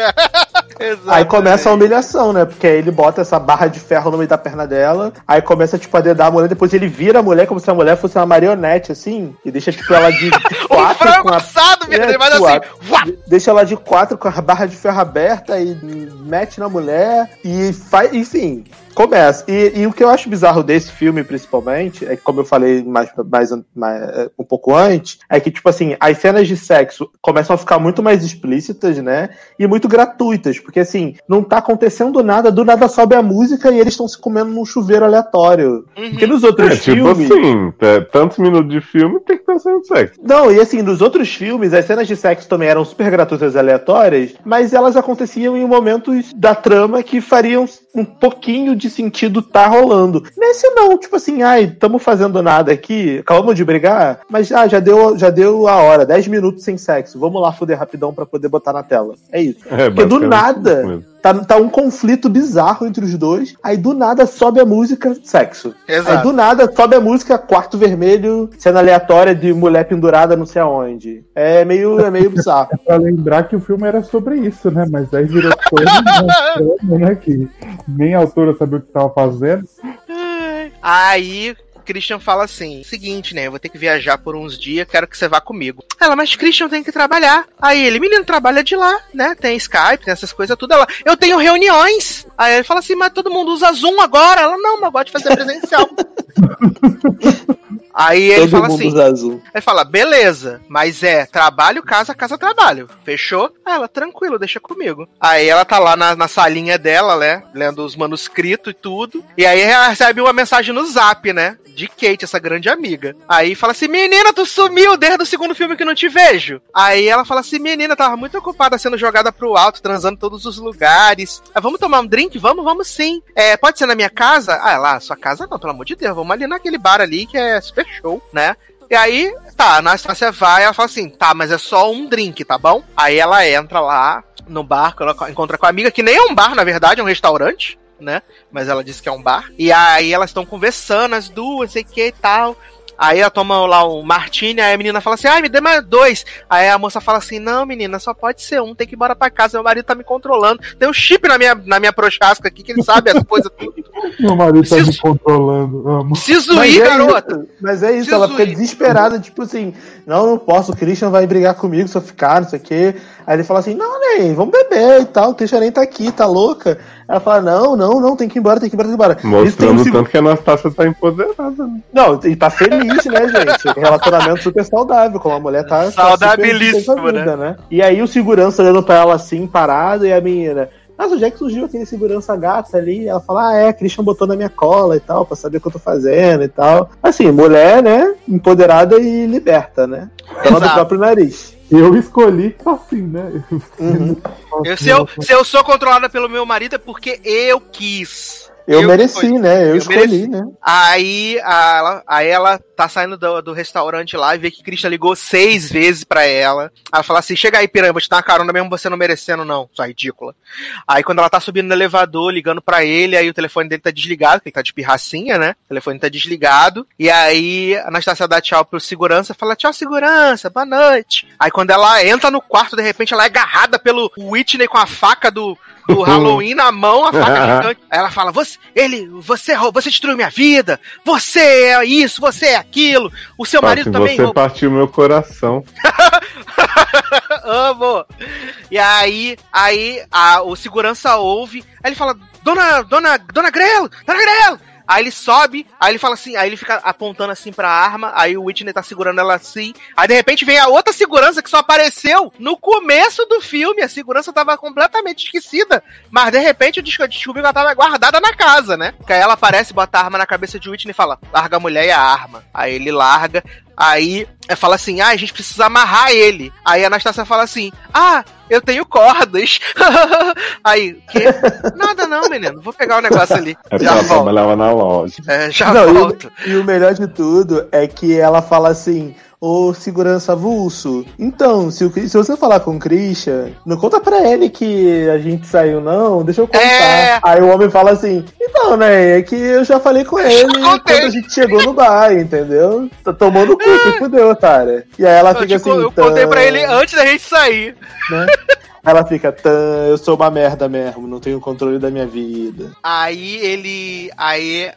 Aí começa a humilhação, né? Porque aí ele bota essa barra de ferro no meio da perna dela, aí começa, tipo, a dedar a mulher, depois ele vira a mulher como se a mulher fosse uma marionete, assim, e deixa, tipo, ela de, de quatro frango com a... assado, ele faz tipo, assim, a- Deixa ela de quatro com a barra de ferro aberta e mete na mulher e faz, enfim... Começa. E, e o que eu acho bizarro desse filme, principalmente, é que, como eu falei mais, mais, mais, um pouco antes, é que, tipo assim, as cenas de sexo começam a ficar muito mais explícitas, né? E muito gratuitas. Porque, assim, não tá acontecendo nada, do nada sobe a música e eles estão se comendo num chuveiro aleatório. Porque nos outros É, tipo filmes. assim, é, tantos minutos de filme tem que ter cena de sexo. Não, e assim, nos outros filmes, as cenas de sexo também eram super gratuitas e aleatórias, mas elas aconteciam em momentos da trama que fariam um pouquinho de sentido tá rolando. Nesse não, tipo assim, ai, tamo fazendo nada aqui, acabamos de brigar, mas ah, já deu, já deu a hora, 10 minutos sem sexo, vamos lá foder rapidão pra poder botar na tela. É isso. É, Porque do nada. Tá, tá um conflito bizarro entre os dois, aí do nada sobe a música sexo. Exato. Aí do nada sobe a música quarto vermelho, cena aleatória de mulher pendurada não sei aonde. É meio, é meio bizarro. É pra lembrar que o filme era sobre isso, né? Mas aí virou coisa né? Que nem a autora sabia o que tava fazendo. Aí Christian fala assim: seguinte, né? Eu vou ter que viajar por uns dias, quero que você vá comigo. Ela, mas Christian tem que trabalhar. Aí ele, menino, trabalha de lá, né? Tem Skype, tem essas coisas tudo. Ela, eu tenho reuniões. Aí ele fala assim, mas todo mundo usa Zoom agora. Ela, não, mas eu gosto de fazer presencial. Aí ele Todo fala mundo assim. usa azul. Aí fala, beleza, mas é trabalho, casa, casa, trabalho. Fechou? Aí ela, tranquilo, deixa comigo. Aí ela tá lá na, na salinha dela, né? Lendo os manuscritos e tudo. E aí ela recebe uma mensagem no zap, né? De Kate, essa grande amiga. Aí fala assim: Menina, tu sumiu desde o segundo filme que não te vejo. Aí ela fala assim: Menina, tava muito ocupada sendo jogada pro alto, transando todos os lugares. Ah, vamos tomar um drink? Vamos, vamos sim. É, pode ser na minha casa? Ah, lá, sua casa não, pelo amor de Deus. Vamos ali naquele bar ali que é super show, né? E aí, tá, a Anastácia vai, ela fala assim, tá, mas é só um drink, tá bom? Aí ela entra lá no bar, encontra com a amiga, que nem é um bar, na verdade, é um restaurante, né? Mas ela disse que é um bar. E aí elas estão conversando, as duas, sei que e tal. Aí ela toma lá um martini, aí a menina fala assim, ai, me dê mais dois. Aí a moça fala assim, não, menina, só pode ser um, tem que ir embora pra casa, meu marido tá me controlando. Tem um chip na minha, na minha prochasca aqui que ele sabe as coisas tudo. Meu marido tá Preciso- me controlando. Amo. Preciso ir, é garota. mas é isso, Preciso ela fica ir. desesperada, tipo assim, não, não posso, o Christian vai brigar comigo se eu ficar, não sei o quê. Aí ele fala assim, não, nem, vamos beber e tal, o nem tá aqui, tá louca. Ela fala, não, não, não, tem que ir embora, tem que ir embora, tem que ir embora. Tem Mostrando um seg- tanto que a Anastácia tá empoderada. né? Não, e tá feliz, né, gente? Relacionamento super saudável, como a mulher tá. tá Saudabilíssimo, super feliz com a vida, né? E aí o segurança olhando pra ela assim, parado, e a menina. Nossa, onde é que surgiu aquele segurança gata ali? Ela fala, ah, é, Christian botou na minha cola e tal, pra saber o que eu tô fazendo e tal. Assim, mulher, né, empoderada e liberta, né? Dona do próprio nariz. Eu escolhi assim, né? Eu- se, eu, se eu sou controlada pelo meu marido é porque eu quis. Eu, mereci, escolhi. né? Eu, Eu escolhi, mereci. né? Aí, a- ela, aí ela tá saindo do, do restaurante lá e vê que Christian ligou seis vezes pra ela. Ela fala assim: chega aí, piranha, vou te dar uma carona mesmo você não merecendo, não. Sua ridícula. Aí quando ela tá subindo no elevador, ligando pra ele, aí o telefone dele tá desligado, porque ele tá de pirracinha, né? O telefone tá desligado. E aí a Anastácia dá tchau pro segurança, fala: tchau, segurança, boa noite. Aí quando ela entra no quarto, de repente ela é agarrada pelo Whitney com a faca do. Do Halloween na mão, a faca gigante. Aí ela fala: Você, ele, você, rou- você destruiu minha vida, você é isso, você é aquilo, o seu marido Assim, também você roubou. partiu meu coração. Amo. E aí, aí a, o segurança ouve, aí ele fala: Dona, dona, dona Grelo, dona Grelo. Aí ele sobe, aí ele fala assim, aí ele fica apontando assim pra arma, aí o Whitney tá segurando ela assim. Aí de repente vem a outra segurança que só apareceu no começo do filme. A segurança tava completamente esquecida. Mas de repente eu desco- descobri que ela tava guardada na casa, né? Que aí ela aparece, bota a arma na cabeça de Whitney e fala: larga a mulher e a arma. Aí ele larga, Aí é, fala assim: ah, a gente precisa amarrar ele. Aí a Anastácia fala assim: ah, eu tenho cordas. Aí, quê? Nada não, menino. Vou pegar o negócio ali. É porque Já ela volto. trabalhava na loja. É, já Não, e o- volto. E, o melhor de tudo é que ela fala assim. Ô segurança avulso, então, se, o, se você falar com o Christian, não conta pra ele que a gente saiu, não, deixa eu contar. É. Aí o homem fala assim: então, né, é que eu já falei com ele quando a gente chegou no bar, entendeu? Tá tomando o cu, se fudeu, otária. E aí ela Eu, fica assim. eu contei pra ele antes da gente sair. né? Ela fica, "Tã, eu sou uma merda mesmo, não tenho controle da minha vida. Aí ele. Aí.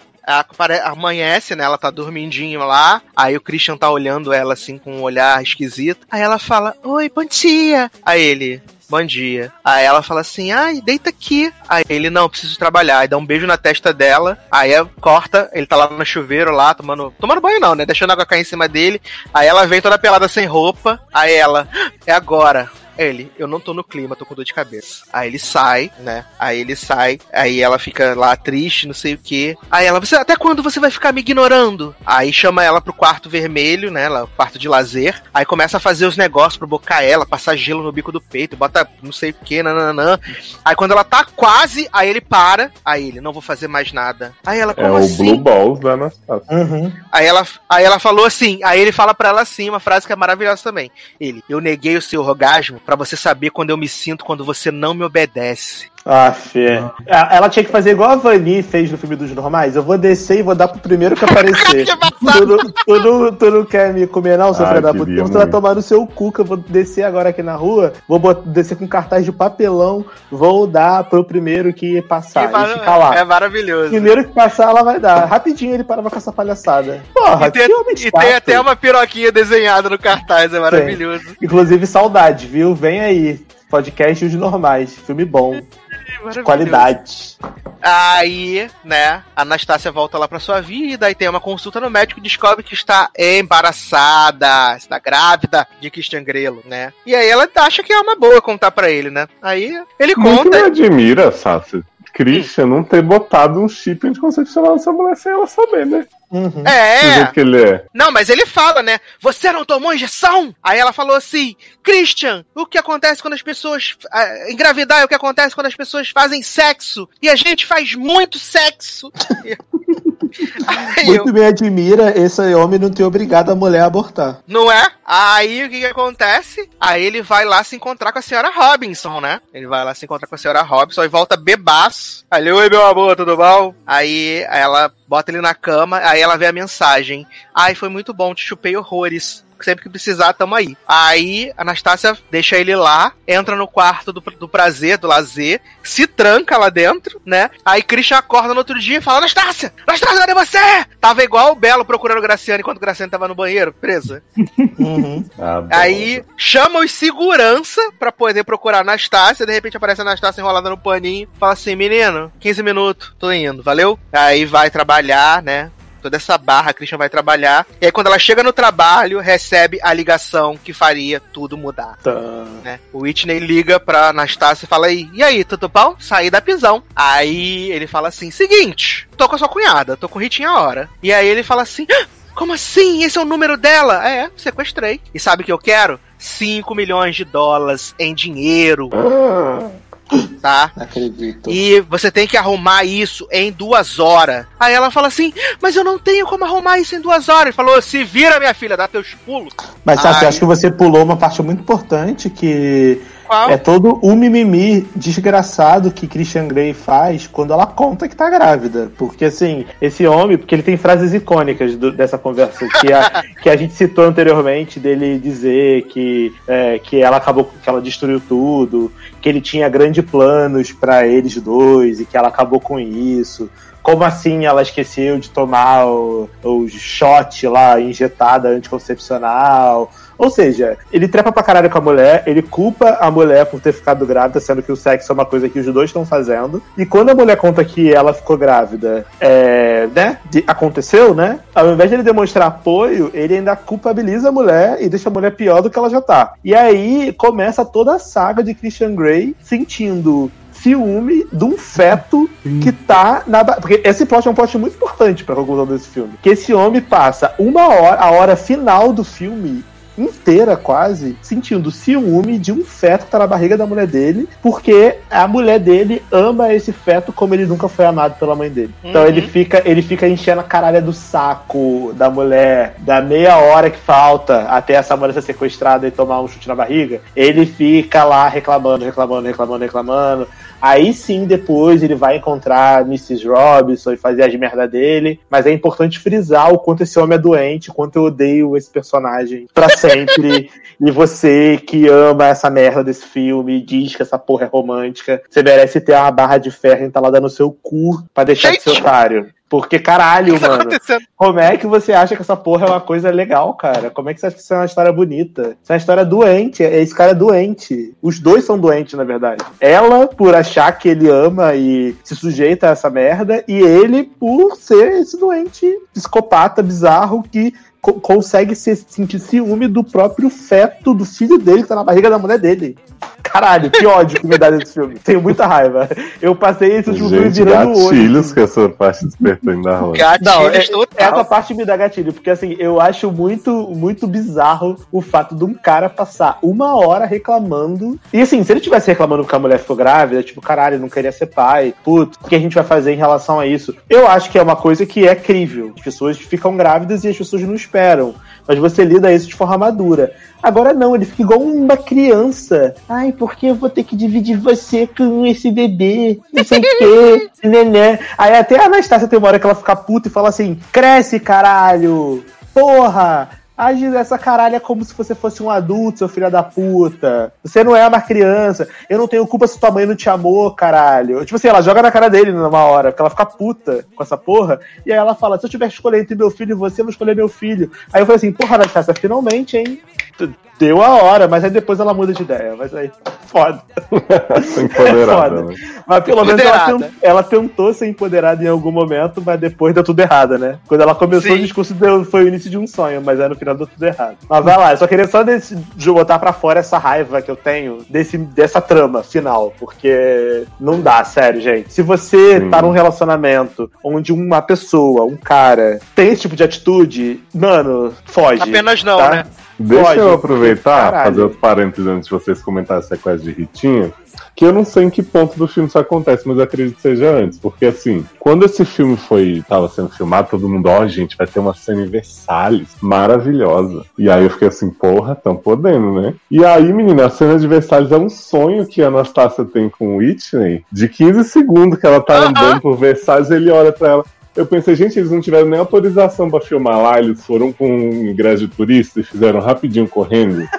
Amanhece, né? Ela tá dormindinho lá. Aí o Christian tá olhando ela assim com um olhar esquisito. Aí ela fala: Oi, bom dia. Aí ele. Bom dia. Aí ela fala assim: ai, deita aqui. Aí ele, não, preciso trabalhar. Aí dá um beijo na testa dela. Aí corta, ele tá lá no chuveiro lá, tomando. Tomando banho não, né? Deixando a água cair em cima dele. Aí ela vem toda pelada sem roupa. Aí ela, "Ah, é agora. Ele, eu não tô no clima, tô com dor de cabeça. Aí ele sai, né? Aí ele sai, aí ela fica lá triste, não sei o que. Aí ela, você, até quando você vai ficar me ignorando? Aí chama ela pro quarto vermelho, né? Lá, o quarto de lazer. Aí começa a fazer os negócios pra bocar ela, passar gelo no bico do peito, bota não sei o que, nananã. Aí quando ela tá quase, aí ele para. Aí ele, não vou fazer mais nada. Aí ela, É como o assim? Blue Balls da Anastasia. Aí ela, aí ela falou assim, aí ele fala pra ela assim, uma frase que é maravilhosa também. Ele, eu neguei o seu orgasmo pra você saber quando eu me sinto quando você não me obedece. Ah, Fê. Ela tinha que fazer igual a Vani fez no filme dos normais. Eu vou descer e vou dar pro primeiro que aparecer. tu, não, tu, não, tu não quer me comer, não, seu Ah, filho da puta? queria Então você vai tomar no seu cu que eu vou descer agora aqui na rua. Vou descer com cartaz de papelão. Vou dar pro primeiro que passar. Que mar- e ficar lá. É maravilhoso. Primeiro que passar, ela vai dar. Rapidinho ele parava com essa palhaçada. Porra, E tem, e tem até uma piroquinha desenhada no cartaz, é maravilhoso. Inclusive, saudade, viu? Vem aí. Podcast Os Normais. Filme bom. De qualidade. Aí, né, a Anastácia volta lá pra sua vida, aí tem uma consulta no médico e descobre que está embaraçada, está grávida de Christian Grelo, né? E aí ela acha que é uma boa contar pra ele, né? Aí ele Muito me conta. admira, Sassi, Christian não ter botado um chip anticoncepcional nessa mulher sem ela saber, né? Do É, jeito que ele é. Não, mas ele fala, né? Você não tomou injeção? Aí ela falou assim: Christian, o que acontece quando as pessoas. ah, engravidar é o que acontece quando as pessoas fazem sexo. E a gente faz muito sexo. Muito me admira esse homem não ter obrigado a mulher a abortar. Não é? Aí o que, que acontece? Aí ele vai lá se encontrar com a senhora Robinson, né? Ele vai lá se encontrar com a senhora Robinson e volta bebaço. Aí ele, oi meu amor, tudo bom? Aí ela bota ele na cama, aí ela vê a mensagem. Ai, foi muito bom, te chupei horrores. Sempre que precisar, tamo aí. Aí, Anastácia deixa ele lá, entra no quarto do, do prazer, do lazer, se tranca lá dentro, né? Aí Christian acorda no outro dia e fala: Anastácia! Anastácia, cadê você? Tava igual o Belo procurando o Graciano enquanto o Graciano tava no banheiro, presa. Ah, bom. Aí chama os segurança pra poder procurar a Anastácia. De repente aparece a Anastácia enrolada no paninho. Fala assim: menino, 15 minutos, tô indo, valeu? Aí vai trabalhar, né? Toda essa barra, a Christian vai trabalhar. E aí, quando ela chega no trabalho, recebe a ligação que faria tudo mudar. né? O Whitney liga pra Anastácia e fala aí, e aí, tudo bom? Saí da prisão. Aí ele fala assim, seguinte, tô com a sua cunhada, tô com o Ritinho a hora. E aí ele fala assim, "Ah, como assim? Esse é o número dela? É, sequestrei. E sabe o que eu quero? 5 milhões de dólares em dinheiro. Tá? Acredito. E você tem que arrumar isso em duas horas. Aí ela fala assim: Mas eu não tenho como arrumar isso em duas horas. Ele falou: Se vira, minha filha, dá teus pulos. Mas eu acho que você pulou uma parte muito importante que Qual? é todo o mimimi desgraçado que Christian Grey faz quando ela conta que tá grávida. Porque assim, esse homem, porque ele tem frases icônicas do- dessa conversa que a, que a gente citou anteriormente dele dizer que, é, que ela acabou, que ela destruiu tudo, que ele tinha grandes planos pra eles dois e que ela acabou com isso. Como assim ela esqueceu de tomar o, o shot lá injetada anticoncepcional? Ou seja, ele trepa pra caralho com a mulher, ele culpa a mulher por ter ficado grávida, sendo que o sexo é uma coisa que os dois estão fazendo. E quando a mulher conta que ela ficou grávida, é, né? de- aconteceu, né? Ao invés de ele demonstrar apoio, ele ainda culpabiliza a mulher e deixa a mulher pior do que ela já tá. E aí começa toda a saga de Christian Grey sentindo ciúme de um feto que tá na. Porque esse plot é um plot muito importante pra conclusão desse filme. Que esse homem passa uma hora, a hora final do filme inteira quase sentindo ciúme de um feto que tá na barriga da mulher dele, porque a mulher dele ama esse feto como ele nunca foi amado pela mãe dele. Então Uhum. ele fica ele fica enchendo a caralha do saco da mulher, da meia hora que falta até essa mulher ser sequestrada e tomar um chute na barriga. Ele fica lá reclamando, reclamando, reclamando, reclamando. Aí sim, depois ele vai encontrar Mrs. Robinson e fazer as merda dele. Mas é importante frisar o quanto esse homem é doente, o quanto eu odeio esse personagem pra sempre. e você que ama essa merda desse filme, diz que essa porra é romântica, você merece ter uma barra de ferro entalada no seu cu pra deixar de ser otário. Porque, caralho, mano. Como é que você acha que essa porra é uma coisa legal, cara? Como é que você acha que isso é uma história bonita? Isso é uma história doente. Esse cara é doente. Os dois são doentes, na verdade. Ela, por achar que ele ama e se sujeita a essa merda, e ele, por ser esse doente psicopata bizarro que co- consegue se sentir ciúme do próprio feto do filho dele que tá na barriga da mulher dele. Caralho, que ódio que me dá desse filme. Tenho muita raiva. Eu passei esse último filme virando o olho. gatilhos que essa parte despertou ainda rola. Não, é, essa parte me dá gatilho, porque assim, eu acho muito, muito bizarro o fato de um cara passar uma hora reclamando. E assim, se ele tivesse reclamando porque a mulher ficou grávida, tipo, caralho, não queria ser pai, putz, o que a gente vai fazer em relação a isso? Eu acho que é uma coisa que é crível. As pessoas ficam grávidas e as pessoas não esperam. Mas você lida isso de forma madura. Agora não, ele fica igual uma criança. Ai, porque eu vou ter que dividir você com esse bebê? Não sei o quê. Né, Aí até a Anastácia tem uma hora que ela fica puta e fala assim: cresce, caralho! Porra! Age dessa caralho é como se você fosse um adulto, seu filho da puta. Você não é uma criança. Eu não tenho culpa se tua mãe não te amou, caralho. Tipo assim, ela joga na cara dele numa hora, porque ela fica puta com essa porra. E aí ela fala: se eu tiver que escolher entre meu filho e você, eu vou escolher meu filho. Aí eu falei assim: porra, Anastácia, finalmente, hein? Deu a hora, mas aí depois ela muda de ideia. Mas aí, foda. Empoderada, Foda. né? Mas pelo menos ela, tent- ela tentou ser empoderada em algum momento, mas depois deu tudo errado, né? Quando ela começou, Sim. o discurso deu, foi o início de um sonho, mas aí no final deu tudo errado. Mas vai lá, eu só queria só desse, de botar pra fora essa raiva que eu tenho desse, dessa trama final, porque não dá, sério, gente. Se você tá num relacionamento onde uma pessoa, um cara, tem esse tipo de atitude, mano, foge. Apenas não, tá? né? Deixa Pode, eu aproveitar, caralho. fazer outro parênteses antes de vocês comentarem a sequência de Ritinha. Que eu não sei em que ponto do filme isso acontece, mas acredito que seja antes. Porque assim, quando esse filme foi tava sendo filmado, todo mundo, ó, gente, vai ter uma cena em Versalhes maravilhosa. E aí eu fiquei assim, porra, tão podendo, né? E aí, menina, a cena de Versalhes é um sonho que a Anastácia tem com o Whitney, de 15 segundos que ela tá andando por Versalhes, ele olha pra ela. Eu pensei, gente, eles não tiveram nem autorização pra filmar lá, eles foram com um ingresso de turista e fizeram rapidinho correndo.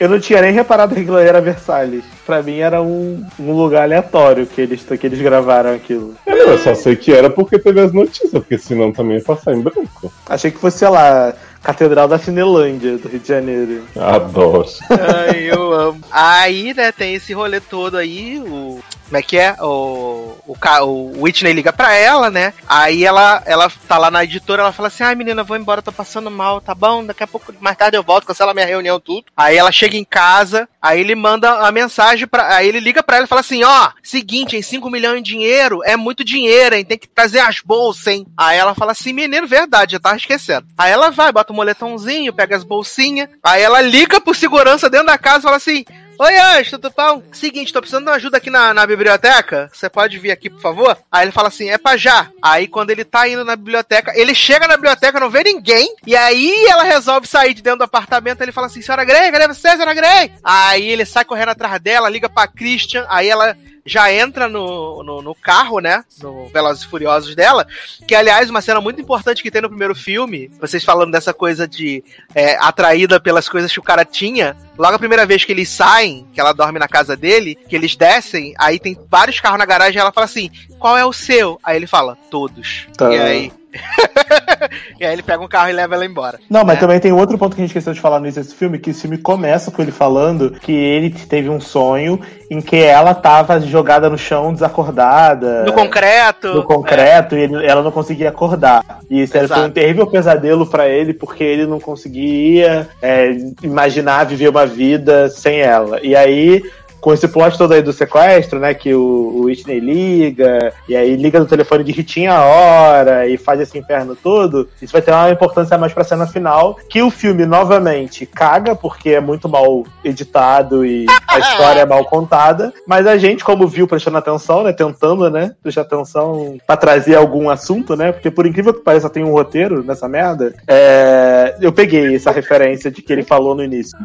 Eu não tinha nem reparado que aquilo era Versalhes. Pra mim era um, um lugar aleatório que eles, que eles gravaram aquilo. Eu só sei que era porque teve as notícias, porque senão também ia passar em branco. Achei que fosse, sei lá, Catedral da Cinelândia, do Rio de Janeiro. Adoro. Ai, eu amo. Aí, né, tem esse rolê todo aí, o. Como é que é? O, o, o Whitney liga pra ela, né? Aí ela, ela tá lá na editora, ela fala assim: ai menina, vou embora, tô passando mal, tá bom? Daqui a pouco, mais tarde eu volto, cancela minha reunião, tudo. Aí ela chega em casa, aí ele manda a mensagem pra. Aí ele liga pra ela e fala assim: ó, seguinte, em 5 milhões em dinheiro é muito dinheiro, hein? Tem que trazer as bolsas, hein? Aí ela fala assim: menino, verdade, já tava esquecendo. Aí ela vai, bota o moletãozinho, pega as bolsinhas, aí ela liga pro segurança dentro da casa e fala assim. Oi, Anjo, tudo bom? Seguinte, tô precisando de uma ajuda aqui na, na biblioteca. Você pode vir aqui, por favor? Aí ele fala assim: é pra já. Aí quando ele tá indo na biblioteca, ele chega na biblioteca, não vê ninguém. E aí ela resolve sair de dentro do apartamento. Ele fala assim: Senhora Grey, cadê você, senhora Grey? Aí ele sai correndo atrás dela, liga pra Christian. Aí ela já entra no, no, no carro, né? No Velozes e Furiosos dela. Que, aliás, uma cena muito importante que tem no primeiro filme. Vocês falando dessa coisa de é, atraída pelas coisas que o cara tinha. Logo a primeira vez que eles saem, que ela dorme na casa dele, que eles descem, aí tem vários carros na garagem e ela fala assim: qual é o seu? Aí ele fala: todos. Tá. E aí. e aí ele pega um carro e leva ela embora. Não, mas né? também tem outro ponto que a gente esqueceu de falar no início desse filme, que esse filme começa com ele falando que ele teve um sonho em que ela tava jogada no chão, desacordada. No concreto. No concreto, e ele- ela não conseguia acordar. E isso era- foi um terrível pesadelo pra ele, porque ele não conseguia é, imaginar viver uma vida sem ela. E aí. Com esse plot todo aí do sequestro, né? Que o, o Whitney liga, e aí liga no telefone de Ritinha a hora, e faz esse inferno todo. Isso vai ter uma importância mais pra cena final. Que o filme, novamente, caga, porque é muito mal editado e a história é mal contada. Mas a gente, como viu, prestando atenção, né? Tentando, né? Prestar atenção pra trazer algum assunto, né? Porque por incrível que pareça, tem um roteiro nessa merda. É, eu peguei essa referência de que ele falou no início.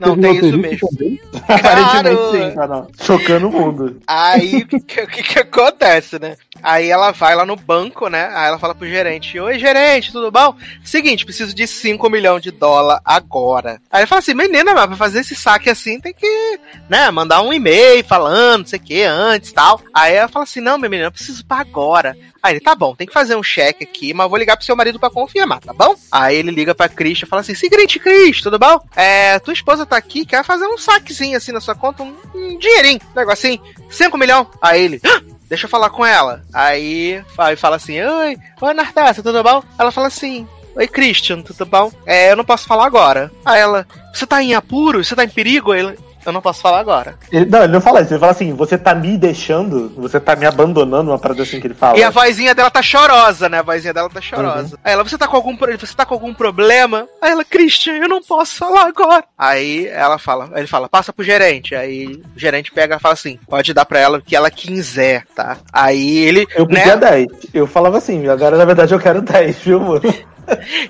Não, tem isso mesmo. Aparentemente sim, não. Chocando o mundo. Aí o que, que, que acontece, né? Aí ela vai lá no banco, né? Aí ela fala pro gerente: Oi, gerente, tudo bom? Seguinte, preciso de 5 milhões de dólar agora. Aí ele fala assim: Menina, mas pra fazer esse saque assim tem que, né, mandar um e-mail falando, não sei o que, antes tal. Aí ela fala assim: Não, meu menino, eu preciso pra agora. Aí ele, tá bom, tem que fazer um cheque aqui, mas vou ligar pro seu marido pra confirmar, tá bom? Aí ele liga pra Cris e fala assim: Seguinte, Cris, tudo bom? É, tua esposa tá aqui, quer fazer um saquezinho assim na sua conta, um, um dinheirinho, um negocinho, 5 milhões. Aí ele, "Ah, deixa eu falar com ela. Aí, aí fala assim: Oi, oi, Nartácia, tudo bom? Ela fala assim. Oi, Christian, tudo bom? É, eu não posso falar agora. Aí ela, você tá em apuro? Você tá em perigo? Aí eu não posso falar agora. Ele, não, ele não fala isso, ele fala assim: você tá me deixando, você tá me abandonando, uma parada assim que ele fala. E a vozinha dela tá chorosa, né? A vozinha dela tá chorosa. Aí ela, você tá com algum, você tá com algum problema? Aí ela, Christian, eu não posso falar agora. Aí ela fala, ele fala, passa pro gerente. Aí o gerente pega e fala assim, pode dar pra ela o que ela quiser, tá? Aí ele, Eu pedia né? 10. Eu falava assim, agora na verdade eu quero 10, viu, mano?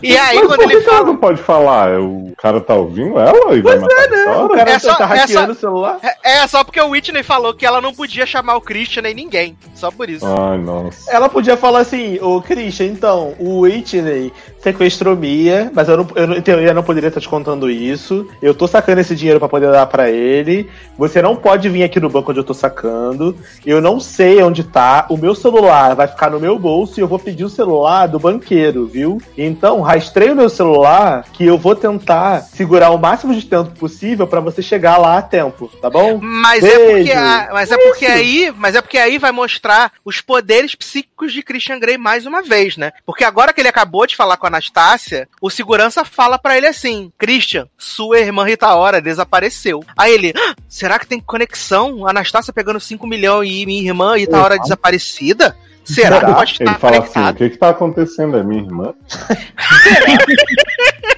E aí Mas quando ele fala... não pode falar? O cara tá ouvindo ela e vai matar né? a O cara É só- tá é hackeando só- o celular. É, é só porque o Whitney falou que ela não podia chamar o Christian nem ninguém. Só por isso. Ai, nossa. Ela podia falar assim, ô Christian, então, o Whitney sequestrou Mia, mas eu, não, eu, não, em teoria não poderia estar te contando isso. Eu tô sacando esse dinheiro pra poder dar pra ele. Você não pode vir aqui no banco onde eu tô sacando. Eu não sei onde tá. O meu celular vai ficar no meu bolso e eu vou pedir o celular do banqueiro, viu? Então, rastreie o meu celular que eu vou tentar segurar o máximo de tempo possível pra você chegar lá a tempo, tá bom? Mas é porque, Beijo. a- mas é porque aí, mas é porque aí vai mostrar os poderes psíquicos de Christian Grey mais uma vez, né? Porque agora que ele acabou de falar com a Anastácia, o segurança fala pra ele assim: "Christian, sua irmã Rita Ora desapareceu". Aí ele: "Ah, "Será que tem conexão? A Anastácia pegando 5 milhões e minha irmã Rita Ora desaparecida?" Será que pode Ele estar fala assim: o conectado? que que tá acontecendo? É minha irmã?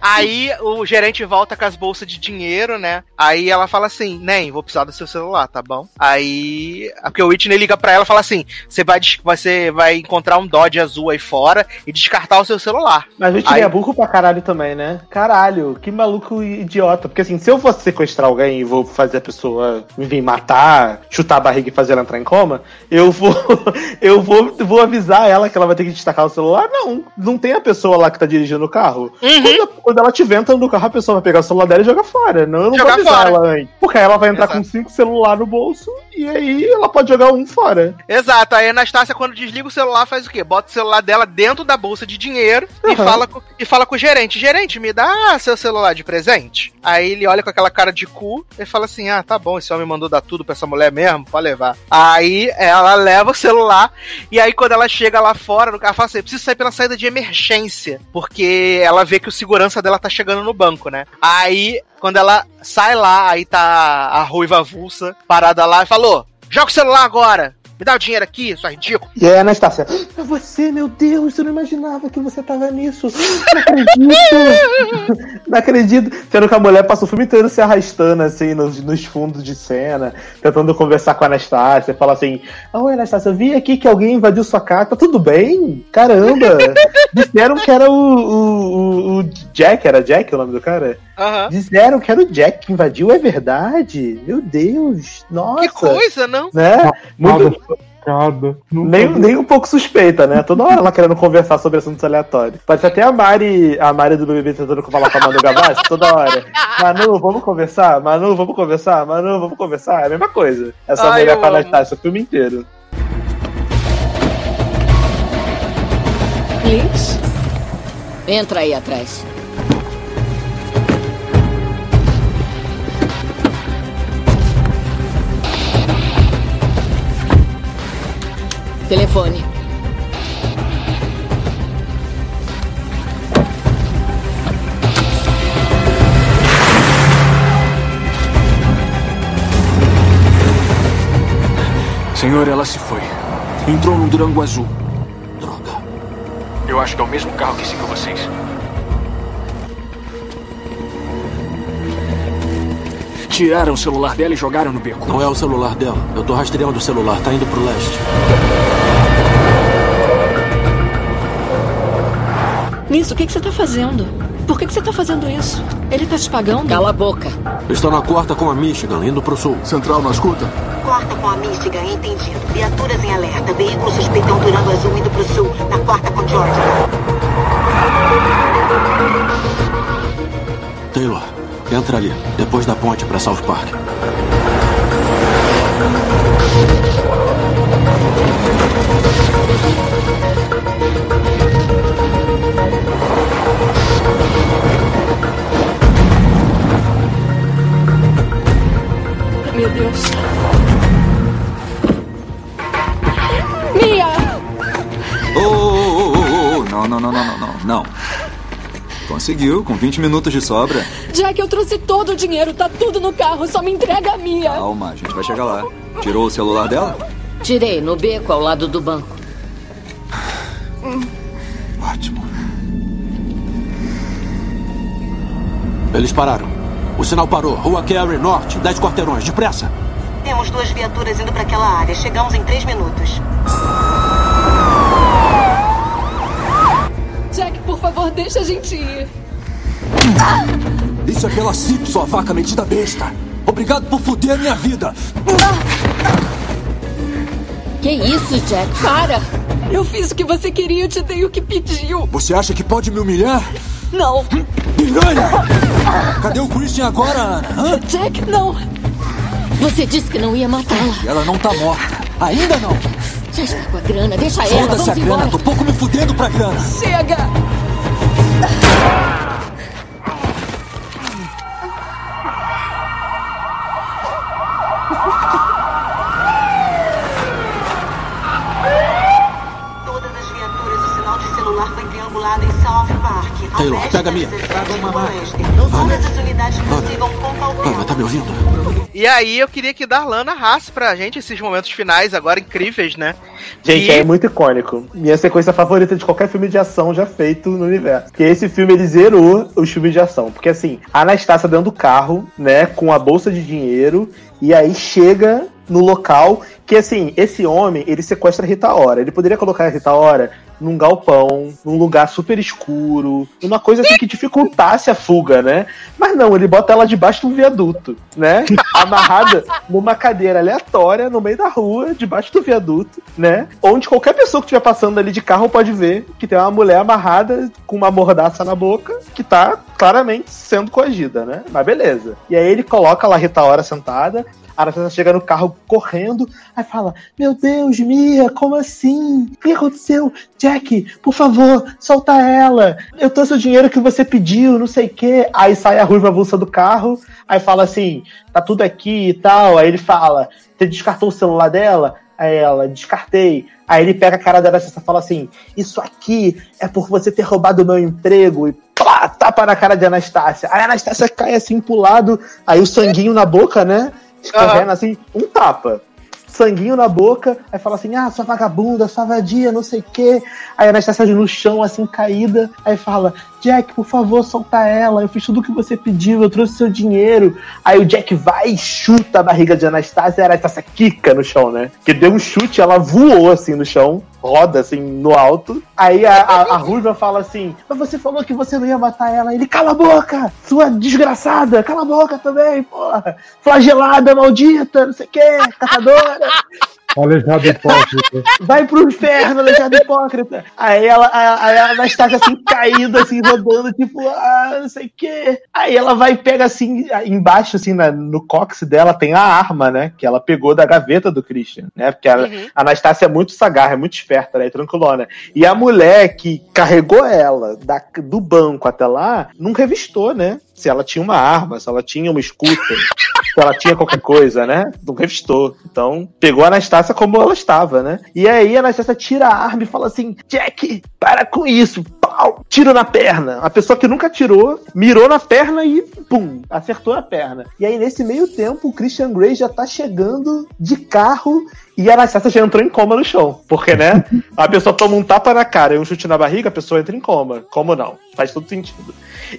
Aí o gerente volta com as bolsas de dinheiro, né? Aí ela fala assim, Nem, vou precisar do seu celular, tá bom? Aí. Porque o Whitney liga pra ela e fala assim: você vai, você vai encontrar um Dodge azul aí fora e descartar o seu celular. Mas o Whitney Aí- é burro pra caralho também, né? Caralho, que maluco idiota. Porque assim, se eu fosse sequestrar alguém e vou fazer a pessoa me vir matar, chutar a barriga e fazer ela entrar em coma, eu vou. Eu vou, vou avisar ela que ela vai ter que destacar o celular. Não, não tem a pessoa lá que tá dirigindo o carro. Uhum. Quando, quando ela estiver entrando no carro, a pessoa vai pegar o celular dela e jogar fora. Não, eu não Jogar vou avisar fora. ela antes. Porque aí ela vai entrar com cinco celulares no bolso e aí ela pode jogar um fora. Exato, aí a Anastácia, quando desliga o celular, faz o quê? Bota o celular dela dentro da bolsa de dinheiro e, Uhum. fala com, e fala com o gerente: Gerente, me dá seu celular de presente? Aí ele olha com aquela cara de cu e fala assim: Ah, tá bom, esse homem mandou dar tudo pra essa mulher mesmo, pode levar. Aí ela leva o celular e aí quando ela chega lá fora, no carro, fala assim: Preciso sair pela saída de emergência, porque ela vê que o segurança dela tá chegando no banco, né? Aí quando ela sai lá, aí tá a ruiva avulsa parada lá e falou: Joga o celular agora! Me dá o dinheiro aqui, sua ridículo. E aí a Anastácia, é você, meu Deus, eu não imaginava que você tava nisso. Não acredito. não acredito. Sendo que a mulher passa o filme inteiro se arrastando, assim, nos, nos fundos de cena, tentando conversar com a Anastácia. Fala assim, oi Anastácia, eu vi aqui que alguém invadiu sua casa, tudo bem? Caramba. Disseram que era o, o- o Jack, era Jack o nome do cara? Disseram que era o Jack que invadiu, é verdade? Meu Deus, nossa. Que coisa, não? Né? Muito, nem, nem um pouco suspeita, né? Toda hora ela querendo conversar sobre assuntos aleatórios. Pode ser até a Mari, a Mari do BBB tentando falar com a Manu Gavassi toda hora. Manu, vamos conversar? Manu, vamos conversar? Manu, vamos conversar? É a mesma coisa. Essa Ai, mulher com a amo. Anastácia o filme inteiro. Liz? Entra aí atrás. Telefone. Senhor, ela se foi. Entrou num Durango azul. Droga. Eu acho que é o mesmo carro que seguiu vocês. Tiraram o celular dela e jogaram no beco. Não é o celular dela. Eu tô rastreando o celular. Tá indo pro leste. Nisso, o que, que você tá fazendo? Por que, que você tá fazendo isso? Ele tá te pagando? Cala a boca. Estou na quarta com a Michigan, indo pro sul. Central, não escuta? Quarta com a Michigan, entendido. Viaturas em alerta. Veículo suspeitão Durango Azul indo pro sul. Na quarta com Georgia. Taylor, entra ali. Depois da ponte pra South Park. Meu Deus. Mia! Ô, ô, ô, ô, não, não, não, não, não, não, não. Conseguiu, com 20 minutos de sobra. Jack, eu trouxe todo o dinheiro, tá tudo no carro, só me entrega a Mia. Calma, a gente vai chegar lá. Tirou o celular dela? Tirei no beco ao lado do banco. Ótimo. Eles pararam. O sinal parou. Rua Carey Norte, 10 quarteirões. Depressa. Temos duas viaturas indo pra aquela área. Chegamos em três minutos. Jack, por favor, deixa a gente ir. Isso é pela CIP, sua vaca metida besta. Obrigado por foder a minha vida. Que isso, Jack? Para! Eu fiz o que você queria, eu te dei o que pediu. Você acha que pode me humilhar? Não. Piranha! Cadê o Christian agora, Ana? Hã? Jack, não. Você disse que não ia matá-la. Ela não tá morta. Ainda não. Já está com a grana, deixa ela, Foda-se a grana, embora. tô pouco me fudendo pra grana. Chega! Taylor, pega a minha. Todas as unidades consigam ponto ao Ana, tá me ouvindo? E aí eu queria que Darlan narrasse pra gente esses momentos finais agora incríveis, né? Gente, E- é muito icônico. Minha sequência favorita de qualquer filme de ação já feito no universo. Porque esse filme ele zerou os filmes de ação. Porque assim, a Anastácia dentro do carro, né, com a bolsa de dinheiro, e aí chega no local que assim, esse homem, ele sequestra a Rita Ora. Ele poderia colocar a Rita Ora num galpão, num lugar super escuro, numa coisa assim que dificultasse a fuga, né? Mas não, ele bota ela debaixo de um viaduto, né? Amarrada numa cadeira aleatória no meio da rua, debaixo do viaduto, né? Onde qualquer pessoa que estiver passando ali de carro pode ver que tem uma mulher amarrada com uma mordaça na boca que tá claramente sendo coagida, né? Mas beleza. E aí ele coloca lá a Rita Ora sentada, a Anastasia chega no carro correndo, aí fala: Meu Deus, Mia, como assim? O que aconteceu? Jack, por favor, solta ela. Eu trouxe o dinheiro que você pediu, não sei o quê. Aí sai a ruiva avulsa do carro, aí fala assim: Tá tudo aqui e tal. Aí ele fala: Você descartou o celular dela? Aí ela, descartei. Aí ele pega a cara dela e fala assim: Isso aqui é por você ter roubado o meu emprego. E pá, tapa na cara de Anastácia. Aí a Anastácia cai assim pro lado, aí o sanguinho na boca, né? Escorrendo assim, um tapa. Sanguinho na boca, aí fala assim: ah, sua vagabunda, sua vadia, não sei o quê. Aí a Anastácia no chão, assim, caída, aí fala: Jack, por favor, solta ela, eu fiz tudo o que você pediu, eu trouxe seu dinheiro. Aí o Jack vai e chuta a barriga de Anastácia e a Anastácia quica no chão, né? Que deu um chute, ela voou assim no chão, roda assim no alto. Aí a, a, a Ruiva fala assim: Mas você falou que você não ia matar ela. Ele, cala a boca, sua desgraçada, cala a boca também, porra. Flagelada, maldita, não sei o que, catadora. Aleijado hipócrita. Vai pro inferno, aleijado hipócrita. Aí ela, a, aí a Anastasia assim, caída, assim, rodando, tipo, ah, não sei o quê. Aí ela vai e pega assim, embaixo, assim, na- no cóccix dela tem a arma, né? Que ela pegou da gaveta do Christian, né? Porque a, a Anastácia é muito sagaz, é muito esperta, né? Tranquilona. E a mulher que carregou ela da- do banco até lá, não revistou, né? Se ela tinha uma arma, se ela tinha uma escuta, se ela tinha qualquer coisa, né? Não revistou. Então, pegou a Anastácia como ela estava, né? E aí a Anastácia tira a arma e fala assim: Jack, para com isso. Pau, tiro na perna. A pessoa que nunca tirou, mirou na perna e pum, acertou na perna. E aí, nesse meio tempo, o Christian Grey já tá chegando de carro e a Anastácia já entrou em coma no chão. Porque, né? A pessoa toma um tapa na cara e um chute na barriga, a pessoa entra em coma. Como não? Faz todo sentido.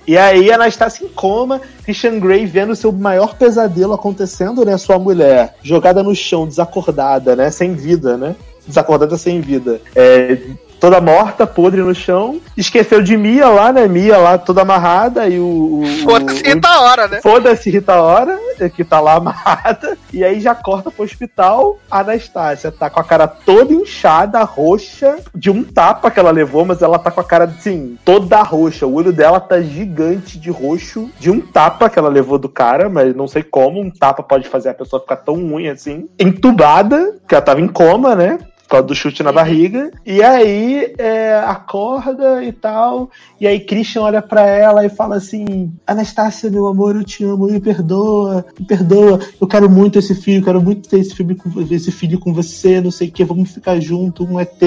E aí a Anastácia em coma, Christian Grey vendo seu maior pesadelo acontecendo, né? Sua mulher jogada no chão, desacordada, né? Sem vida, né? Desacordada sem vida. É, toda morta, podre no chão. Esqueceu de Mia lá, né? Mia lá toda amarrada e o. Foda-se Rita Ora, né? Foda-se Rita Ora, que tá lá amarrada. E aí já corta pro hospital. A Anastácia tá com a cara toda inchada, roxa, de um tapa que ela levou, mas ela tá com a cara, assim, toda roxa. O olho dela tá gigante de roxo, de um tapa que ela levou do cara, mas não sei como um tapa pode fazer a pessoa ficar tão ruim assim. Entubada, que ela tava em coma, né? Causa do chute na barriga. E aí é, acorda e tal. E aí Christian olha pra ela e fala assim: Anastácia, meu amor, eu te amo, me perdoa, me perdoa. Eu quero muito esse filho, quero muito ter esse, filme com, esse filho com você, não sei o que, vamos ficar junto, um ET.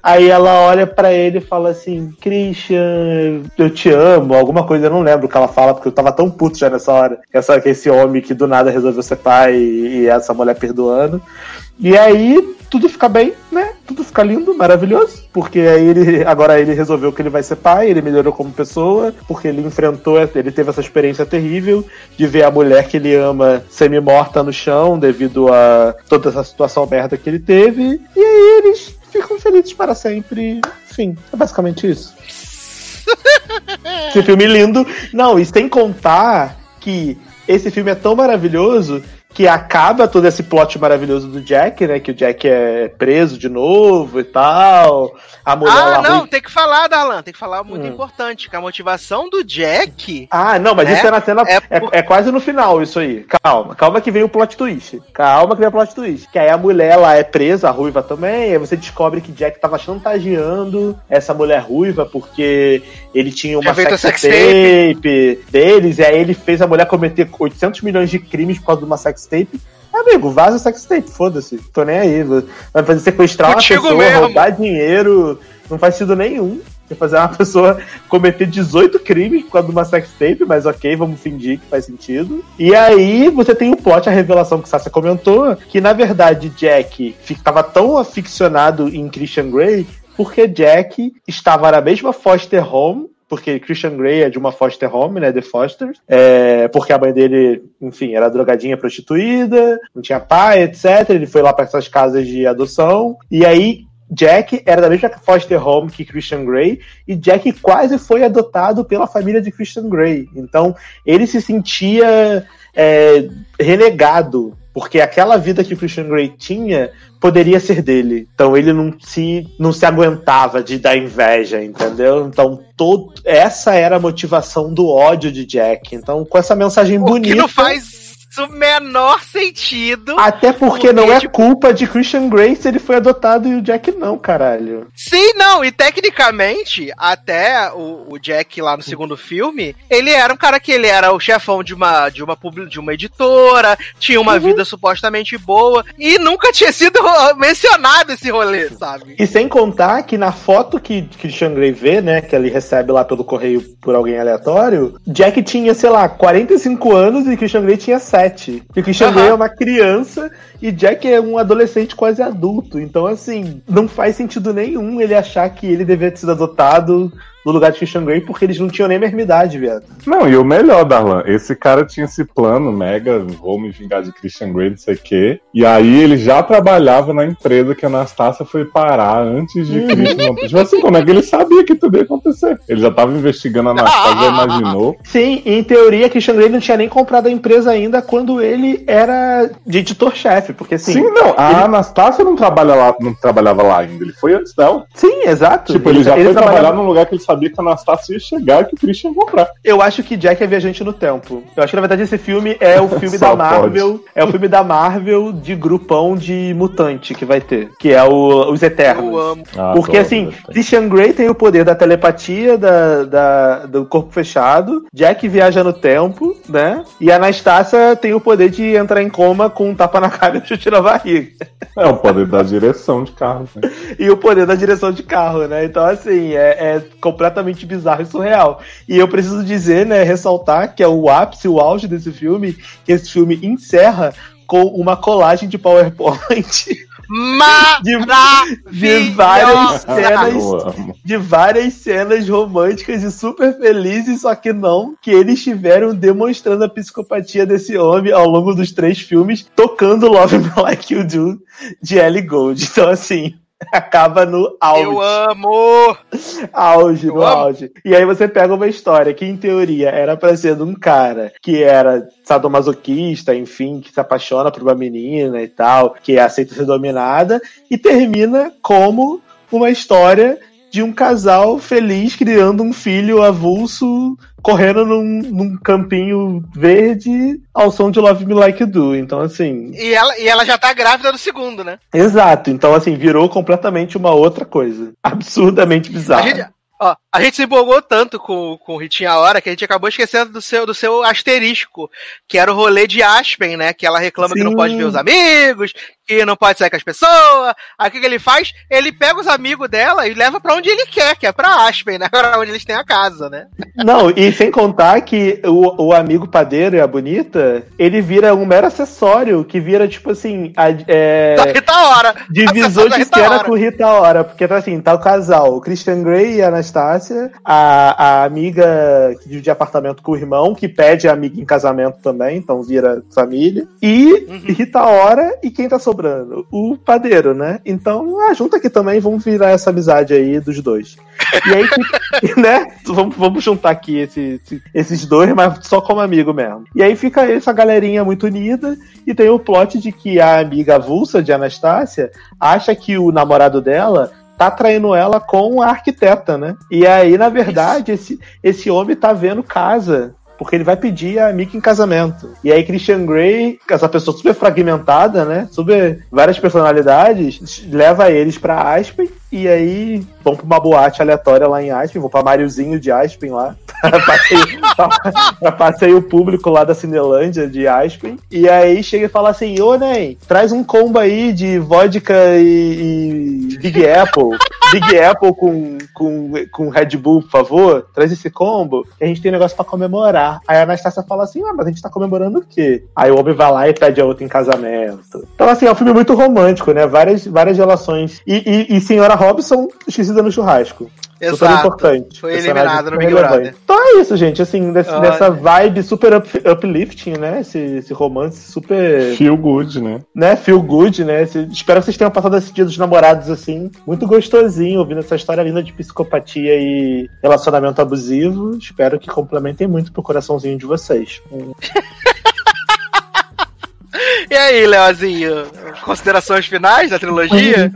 Aí ela olha pra ele e fala assim: Christian, eu te amo, alguma coisa, eu não lembro o que ela fala, porque eu tava tão puto já nessa hora. Essa, que esse homem que do nada resolveu ser pai e, e essa mulher perdoando. E aí tudo fica bem, né? Tudo fica lindo, maravilhoso. Porque aí ele. Agora ele resolveu que ele vai ser pai, ele melhorou como pessoa, porque ele enfrentou, ele teve essa experiência terrível de ver a mulher que ele ama semi-morta no chão devido a toda essa situação merda que ele teve. E aí eles ficam felizes para sempre. Enfim, é basicamente isso. Esse filme lindo. Não, e sem contar que esse filme é tão maravilhoso que acaba todo esse plot maravilhoso do Jack, né? Que o Jack é preso de novo e tal. A mulher Ah, não, ruim- tem que falar, Darlan, tem que falar muito Hum. importante, que a motivação do Jack. Ah, não, mas né, isso é na cena. É, é quase no final, isso aí. Calma, calma que vem o plot twist. Calma que vem o plot twist. Que aí a mulher lá é presa, a ruiva também. Aí você descobre que Jack tava chantageando essa mulher ruiva porque ele tinha uma sex sex tape deles. E aí ele fez a mulher cometer 800 milhões de crimes por causa de uma sex tape. Amigo, vaza o sex tape, foda-se. Tô nem aí. Vai fazer sequestrar Contigo uma pessoa, mesmo. roubar dinheiro. Não faz sentido nenhum. Ia fazer uma pessoa cometer 18 crimes por causa de uma sex tape, mas ok, vamos fingir que faz sentido. E aí você tem o plot, a revelação que o Sasha comentou, que na verdade Jack ficava tão aficionado em Christian Grey porque Jack estava na mesma foster home porque Christian Grey é de uma foster home, né, The Fosters, é, porque a mãe dele, enfim, era drogadinha prostituída, não tinha pai, etc. Ele foi lá para essas casas de adoção, e aí Jack era da mesma foster home que Christian Grey, e Jack quase foi adotado pela família de Christian Grey. Então, ele se sentia é, renegado, porque aquela vida que Christian Grey tinha poderia ser dele. Então ele não se, não se aguentava de dar inveja, entendeu? Então todo, essa era a motivação do ódio de Jack. Então, com essa mensagem O bonita. que não faz o menor sentido. Até porque, não é culpa de Christian Grey se ele foi adotado e o Jack não, caralho. Sim, não, e tecnicamente, até o, o Jack lá no segundo filme, ele era um cara que ele era o chefão de uma, de uma, de uma editora, tinha uma vida supostamente boa, e nunca tinha sido mencionado esse rolê, sabe? E sem contar que na foto que Christian Grey vê, né, que ele recebe lá pelo correio por alguém aleatório, Jack tinha, sei lá, 45 anos e Christian Grey tinha 7. E Christian Aham. Grey é uma criança e Jack é um adolescente quase adulto. Então, assim, não faz sentido nenhum ele achar que ele deveria ter sido adotado no lugar de Christian Grey porque eles não tinham nem a mesma idade, viado. Não, e o melhor, Darlan, esse cara tinha esse plano mega, vou me vingar de Christian Grey, não sei o quê. E aí ele já trabalhava na empresa que a Anastácia foi parar antes de Christian. tipo assim, como é que ele sabia que tudo ia acontecer? Ele já tava investigando a Anastácia, já imaginou. Sim, em teoria, Christian Grey não tinha nem comprado a empresa ainda quando ele era de editor-chefe, porque assim. Sim, não, a ele- Anastácia não, trabalha lá, não trabalhava lá ainda, ele foi antes dela. Sim, exato. Tipo, ele, já foi trabalhava- trabalhar num lugar que ele sabia que a Anastácia ia chegar e que o Christian ia comprar. Eu acho que Jack é viajante no tempo. Eu acho que na verdade esse filme é o filme da Marvel. É o filme da Marvel de grupão de mutante que vai ter. Que é o, os Eternos. Eu amo. Ah, Porque assim. Christian Grey tem o poder da telepatia, da, da- do corpo fechado. Jack viaja no tempo, né? E a Anastácia tem o poder de entrar em coma com um tapa na cara e um chute na barriga. É o poder da direção de carro. Né? e o poder da direção de carro, né? Então, assim, é, é completamente bizarro e surreal. E eu preciso dizer, né, ressaltar que é o ápice, o auge desse filme, que esse filme encerra com uma colagem de PowerPoint de, de várias cenas de várias cenas românticas e super felizes, só que não, que eles estiveram demonstrando a psicopatia desse homem ao longo dos três filmes, tocando Love Me Like You Do de Ellie Gold. Então, assim, acaba no auge. Eu amo! Auge, Eu no amo. auge. E aí você pega uma história que, em teoria, era pra ser de um cara que era sadomasoquista, enfim, que se apaixona por uma menina e tal, que aceita ser dominada, e termina como uma história de um casal feliz criando um filho avulso correndo num, num campinho verde ao som de Love Me Like You Do. Então, assim, E ela, e ela já tá grávida do segundo, né? exato. Então, assim, virou completamente uma outra coisa. Absurdamente A bizarro. gente, ó, a gente se empolgou tanto com, com o Ritinha a hora que a gente acabou esquecendo do seu, do seu asterisco, que era o rolê de Aspen, né? Que ela reclama que não Sim. pode ver os amigos, que não pode sair com as pessoas. Aí o que, que ele faz? Ele pega os amigos dela e leva pra onde ele quer, que é pra Aspen, né? Pra onde eles têm a casa, né? Não, e sem contar que o, o amigo padeiro e a bonita, ele vira um mero acessório, que vira, tipo assim, a, é, Da Rita Hora. divisor de Ora. com Rita Ora, porque tá assim, tá o casal, o Christian Grey e a A, a amiga que divide apartamento com o irmão, que pede a amiga em casamento também, então vira família, e Uhum. Rita Ora, e quem tá sobrando? O padeiro, né? Então, ah, junta aqui também, vamos virar essa amizade aí dos dois. E aí, fica- né? Vamos, vamos juntar aqui esse- esse- esses dois, mas só como amigo mesmo. E aí fica essa galerinha muito unida, e tem o plot de que a amiga avulsa de Anastácia acha que o namorado dela tá traindo ela com a arquiteta, né? E aí, na verdade, esse, esse homem tá vendo casa. Porque ele vai pedir a amiga em casamento. E aí, Christian Grey, essa pessoa super fragmentada, né? Super várias personalidades, leva eles pra Aspen. E aí vão pra uma boate aleatória lá em Aspen. Vão pra Mariozinho de Aspen lá. pra passeio, pra- passeio público lá da Cinelândia de Aspen. E aí chega e fala assim: Ô, Ney, traz um combo aí de vodka e, e Big Apple. Big Apple com, com, com Red Bull, por favor, traz esse combo, que a gente tem um negócio pra comemorar. Aí a Anastácia fala assim, ah, mas a gente tá comemorando o quê? Aí o homem vai lá e pede a outra em casamento. Então, assim, é um filme muito romântico, né? Várias, várias relações. E, e, e Senhora Robson esquecida no churrasco. Super Exato. importante. Foi eliminado no Big. Brother. Então é isso, gente. Assim, desse- dessa vibe super up- uplifting, né? Esse, esse romance super. Feel good, né? Né? Feel good, né? Esse- espero que vocês tenham passado esse dia dos namorados, assim. Muito gostosinho, ouvindo essa história linda de psicopatia e relacionamento abusivo. Espero que complementem muito pro coraçãozinho de vocês. E aí, Leozinho? Considerações finais da trilogia?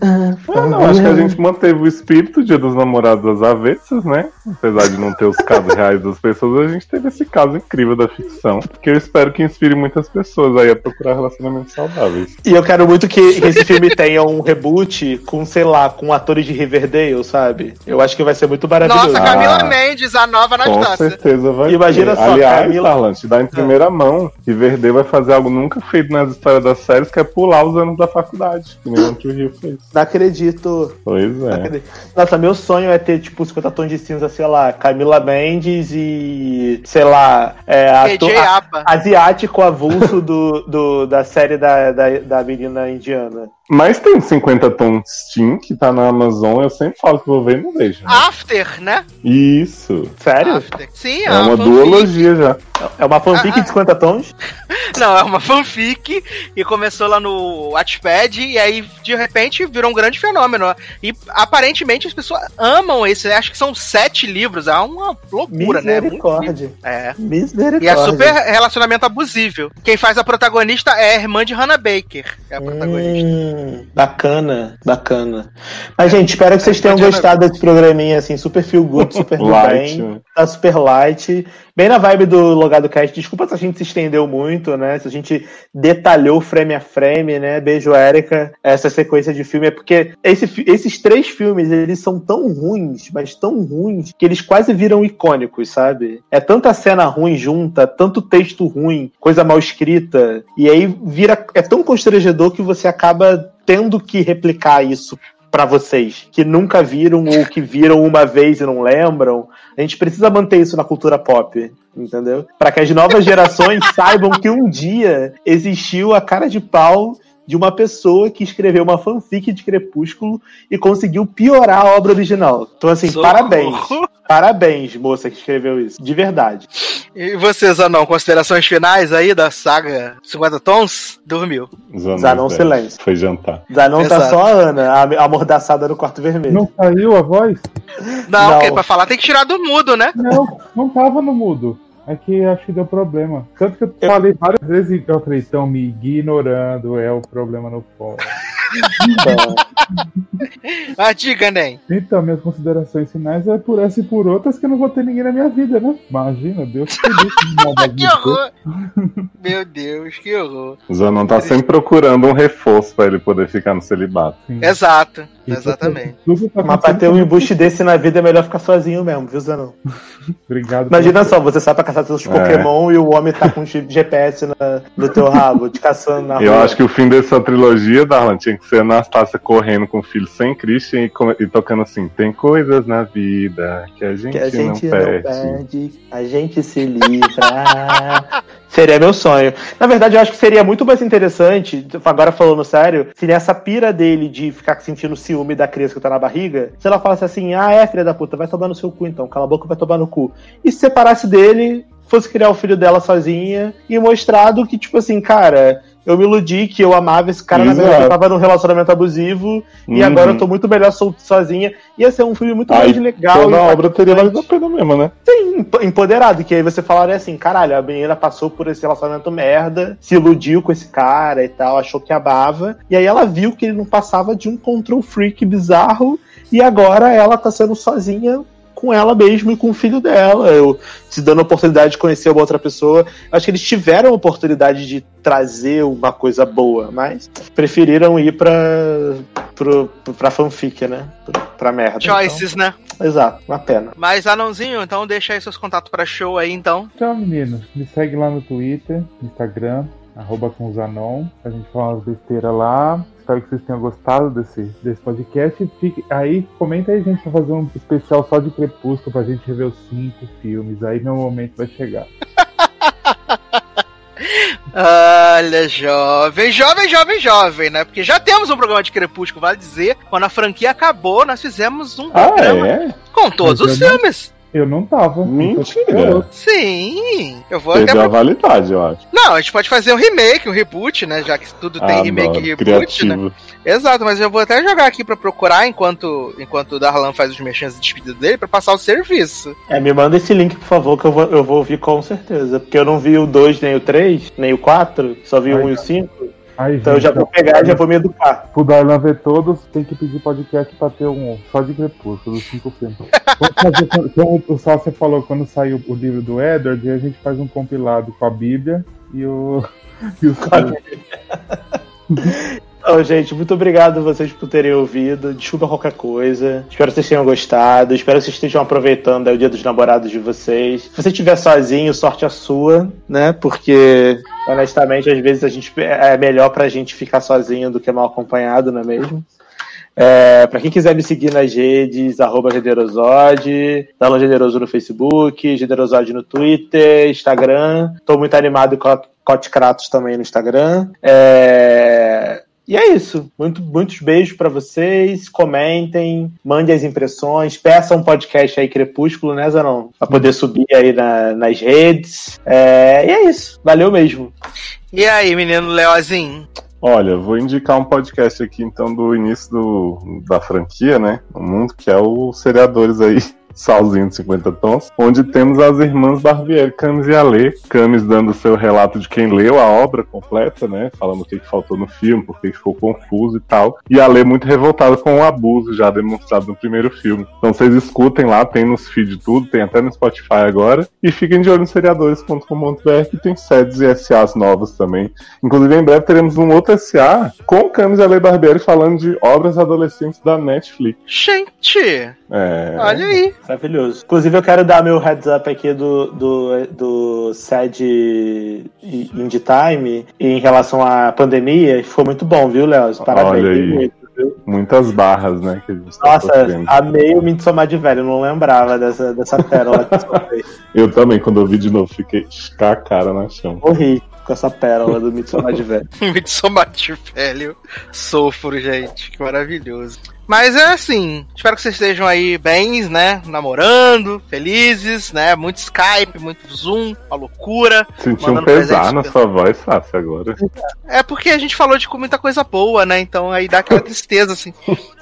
Ah, não, acho que a gente manteve o espírito Dia dos Namorados às avessas, né? Apesar de não ter os casos reais das pessoas, a gente teve esse caso incrível da ficção, que eu espero que inspire muitas pessoas aí a procurar relacionamentos saudáveis. E eu quero muito que esse filme tenha um reboot com, sei lá, com atores de Riverdale, sabe? Eu acho que vai ser muito maravilhoso. Nossa, Camila Ah. Mendes, a nova Com Anastácia. certeza vai Imagina ter. só, Aliás, Camila- te dá em primeira mão que Verde vai fazer algo nunca feito nas histórias das séries, que é pular os anos da faculdade, que nem o True Rio fez. Não acredito. Pois Não é. acredito. Nossa, meu sonho é ter, tipo, 50 tons de cinza, sei lá, Camila Mendes e, sei lá, é, ator- Apa. asiático avulso do, do, da série da, da, da menina indiana. Mas tem 50 tons Steam que tá na Amazon, eu sempre falo que vou ver e não vejo. After, né? Isso. Sério? After. Sim, É a uma fanfic. duologia já. É uma fanfic de 50 tons? Não, é uma fanfic e começou lá no Wattpad e aí de repente virou um grande fenômeno. E aparentemente as pessoas amam esse. Acho que são sete livros, é uma loucura, né? Muito Misericórdia. livro. É. Misericórdia. E é super relacionamento abusível. Quem faz a protagonista é a irmã de Hannah Baker, que é a protagonista. Hum, bacana, bacana. Mas, gente, espero que vocês tenham gostado desse programinha, assim, super feel good, super Light, bem. Tá super light. Bem na vibe do Logado Cast. Desculpa se a gente se estendeu muito, né? Se a gente detalhou frame a frame, né? Beijo, Érica. Essa sequência de filme é porque esse esses três filmes, eles são tão ruins, mas tão ruins, que eles quase viram icônicos, sabe? É tanta cena ruim junta, tanto texto ruim, coisa mal escrita, e aí vira. É tão constrangedor que você acaba tendo que replicar isso pra vocês que nunca viram ou que viram uma vez e não lembram. A gente precisa manter isso na cultura pop, entendeu? Pra que as novas gerações saibam que um dia existiu a cara de pau de uma pessoa que escreveu uma fanfic de Crepúsculo e conseguiu piorar a obra original. Então, assim, Socorro. parabéns. Parabéns, moça que escreveu isso. De verdade. E vocês, Anão, considerações finais aí da saga 50 Tons? Dormiu. Zanon Silêncio. Foi jantar. Zanon tá Exato. só a Ana, a amordaçada no quarto vermelho. Não saiu a voz? Não, Não. porque pra falar tem que tirar do mudo, né? Não, não tava no mudo. É que acho que deu problema. Tanto que eu falei várias vezes e eu falei, estão me ignorando, é o problema no fórum. Ah, diga, Nen. Então, minhas considerações finais é por essa e por outras que eu não vou ter ninguém na minha vida, né? Imagina, Deus que Que horror! Meu Deus, que horror. O Zanon tá sempre procurando um reforço pra ele poder ficar no celibato. Exato, exatamente. Mas pra ter um embuste desse na vida é melhor ficar sozinho mesmo, viu, Zanon? Obrigado. Imagina só, você sai pra caçar seus É. Pokémon e o homem tá com um chip GPS na- no teu rabo, te caçando na rua. Eu acho que o fim dessa trilogia, Darlan, tinha que ser a Anastácia correndo com o filho sem Christian e, e tocando assim: tem coisas na vida que a gente, que a gente não não perde. perde, a gente se livra. Seria meu sonho. Na verdade, eu acho que seria muito mais interessante, agora falando sério, se nessa pira dele de ficar sentindo ciúme da criança que tá na barriga, se ela falasse assim, ah, é, filha da puta, vai tomar no seu cu então, cala a boca, vai tomar no cu. E se separasse dele, fosse criar o filho dela sozinha e mostrado que, tipo assim, cara, eu me iludi que eu amava esse cara, na Exato. verdade eu tava num relacionamento abusivo e Uhum. agora eu tô muito melhor sozinha. Ia ser um filme muito mais legal. toda a e obra teria valido a pena mesmo, né? Sim, emp- empoderado, que aí você falaria assim, caralho, a menina passou por esse relacionamento merda, se iludiu com esse cara e tal, achou que amava, e aí ela viu que ele não passava de um control freak bizarro, e agora ela tá sendo sozinha com ela mesma e com o filho dela, eu se dando a oportunidade de conhecer uma outra pessoa. Acho que eles tiveram a oportunidade de trazer uma coisa boa, mas preferiram ir pra, pro, pra fanfic, né? Pra, merda. Choices, né? Então, exato, uma pena. Mas, Anãozinho, então deixa aí seus contatos pra show aí, então. Então, meninos, me segue lá no Twitter, no Instagram, arroba com Zanon, a gente fala umas besteiras lá. Espero que vocês tenham gostado desse, desse podcast. Fique, aí, comenta aí, gente, pra fazer um especial só de Crepúsculo pra gente rever os cinco filmes. Aí meu momento vai chegar. Olha, jovem, jovem, jovem, jovem, né? Porque já temos um programa de Crepúsculo, vale dizer. Quando a franquia acabou, nós fizemos um Ah, programa é? com todos Mas os filmes. Eu não tava. Mentira. Sim, eu vou até. Perdeu a validade, eu acho. Não, a gente pode fazer um remake, um reboot, né? Já que tudo tem Ah, remake e reboot, criativo. né? Exato, mas eu vou até jogar aqui pra procurar enquanto, enquanto o Darlan faz os mexentes de despedida dele pra passar o serviço. É, me manda esse link, por favor, que eu vou, eu vou ouvir com certeza. Porque eu não vi o 2, nem o 3, nem o 4, só vi o 1 e o 5. Aí, Então eu já gente, vou pegar e já vou me educar. Pro Darlan ver todos, tem que pedir podcast pra ter um só de Crepúsculo, dos cinco filmes. Vamos fazer, com- como o Sácia falou, quando saiu o livro do Edward, a gente faz um compilado com a Bíblia e o. E os Então, gente, muito obrigado vocês por terem ouvido. Desculpa qualquer coisa. Espero que vocês tenham gostado. Espero que vocês estejam aproveitando o dia dos namorados de vocês. Se você estiver sozinho, sorte a sua, né? Porque, honestamente, às vezes a gente é melhor pra gente ficar sozinho do que mal acompanhado, não é mesmo? É, para quem quiser me seguir nas redes, arroba Generosode, Darlan Generoso no Facebook, Generosode no Twitter, Instagram. Tô muito animado com a Cote Kratos também no Instagram. É, E é isso. Muito, muitos beijos pra vocês. Comentem, mandem as impressões, peçam um podcast aí Crepúsculo, né, Zanon? Pra poder subir aí na- nas redes. É, E é isso. Valeu mesmo. E aí, menino Leozinho? Olha, vou indicar um podcast aqui então do início do, da franquia, né? No mundo, que é o Seriadores aí. Salzinho de 50 tons, onde temos as irmãs Barbieri, Camis e Alê. Camis dando seu relato de quem leu a obra completa, né? Falando o que, que faltou no filme, por que que ficou confuso e tal. E Alê muito revoltada com o abuso já demonstrado no primeiro filme. Então vocês escutem lá, tem nos feed tudo, tem até no Spotify agora. E fiquem de olho no seriadores.com.br que tem sedes e SAs novas também. Inclusive, em breve teremos um outro SA com Camis e Alê Barbieri falando de obras adolescentes da Netflix. Gente, É. olha aí. Maravilhoso. Inclusive, eu quero dar meu heads up aqui do, do, do SED Indie Time em relação à pandemia. Foi muito bom, viu, Léo? Parabéns. Olha aí. Muitas barras, né? Que a gente tá Nossa, sofrendo. amei o Midsommar de velho. Não lembrava dessa, dessa pérola que eu também, quando eu vi de novo, fiquei com a cara na chão. Morri com essa pérola do Midsommar de velho. Midsommar de velho. Sofro, gente. Que maravilhoso. Mas é assim, espero que vocês estejam aí bem, né? Namorando, felizes, né? Muito Skype, muito Zoom, uma loucura. Senti um pesar na pelo- sua voz, Sácia, agora. É porque a gente falou de muita coisa boa, né? Então aí dá aquela tristeza, assim,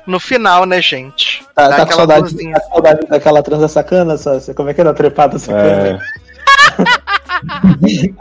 no final, né, gente? Tá, dá tá com saudade, tá com saudade daquela transa sacana, Sácia? Como é que era a trepada sacana? É,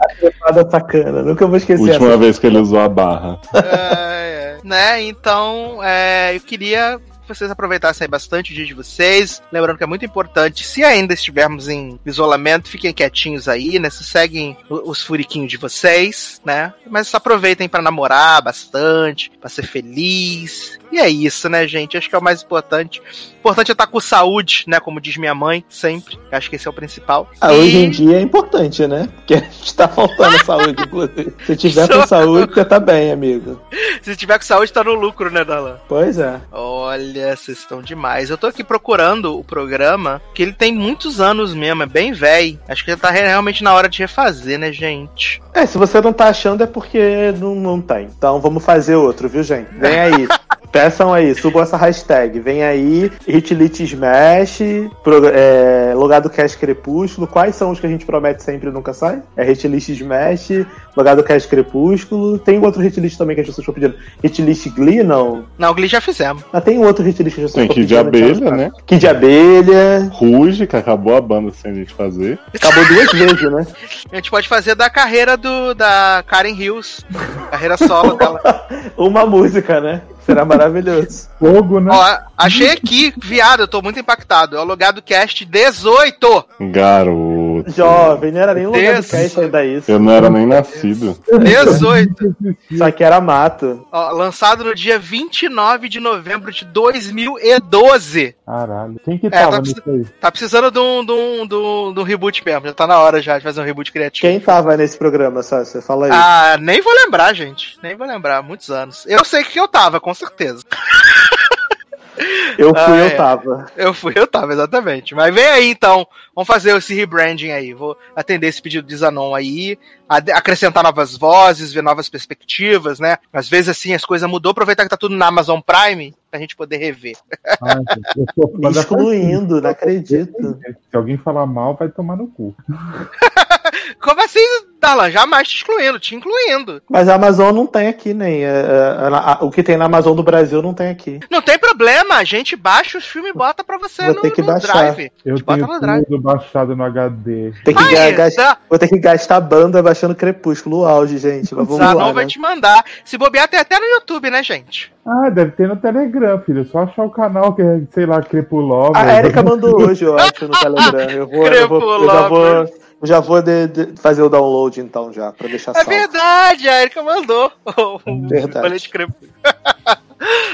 A trepada sacana. Nunca vou esquecer última essa. vez que ele usou a barra. É. né? Então, é, eu queria que vocês aproveitassem bastante o dia de vocês. Lembrando que é muito importante, se ainda estivermos em isolamento, fiquem quietinhos aí, né? Se seguem os furiquinhos de vocês, né? Mas aproveitem pra namorar bastante, pra ser feliz. E é isso, né, gente? Acho que é o mais importante. O importante é estar com saúde, né? Como diz minha mãe, sempre. Acho que esse é o principal. Ah, E- hoje em dia é importante, né? Porque a gente tá faltando saúde, inclusive. Se tiver com saúde, você tá bem, amigo. Se tiver com saúde, tá no lucro, né, Dalan? Pois é. Olha, vocês estão demais. Eu tô aqui procurando o programa, que ele tem muitos anos mesmo, é bem velho. Acho que já tá re- realmente na hora de refazer, né, gente? É, se você não tá achando é porque não, não tem. Então vamos fazer outro, viu, gente? Vem aí. Peçam aí, subam essa hashtag. Vem aí, Hitlist Smash, pro, é, Logado Cash Crepúsculo. Quais são os que a gente promete sempre e nunca sai? É Hitlist Smash, Logado Cash Crepúsculo. Tem outro hitlist também que as pessoas estão pedindo. Hitlist Glee, não? Não, o Glee já fizemos. Mas tem um outro hitlist que as pessoas Tem estão Kid de. Abelha, né? Kid de Abelha. Ruge, que acabou a banda sem a gente fazer. Acabou duas vezes, né? A gente pode fazer da carreira do da Karen Hills. Carreira solo dela. Uma música, né? Será maravilhoso. Fogo, né? Ó, achei aqui, viado, eu tô muito impactado. É o logado cast 18. Garoto. Putz. Jovem, não era nem lugar do Deus. cast ainda isso. Eu não era nem nascido. 18. Isso aqui era mato. Ó, lançado no dia 29 de novembro de 2012. Caralho. Quem que É, tava tá, nisso precis- aí? tá precisando de um, de, um, de, um, de um reboot mesmo. Já tá na hora já de fazer um reboot criativo. Quem tava nesse programa, Sácia? Fala aí. Ah, nem vou lembrar, gente. Nem vou lembrar. Muitos anos. Eu sei que eu tava, com certeza. eu fui, ah, eu é. tava. Eu fui, eu tava, exatamente. Mas vem aí então. Vamos fazer esse rebranding aí. Vou atender esse pedido de Zanon aí. Acrescentar novas vozes, ver novas perspectivas, né? Às vezes, assim, as coisas mudou. Aproveitar que tá tudo na Amazon Prime pra gente poder rever. Ah, Excluindo, não acredito. Se alguém falar mal, vai tomar no cu. Como assim, Darlan? Jamais te excluindo, te incluindo. Mas a Amazon não tem aqui, nem. é, é, a- a- o que tem na Amazon do Brasil não tem aqui. Não tem problema, a gente baixa os filmes e bota pra você Vou no, ter que no baixar. Drive. Eu Bota tenho no Drive. tudo baixado no HD. Tem que Aí, ga- gastar- tá. Vou ter que gastar banda baixando Crepúsculo, auge, gente. Mas vamos Zanon lá. vai né? te mandar. Se bobear, tem até no YouTube, né, gente? Ah, deve ter no Telegram, filho. Só achar o canal que é, sei lá, Crepulova. A Erika mandou hoje, eu acho, no Telegram. Eu, vou, eu, vou, eu já vou, eu já vou de- de- fazer o download então já, pra deixar É salvo. verdade, a Erika mandou. O Verdade. colete crepúsculo.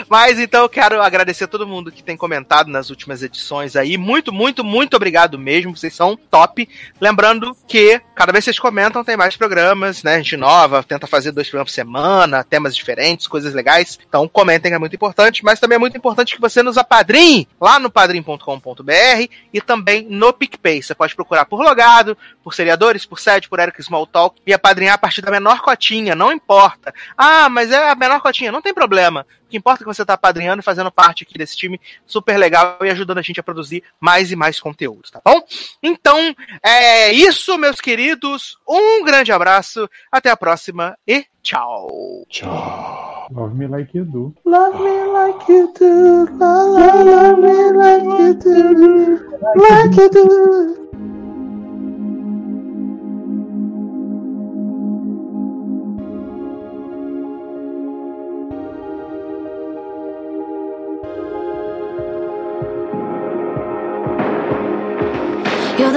Mas então eu quero agradecer a todo mundo que tem comentado nas últimas edições aí. Muito, muito, muito obrigado mesmo. Vocês são top. Lembrando que cada vez que vocês comentam, tem mais programas, né? Gente nova, tenta fazer dois programas por semana, temas diferentes, coisas legais. Então comentem, é muito importante. Mas também é muito importante que você nos apadrinhe lá no padrim.com.br e também no PicPay. Você pode procurar por logado, por seriadores, por sede, por Eric Smalltalk e apadrinhar a partir da menor cotinha, não importa. Ah, mas é a menor cotinha, não tem problema. O que importa é que você está apadrinhando e fazendo parte aqui desse time super legal e ajudando a gente a produzir mais e mais conteúdo, tá bom? Então, é isso, meus queridos. Um grande abraço, até a próxima e tchau. Tchau. Love me like you do. Love me like you do, love, love me like you do, like you do.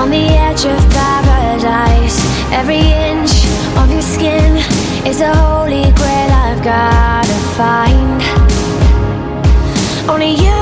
On the edge of paradise. Every inch of your skin is a holy grail I've gotta find. Only you